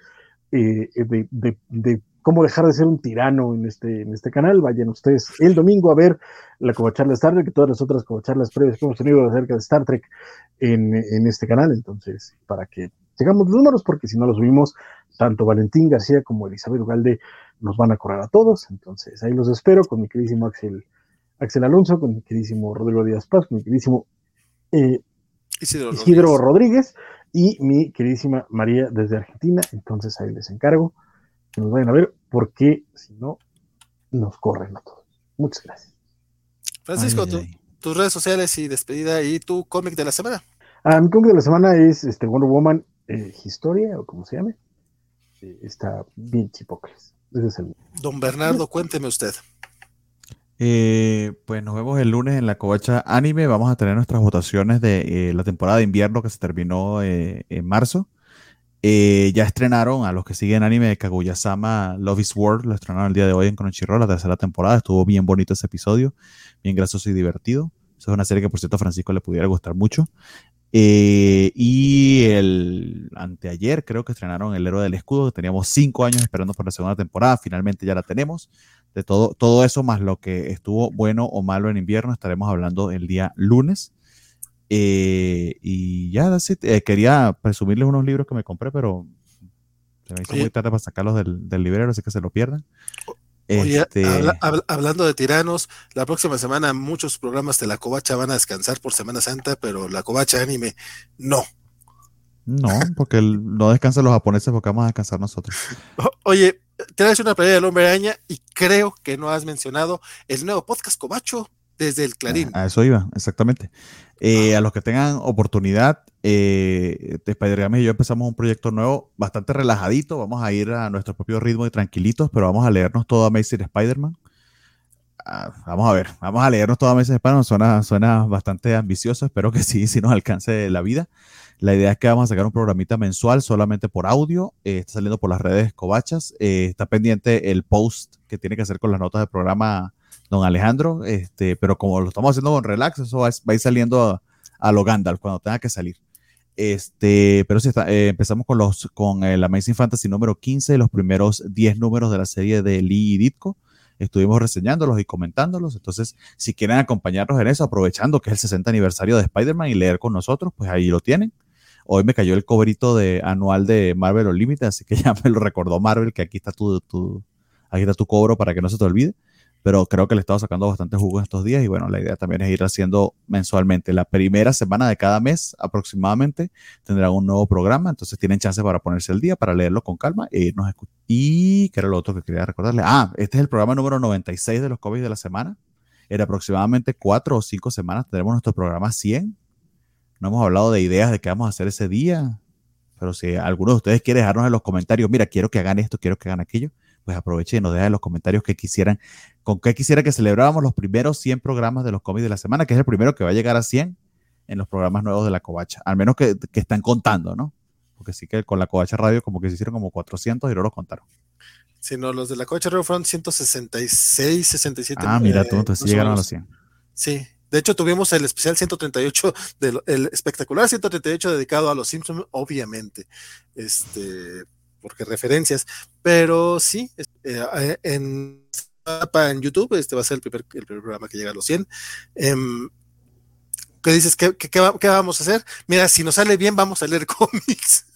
eh, eh, de, cómo dejar de ser un tirano en este, en este canal, vayan ustedes el domingo a ver la covacharla Star Trek y todas las otras covacharlas previas que hemos tenido acerca de Star Trek en, este canal. Entonces, para que llegamos los números, porque si no los subimos, tanto Valentín García como Elizabeth Ugalde nos van a correr a todos. Entonces, ahí los espero con mi queridísimo Axel, Axel Alonso, con mi queridísimo Rodrigo Díaz Paz, con mi queridísimo eh, Isidro, Rodríguez. y mi queridísima María desde Argentina. Entonces ahí les encargo que nos vayan a ver porque si no, nos corren a todos. Muchas gracias. Francisco, tus redes sociales y despedida y tu cómic de la semana. Ah, mi cómic de la semana es este Wonder Woman eh, Historia o como se llame. Eh, está bien chipocles. Don Bernardo, cuénteme usted. Eh, pues nos vemos el lunes en la Covacha Anime. Vamos a tener nuestras votaciones de eh, la temporada de invierno que se terminó eh, en marzo. Ya estrenaron a los que siguen anime de Kaguya-sama Love is War. Lo estrenaron el día de hoy en Crunchyroll, la tercera temporada. Estuvo bien bonito ese episodio, bien gracioso y divertido. Esa es una serie que, por cierto, a Francisco le pudiera gustar mucho. y el anteayer creo que estrenaron El Héroe del Escudo, que teníamos cinco años esperando por la segunda temporada. Finalmente ya la tenemos de todo, todo eso, más lo que estuvo bueno o malo en invierno, estaremos hablando el día lunes. Eh, y ya, eh, quería presumirles unos libros que me compré, pero se me hizo muy tarde para sacarlos del, del librero, así que se lo pierdan. Oye, este hablando de tiranos, la próxima semana muchos programas de la Covacha van a descansar por Semana Santa, pero la Covacha Anime no. No, porque no descansan los japoneses porque vamos a descansar nosotros. Oye, traes una playa del hombre araña y creo que no has mencionado el nuevo podcast Cobacho desde el Clarín. A, eso iba, exactamente. Eh, a los que tengan oportunidad, eh, spider y yo empezamos un proyecto nuevo, bastante relajadito. Vamos a ir a nuestro propio ritmo y tranquilitos, pero vamos a leernos todo Amazing Spider-Man. Ah, vamos a ver, vamos a leernos todo Amazing Spider-Man. Suena, suena bastante ambicioso, espero que sí, [laughs] si nos alcance la vida. La idea es que vamos a sacar un programita mensual solamente por audio. Eh, está saliendo por las redes Covachas. Eh, está pendiente el post que tiene que hacer con las notas del programa don Alejandro. Este, pero como lo estamos haciendo con relax, eso va, a ir saliendo a, lo Gandalf cuando tenga que salir. Este, pero sí, está, eh, empezamos con, los, con el Amazing Fantasy número 15, los primeros 10 números de la serie de Lee y Ditko estuvimos reseñándolos y comentándolos. Entonces, si quieren acompañarnos en eso, aprovechando que es el 60 aniversario de Spider-Man y leer con nosotros, pues ahí lo tienen. Hoy me cayó el cobrito de, anual de Marvel Unlimited, así que [laughs] ya me lo recordó Marvel, que aquí está tu, tu, aquí está tu cobro para que no se te olvide. Pero creo que le he sacando bastante jugo estos días y bueno, la idea también es ir haciendo mensualmente. La primera semana de cada mes aproximadamente tendrán un nuevo programa, entonces tienen chance para ponerse al día, para leerlo con calma e irnos a escuchar. Y que era lo otro que quería recordarle. Ah, este es el programa número 96 de los COVID de la semana. En aproximadamente cuatro o cinco semanas tendremos nuestro programa 100. No hemos hablado de ideas de qué vamos a hacer ese día, pero si alguno de ustedes quiere dejarnos en los comentarios, mira, quiero que hagan esto, quiero que hagan aquello, pues aprovechen y nos dejen en los comentarios que quisieran, con qué quisiera que celebráramos los primeros 100 programas de los cómics de la semana, que es el primero que va a llegar a 100 en los programas nuevos de la Covacha, al menos que, están contando, ¿no? Porque sí que con la Covacha Radio como que se hicieron como 400 y no los contaron. Sí, no, los de la Covacha Radio fueron 166, 67. Ah, mira, tú, entonces sí llegaron a los 100. Sí, de hecho, tuvimos el especial 138, el espectacular 138 dedicado a los Simpsons, obviamente, este, porque referencias, pero sí, eh, en, en YouTube, este va a ser el primer, el primer programa que llega a los 100. Em, ¿Qué dices? ¿Qué, qué, qué, vamos a hacer? Mira, si nos sale bien, vamos a leer [laughs] cómics.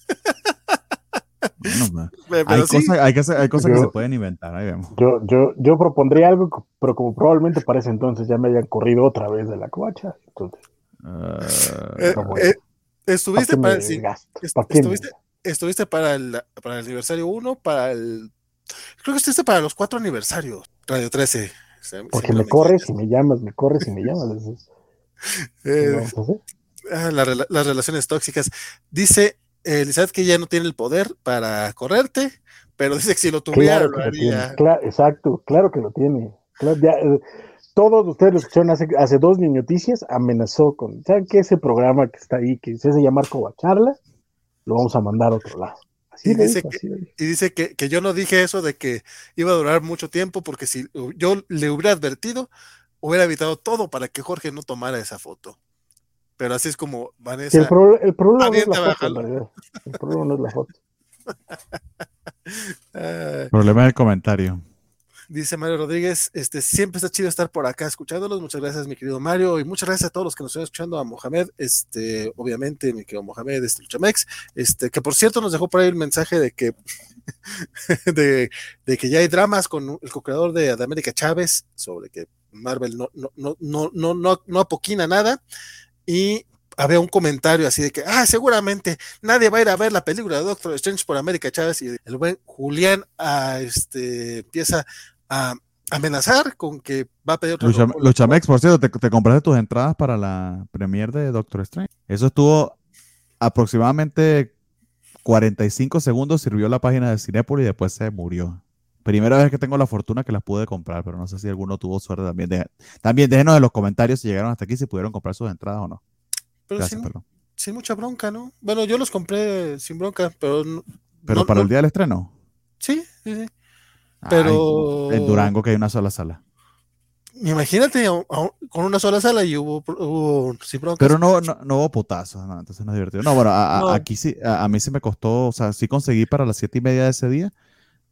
hay, cosas, hay, que, hay, cosas, que se pueden inventar, ahí vemos. Yo, yo, yo propondría algo, pero como probablemente para ese entonces ya me hayan corrido otra vez de la covacha, entonces. Uh, eh, eh, estuviste para, sí, estuviste, estuviste para el, para el aniversario 1, para el creo que estuviste para los cuatro aniversarios, Radio 13. Porque me, corres y me llamas, me corres y me llamas. [laughs] eh, ah, las relaciones tóxicas. Dice Elizabeth que ya no tiene el poder para correrte, pero dice que si lo tuviera, claro exacto, claro que lo tiene. Eh, todos ustedes lo escucharon hace, hace dos noticias, amenazó con, ¿saben qué? Ese programa que está ahí, que se hace llamar Covacharla, lo vamos a mandar a otro lado. y, dice que, y dice que, que, yo no dije eso de que iba a durar mucho tiempo, porque si yo le hubiera advertido, hubiera evitado todo para que Jorge no tomara esa foto. Pero así es como Vanessa. el, problema no es la foto, [laughs] El problema no es la foto. el problema es el comentario. Dice Mario Rodríguez, este, siempre está chido estar por acá escuchándolos. Muchas gracias, mi querido Mario, y muchas gracias a todos los que nos están escuchando, a Mohamed, este, obviamente, mi querido Mohamed, este Luchamex, este, que por cierto nos dejó por ahí el mensaje de que [laughs] de, que ya hay dramas con el co-creador de, América Chávez sobre que Marvel no, no, no, no, no, no, no apoquina nada y había un comentario así de que, ah, seguramente nadie va a ir a ver la película de Doctor Strange por América Chávez y el buen Julián a, este, empieza a amenazar con que va a pedir otro. Luchamex, por cierto, te, compraste tus entradas para la premier de Doctor Strange. Eso estuvo aproximadamente 45 segundos, sirvió la página de Cinepolis y después se murió. Primera vez que tengo la fortuna que las pude comprar, pero no sé si alguno tuvo suerte también. también déjenos en los comentarios si llegaron hasta aquí, si pudieron comprar sus entradas o no. Pero sin, sin, mucha bronca, ¿no? Bueno, yo los compré sin bronca, pero... ¿Pero para el día del estreno? Sí, sí, sí. Pero... en Durango que hay una sola sala. Imagínate con una sola sala y hubo, sin bronca. Pero no, no, hubo potazos, no, entonces no es divertido. No, bueno, aquí sí, a, mí sí me costó, o sea, sí conseguí para las siete y media de ese día,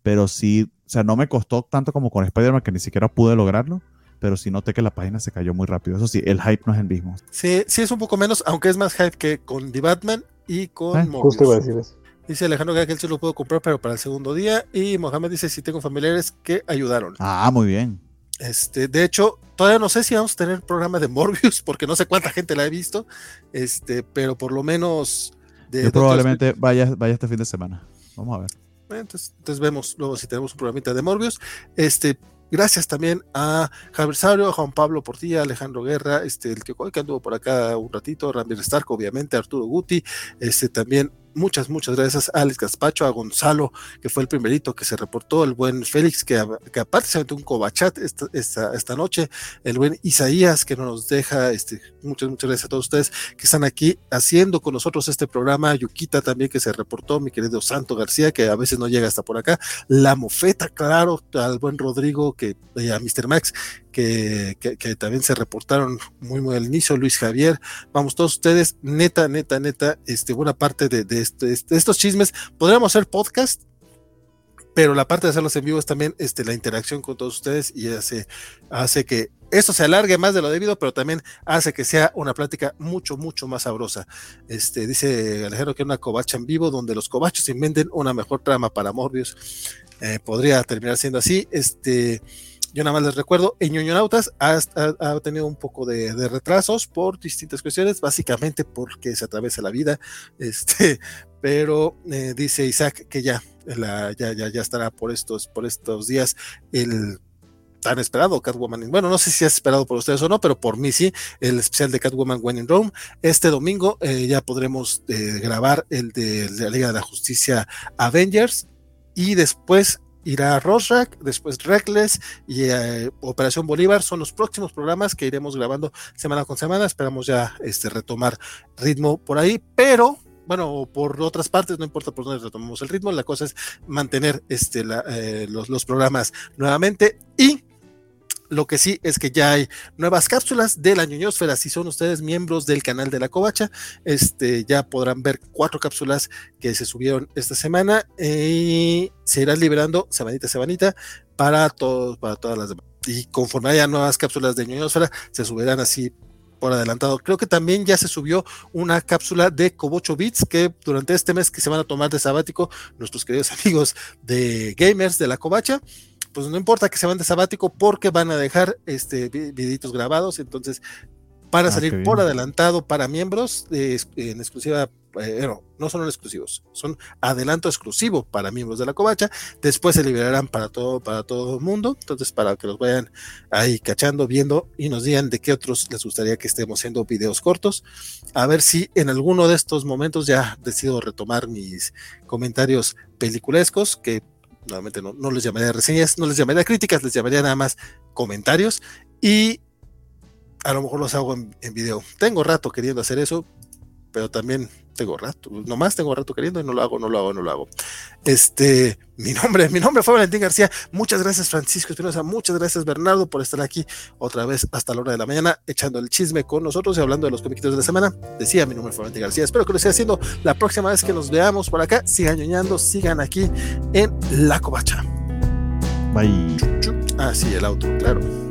pero sí, o sea, no me costó tanto como con Spider-Man que ni siquiera pude lograrlo, pero sí noté que la página se cayó muy rápido. Eso sí, el hype no es el mismo. Sí, sí es un poco menos, aunque es más hype que con The Batman y con eh, Justo iba a decir eso. Dice Alejandro que él se lo puedo comprar, pero para el segundo día. Y Mohamed dice si tengo familiares que ayudaron. Ah, muy bien. Este, de hecho, todavía no sé si vamos a tener programa de Morbius, [laughs] porque no sé cuánta gente la ha visto. Este, pero por lo menos. De Yo probablemente vaya, vaya este fin de semana. Vamos a ver. Entonces, entonces, vemos luego si tenemos un programita de Morbius. Este, gracias también a Javier Saurio, a Juan Pablo Portilla, Alejandro Guerra, este, el que, que anduvo por acá un ratito, Ramírez Stark, obviamente, Arturo Guti, este, también Muchas, muchas gracias a Alex Gaspacho, a Gonzalo, que fue el primerito que se reportó, el buen Félix, que, que aparte se metió un cobachat esta, esta, esta, noche, el buen Isaías, que no nos deja, este, muchas, muchas gracias a todos ustedes que están aquí haciendo con nosotros este programa, Yuquita también que se reportó, mi querido Santo García, que a veces no llega hasta por acá, La Mofeta, claro, al buen Rodrigo, que, a Mr. Max, que, que, también se reportaron muy, muy al inicio, Luis Javier, vamos todos ustedes, neta, neta, neta, este, buena parte de, de, este, este estos chismes, podríamos hacer podcast, pero la parte de hacerlos en vivo es también este, la interacción con todos ustedes y hace, hace que esto se alargue más de lo debido, pero también hace que sea una plática mucho, mucho más sabrosa. Este, dice Alejandro que una covacha en vivo donde los covachos inventen una mejor trama para Morbius. Eh, podría terminar siendo así. Este, Yo nada más les recuerdo, en Ñoñonautas ha, ha, tenido un poco de, retrasos por distintas cuestiones, básicamente porque se atraviesa la vida, [laughs] este, pero eh, dice Isaac que ya, la, ya, ya, ya estará por estos, por estos días el tan esperado Catwoman. Bueno, no sé si es esperado por ustedes o no, pero por mí sí, el especial de Catwoman When in Rome. Este domingo eh, ya podremos eh, grabar el de, la Liga de la Justicia Avengers y después irá Rosrak, después Reckless y eh, Operación Bolívar. Son los próximos programas que iremos grabando semana con semana. Esperamos ya este, retomar ritmo por ahí, pero bueno, por otras partes, no importa por dónde retomamos el ritmo, la cosa es mantener este, los, los programas nuevamente y lo que sí es que ya hay nuevas cápsulas de la ñoñosfera. Si son ustedes miembros del canal de la Covacha, este, ya podrán ver cuatro cápsulas que se subieron esta semana y se irán liberando semanita a semanita para todos, para todas las demás. Y conforme haya nuevas cápsulas de ñoñosfera, se subirán así por adelantado. Creo que también ya se subió una cápsula de Cobocho Beats que durante este mes que se van a tomar de sabático nuestros queridos amigos de gamers de la Covacha pues no importa que se van de sabático porque van a dejar este videitos grabados, entonces para ah, salir por adelantado para miembros en exclusiva, eh, no, son exclusivos, son adelanto exclusivo para miembros de la covacha, después se liberarán para todo, para todo el mundo, entonces para que los vayan ahí cachando, viendo y nos digan de qué otros les gustaría que estemos haciendo videos cortos, a ver si en alguno de estos momentos ya decido retomar mis comentarios peliculescos, que nuevamente no, no les llamaría reseñas, no les llamaría críticas, les llamaría nada más comentarios y a lo mejor los hago en, en video. Tengo rato queriendo hacer eso, pero también tengo rato, nomás tengo rato queriendo y no lo hago, no lo hago, no lo hago. Este, mi nombre, [laughs] mi nombre fue Valentín García. Muchas gracias, Francisco Espinosa. Muchas gracias, Bernardo, por estar aquí otra vez hasta la hora de la mañana, echando el chisme con nosotros y hablando de los comiquitos de la semana. Decía, mi nombre fue Valentín García. Espero que lo siga haciendo la próxima vez que nos veamos por acá. Sigan ñoñando, sigan aquí en La Covacha. Bye. Ah, sí, el auto, claro.